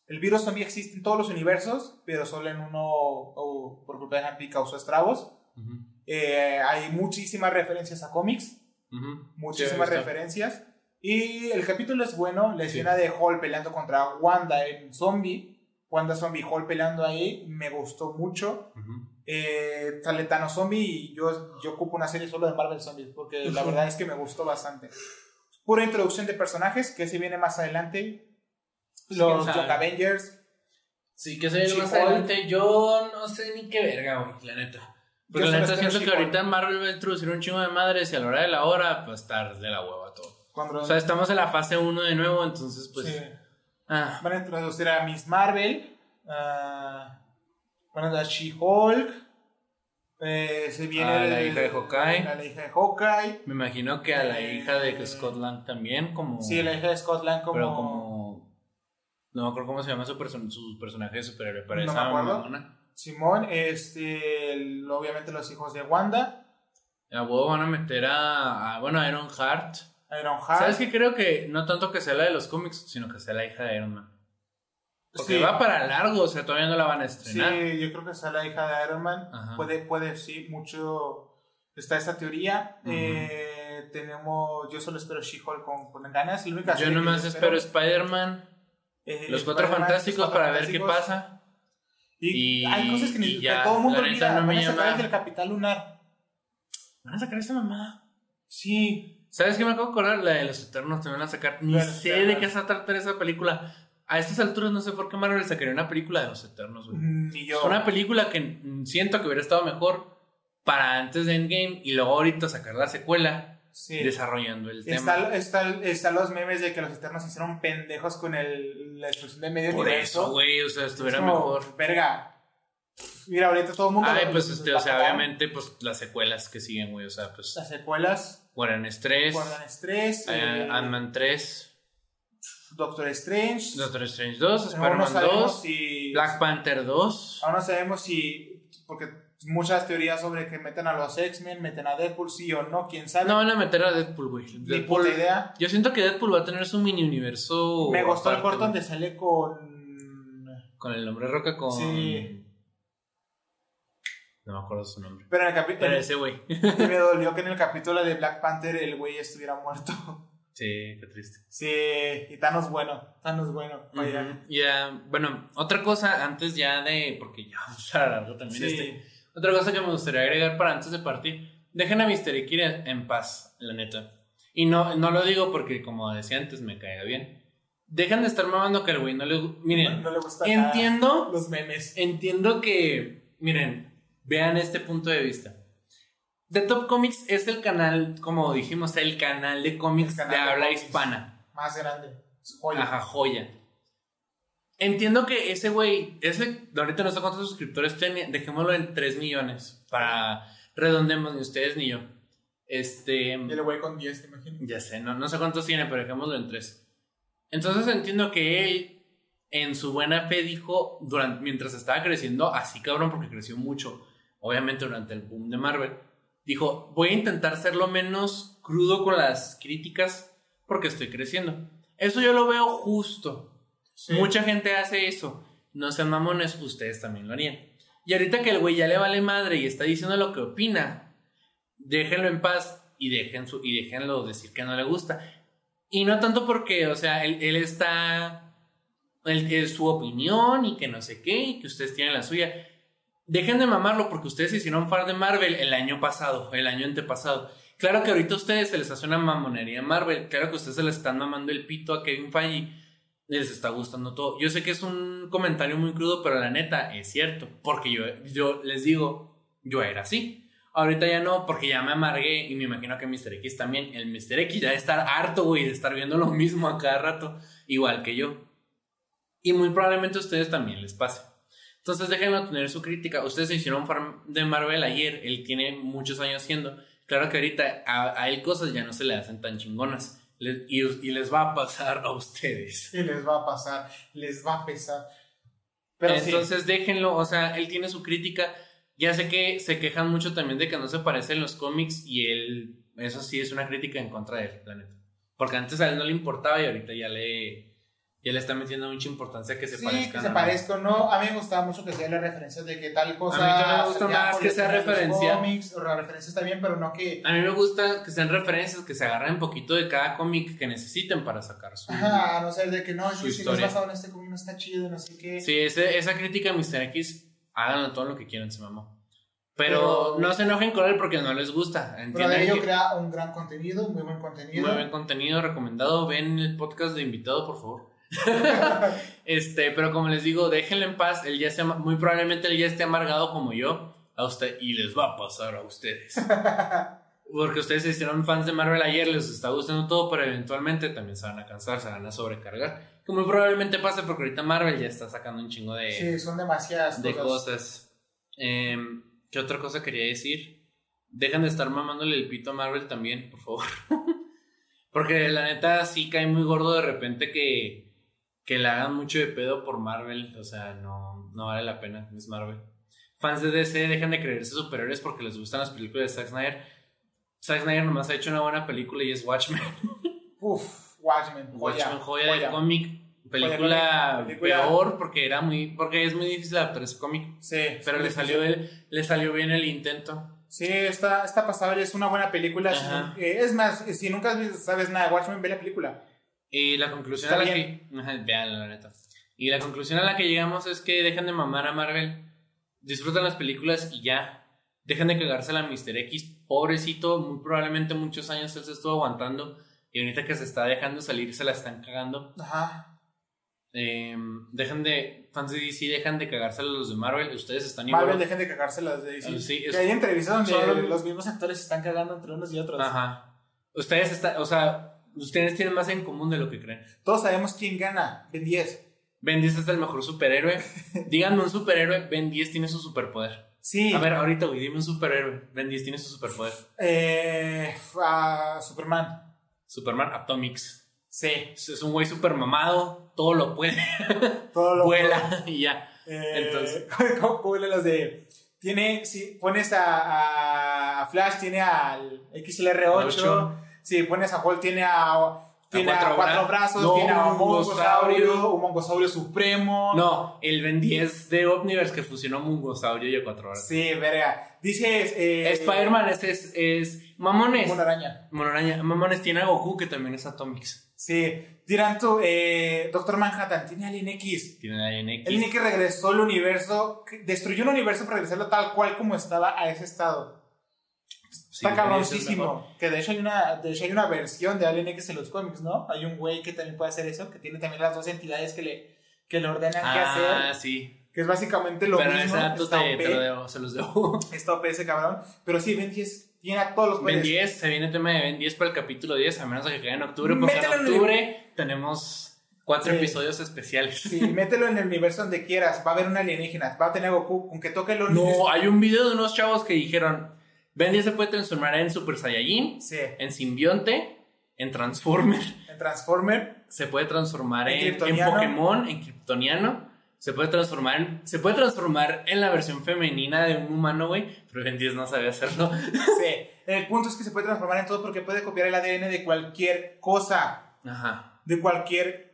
el virus zombie existe en todos los universos, pero solo en uno, o por culpa de Hank causó estragos. Ujú, Eh, hay muchísimas referencias a cómics, muchísimas Sí, referencias. Y el capítulo es bueno, la escena de Hall peleando contra Wanda en zombie, Wanda zombie, Hall peleando ahí, me gustó mucho. Ujú. Eh, sale Thanos zombie y yo, yo ocupo una serie solo de Marvel Zombies, porque la verdad es que me gustó bastante. Pura introducción de personajes, que se viene más adelante. Los. Young Avengers. Sí, que se ve más adelante. Yo no sé ni qué verga, güey, la neta. Porque Yo la neta siento que ahorita Marvel va a introducir un chingo de madres y a la hora de la hora, pues estar de la hueva todo. Cuando, O sea, estamos en la fase 1 de nuevo, entonces pues. sí. Ah, Van a introducir a Miss Marvel. ah, van a dar She-Hulk. eh, se viene A la el- hija de Hawkeye. A la hija de Hawkeye. me imagino que a la Eh, hija de Scott Lang también, como. Sí, la hija de Scotland como... Pero como. No me acuerdo cómo se llama su, person- su personaje de superhéroe, pero No esa me acuerdo. mamona. Simón, este, el- obviamente los hijos de Wanda. A huevo van a meter a, a, bueno, a Iron Heart. Iron Heart. ¿Sabes qué? Creo que no tanto que sea la de los cómics, sino que sea la hija de Iron Man. Porque Sí. va para largo, o sea, todavía no la van a Sí, estrenar. yo creo que es la hija de Iron Man. Ajá. Puede, puede, sí, mucho. Está esa teoría. Eh, tenemos. Yo solo espero She-Hulk con, con ganas. La única Yo nomás espero Spider-Man, eh, los cuatro fantásticos los Cuatro para ver qué pasa. Y, Y- hay cosas que, ni, ya, todo el mundo olvida. no me Van a sacar llama. el del Capital Lunar. Van a sacar esa mamada. Sí. ¿Sabes qué me acabo de acordar? La de los Eternos te van a sacar. Ni sé de qué se va a tratar esa película. A estas alturas no sé por qué Marvel sacaría una película de los Eternos, güey. Ni yo. Es una película que mm, siento que hubiera estado mejor para antes de Endgame y luego ahorita sacar la secuela Sí. desarrollando el tema. Está, está, está los memes de que los Eternos se hicieron pendejos con el, la destrucción del medio Por universo. eso, güey, o sea, estuviera Es como, mejor. Verga. Mira, ahorita todo el mundo. Ay, pues este, o sea, obviamente, pues las secuelas que siguen, güey, o sea, pues Las secuelas. Guardianes 3, Guardan Estrés. eh, Ant-Man 3, Doctor Strange. Doctor Strange 2, Aún no Spider-Man sabemos 2, si. Black Panther 2. Aún no sabemos si. Porque muchas teorías sobre que meten a los X-Men, meten a Deadpool, sí o no, quién sabe. No van a meter a Deadpool, güey. Ni puta idea. yo siento que Deadpool va a tener su mini universo. Me gustó el corto donde sale con. Con el hombre roca, con. Sí. No me acuerdo su nombre. Pero en el capítulo. Pero ese güey. me dolió que en el capítulo de Black Panther el güey estuviera muerto. Sí, qué triste. Sí, y Thanos bueno. Thanos bueno. Vaya. Ujú. Ya, bueno, otra cosa antes ya de. Porque ya vamos a también Sí. este. Otra cosa que me gustaría agregar para antes de partir. Dejen a Mr. X en paz, la neta. Y no, no lo digo porque, como decía antes, me caiga bien. Dejen de estar mamando que el güey no le. Miren, No le gusta nada entiendo. los memes. Entiendo que. Miren, vean este punto de vista. The Top Comics es el canal, como dijimos, el canal de cómics canal de de habla hispana. Más grande. Joya. Ajá, joya. Entiendo que ese güey, ese, ahorita no sé cuántos suscriptores tiene, dejémoslo en 3 millones para redondemos ni ustedes ni yo. Este, el güey con 10, te imagino. ya sé, no, no sé cuántos tiene, pero dejémoslo en 3. Entonces entiendo que él, en su buena fe, dijo, durante, mientras estaba creciendo, así cabrón, porque creció mucho, obviamente durante el boom de Marvel, dijo, voy a intentar ser lo menos crudo con las críticas porque estoy creciendo. Eso yo lo veo justo. Sí. Mucha gente hace eso. No sean mamones, ustedes también lo harían. Y ahorita que el güey ya le vale madre y está diciendo lo que opina, déjenlo en paz y, dejen su, y déjenlo decir que no le gusta. Y no tanto porque, o sea, él, él está. Él es su opinión y que no sé qué, y que ustedes tienen la suya. Dejen de mamarlo porque ustedes hicieron fan de Marvel el año pasado, el año antepasado. Claro que ahorita a ustedes se les hace una mamonería Marvel. Claro que ustedes se les están mamando el pito a Kevin Feige. Les está gustando todo. Yo sé que es un comentario muy crudo, pero la neta es cierto. Porque yo, yo les digo, yo era así. Ahorita ya no, porque ya me amargué y me imagino que Mr. X también. El Mr. X ya de estar harto, güey, de estar viendo lo mismo a cada rato, igual que yo. Y muy probablemente a ustedes también les pase. Entonces déjenlo tener su crítica. Ustedes se hicieron fan de Marvel ayer, él tiene muchos años haciendo. Claro que ahorita a, a él cosas ya no se le hacen tan chingonas. Les- y, y les va a pasar a ustedes. Y les va a pasar, les va a pesar. Pero sí. Entonces déjenlo, o sea, él tiene su crítica. Ya sé que se quejan mucho también de que no se parecen los cómics y él, eso sí es una crítica en contra de él, la neta. Porque antes a él no le importaba y ahorita ya le, ya le está metiendo mucha importancia que se Sí, parezcan. que se a- parezcan, ¿no? A mí me gustaba mucho que sean las referencias de que tal cosa. A mí también me gusta más que sea referencia. Cómics, o la referencia está bien, pero no que. A mí me gusta que sean referencias, que se agarren un poquito de cada cómic que necesiten para sacar su... Ajá, a no ser de que no, sí, no es basado en este cómic, no está chido, no sé qué. Sí, ese- esa crítica a Mr. X, háganlo todo lo que quieran, se mamó. Pero, Pero- no se enojen con él porque no les gusta. Pero de ello que crea un gran contenido, muy buen contenido. muy buen contenido recomendado. Ven el podcast de invitado, por favor. este, pero como les digo, déjenlo en paz. Él ya se, muy probablemente él ya esté amargado como yo a usted y les va a pasar a ustedes. Porque ustedes se hicieron fans de Marvel ayer, les está gustando todo, pero eventualmente también se van a cansar, se van a sobrecargar. Que muy probablemente pase porque ahorita Marvel ya está sacando un chingo de, Sí, son demasiadas de cosas. cosas. Em, ¿Qué otra cosa quería decir? Dejan de estar mamándole el pito a Marvel también, por favor. Porque la neta sí cae muy gordo de repente que, que le hagan mucho de pedo por Marvel. O sea, no, no vale la pena, es Marvel. Fans de DC dejan de creerse superiores porque les gustan las películas de Zack Snyder. Zack Snyder nomás ha hecho una buena película y es Watchmen. Uf, Watchmen, joya. Watchmen, joya, de cómic. Joya Película, cómic, película- peor porque era muy porque es muy difícil adaptar ese cómic. Sí, Pero le salió, el, le salió bien el intento. Sí, está, está pasable, es una buena película. Eh, es más, si nunca sabes nada de Watchmen, ve la película. Y la conclusión Está a la que. Véanla, la neta. Y la conclusión a la que llegamos es que dejan de mamar a Marvel. Disfrutan las películas y ya. Dejan de cagársela a Mr. X. Pobrecito, muy probablemente muchos años él se estuvo aguantando. Y ahorita que se está dejando salir, se la están cagando. Ajá. Eh, dejan de. Fans de DC dejan de cagársela a los de Marvel. Ustedes están Marvel, igual. dejen de cagarse las de DC. Ah, sí, que es- hay entrevistas donde los mismos actores se están cagando entre unos y otros. Ajá. Ustedes están. O sea, ustedes tienen más en común de lo que creen. Todos sabemos quién gana. Ben 10. Ben 10 es el mejor superhéroe. Díganme un superhéroe, Ben 10 tiene su superpoder. Sí. A ver, ahorita, güey, dime un superhéroe. Ben 10 tiene su superpoder. Eh, Superman. Superman Atomics. Sí. Es un güey super mamado, todo lo puede, Todo lo vuela y ya. Eh, Entonces. ¿cómo, cómo los de.? Tiene, si pones a, a Flash, tiene al XLR8. Si pones a Hulk, tiene a. Tiene a cuatro cuatro, bra- brazos, No, tiene a un mongosaurio. mongosaurio, un mongosaurio supremo. No, el Ben 10 de Omniverse que fusionó Mungosaurio y a 4 horas. Sí, verga. Dices. Eh, Spider-Man ese es, es. Mamones. Una araña. Monoraña. Mamones tiene a Goku que también es Atomics. Sí. Dirán tú, eh, Doctor Manhattan, tiene Alien X. Tiene Alien X. Alien X regresó al universo, destruyó un universo para regresarlo tal cual como estaba a ese estado. Sí, Está Ben 10 es mejor. cabroncísimo. Que de hecho hay una, de hecho hay una versión de Alien X en los cómics, ¿no? Hay un güey que también puede hacer eso, que tiene también las dos entidades que le, que le ordenan qué Ah, hacer. sí. Que es básicamente lo Pero mismo. está te, te lo debo, se los debo. está OP ese cabrón. Pero sí, Ben 10 tiene a todos los Ben poderes. 10, se viene el tema de Ben 10 para el capítulo 10, a menos que caiga en octubre, porque Mételo en en octubre tenemos cuatro Sí. episodios especiales. Sí, mételo en el universo donde quieras. Va a haber un alienígena. Va a tener a Goku. Con que toque los No, hay un video de unos chavos que dijeron, Ben 10 se puede transformar en Super Saiyajin, Sí. en simbionte, en Transformer, En Transformer. se puede transformar En en, en kryptoniano. Pokémon, en Kryptoniano, se puede transformar en, se puede transformar en la versión femenina de un humano, güey, pero Ben 10 no sabe hacerlo. Sí. El punto es que se puede transformar en todo porque puede copiar el ADN de cualquier cosa. Ajá. De cualquier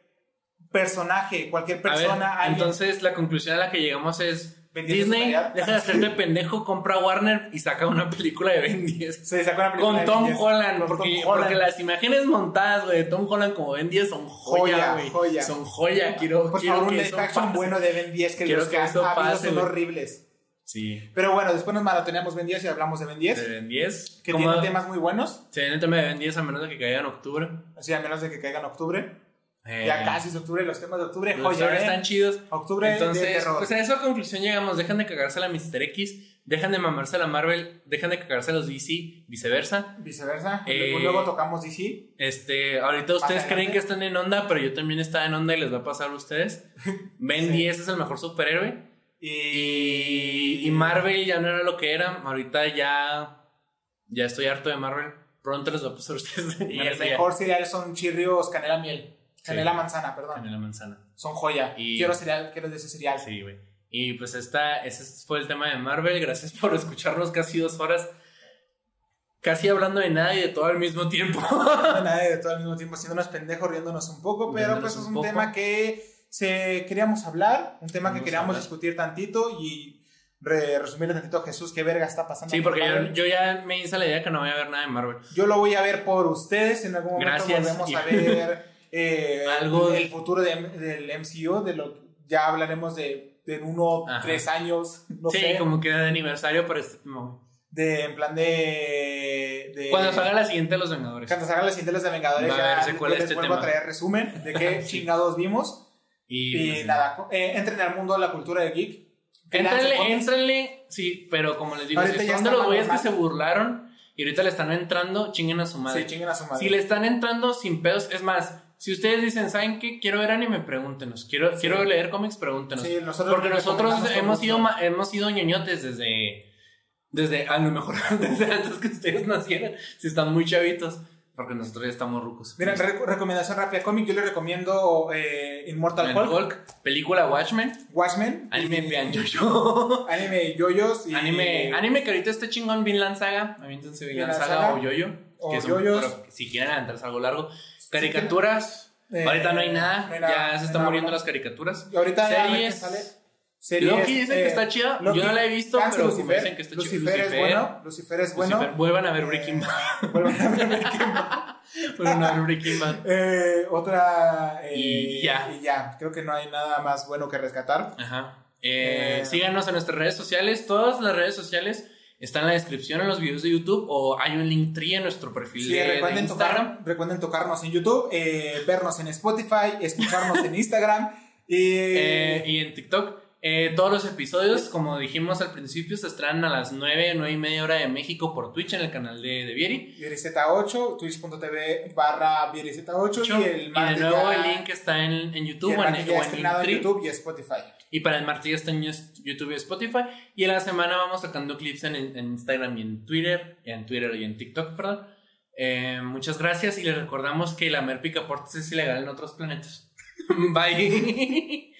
personaje, cualquier A ver, persona. alguien. entonces la conclusión a la que llegamos es Ben 10 Disney deja de hacerte pendejo, compra Warner y saca una película de Ben 10. Se sacó una película Con de Tom Ben 10. Holland, Con porque, Tom Holland. porque las imágenes montadas, güey, de Tom Holland como Ben 10 son joya, güey. Son joya, quiero, Por quiero favor, un que live eso pase. bueno de Ben 10 que Quiero los que que, han pase, son horribles. Sí. Pero bueno, después nos maratoneamos Ben 10 y hablamos de Ben 10. De Ben 10. que tiene temas muy buenos. Se viene el tema de Ben 10 a menos de que caiga en octubre. Así a menos de que caiga en octubre. Eh, Ya casi es octubre, los temas de octubre, Los joya, actores ¿eh? están chidos. Octubre de Entonces, terror. pues a esa conclusión llegamos. Dejan de cagarse a la Mr. X, dejan de mamarse a la Marvel, dejan de cagarse a los DC, viceversa. Viceversa. Eh, Luego tocamos DC. Este, ahorita ustedes adelante. creen que están en onda, pero yo también estaba en onda y les va a pasar a ustedes. Ben Sí. 10 es el mejor superhéroe. Y, y Marvel ya no era lo que era. Ahorita ya, ya estoy harto de Marvel. Pronto les va a pasar a ustedes. Y ya- mejor cereal son chirrios canela miel. Canela Sí. manzana, perdón. Canela manzana. Son joya. Y- Quiero cereal, quiero de ese cereal. Sí, güey. Y pues esta, ese fue el tema de Marvel. Gracias por escucharnos casi dos horas. Casi hablando de nada y de todo al mismo tiempo. nada de todo al mismo tiempo, haciéndonos pendejos, riéndonos un poco, pero pues es un tema que se, queríamos hablar, un tema que queríamos discutir tantito y resumirle tantito a Jesús qué verga está pasando. Sí, porque yo, ya me hice la idea que no voy a ver nada de Marvel. Yo lo voy a ver por ustedes, en algún momento volvemos a ver eh, Algo el, futuro del MCU, de lo ya hablaremos de, en uno, tres años, no sí, como que de aniversario, pero este, no. De, en plan de, de Cuando salga la siguiente de los Vengadores. Cuando salga la siguiente de los Vengadores, ya les este vuelvo a traer resumen de qué chingados vimos. Y, pues, nada, eh, entren al mundo de la cultura de geek. Entrenle, entrenle, sí, pero como les digo, si son de los güeyes que se burlaron y ahorita le están entrando, chinguen a su madre. Sí, chinguen a su madre. Si le están entrando sin pedos, es más, si ustedes dicen, ¿saben qué? Quiero ver anime, pregúntenos. Quiero, quiero leer cómics, pregúntenos. Sí, nosotros Porque nosotros hemos sido, hemos sido ñoñotes desde, desde, a lo mejor desde antes que ustedes nacieran, si están muy chavitos. Porque nosotros ya estamos rucos. Mira, recomendación rápida cómic, yo le recomiendo eh, Immortal Hulk. Película Watchmen. Watchmen. Anime Pian Yoyo. anime Yoyos. Y... Anime, anime que ahorita está chingón, Vinland Saga. Aviéntense Vinland Saga, Saga, o Yoyo. O que Yoyos. pero si quieren aventarse algo largo. Caricaturas. Eh, ahorita no hay nada. ya se están muriendo las caricaturas. Y ahorita series. Ya sale Series, Loki dicen que está chida. Yo no la he visto, pero Lucifer, dicen que está chida. Lucifer, es bueno. Lucifer es bueno. Vuelvan a ver Breaking Bad. Vuelvan a ver Breaking Bad. Vuelvan a ver Breaking Bad. Eh, otra. Eh, y ya. Y ya. Creo que no hay nada más bueno que rescatar. Ajá. Eh, eh, síganos en nuestras redes sociales. Todas las redes sociales están en la descripción en los videos de YouTube o hay un link tree en nuestro perfil de, recuerden Instagram. Tocar, recuerden tocarnos en YouTube, vernos en Spotify, escucharnos en Instagram y, y en TikTok. Eh, todos los episodios, como dijimos al principio, se estrenan a las 9, 9 y media hora de México por Twitch en el canal de, de Vieri. VieriZ8, twitch.tv barra VieriZ8 y el Y de nuevo el link está en, en YouTube o en, en, YouTube y Spotify. Y para el martes ya está en YouTube y Spotify. Y en la semana vamos sacando clips en, en Instagram y en Twitter, en Twitter y en TikTok, perdón. Eh, muchas gracias y les recordamos que la merpica portes es ilegal en otros planetas. Bye.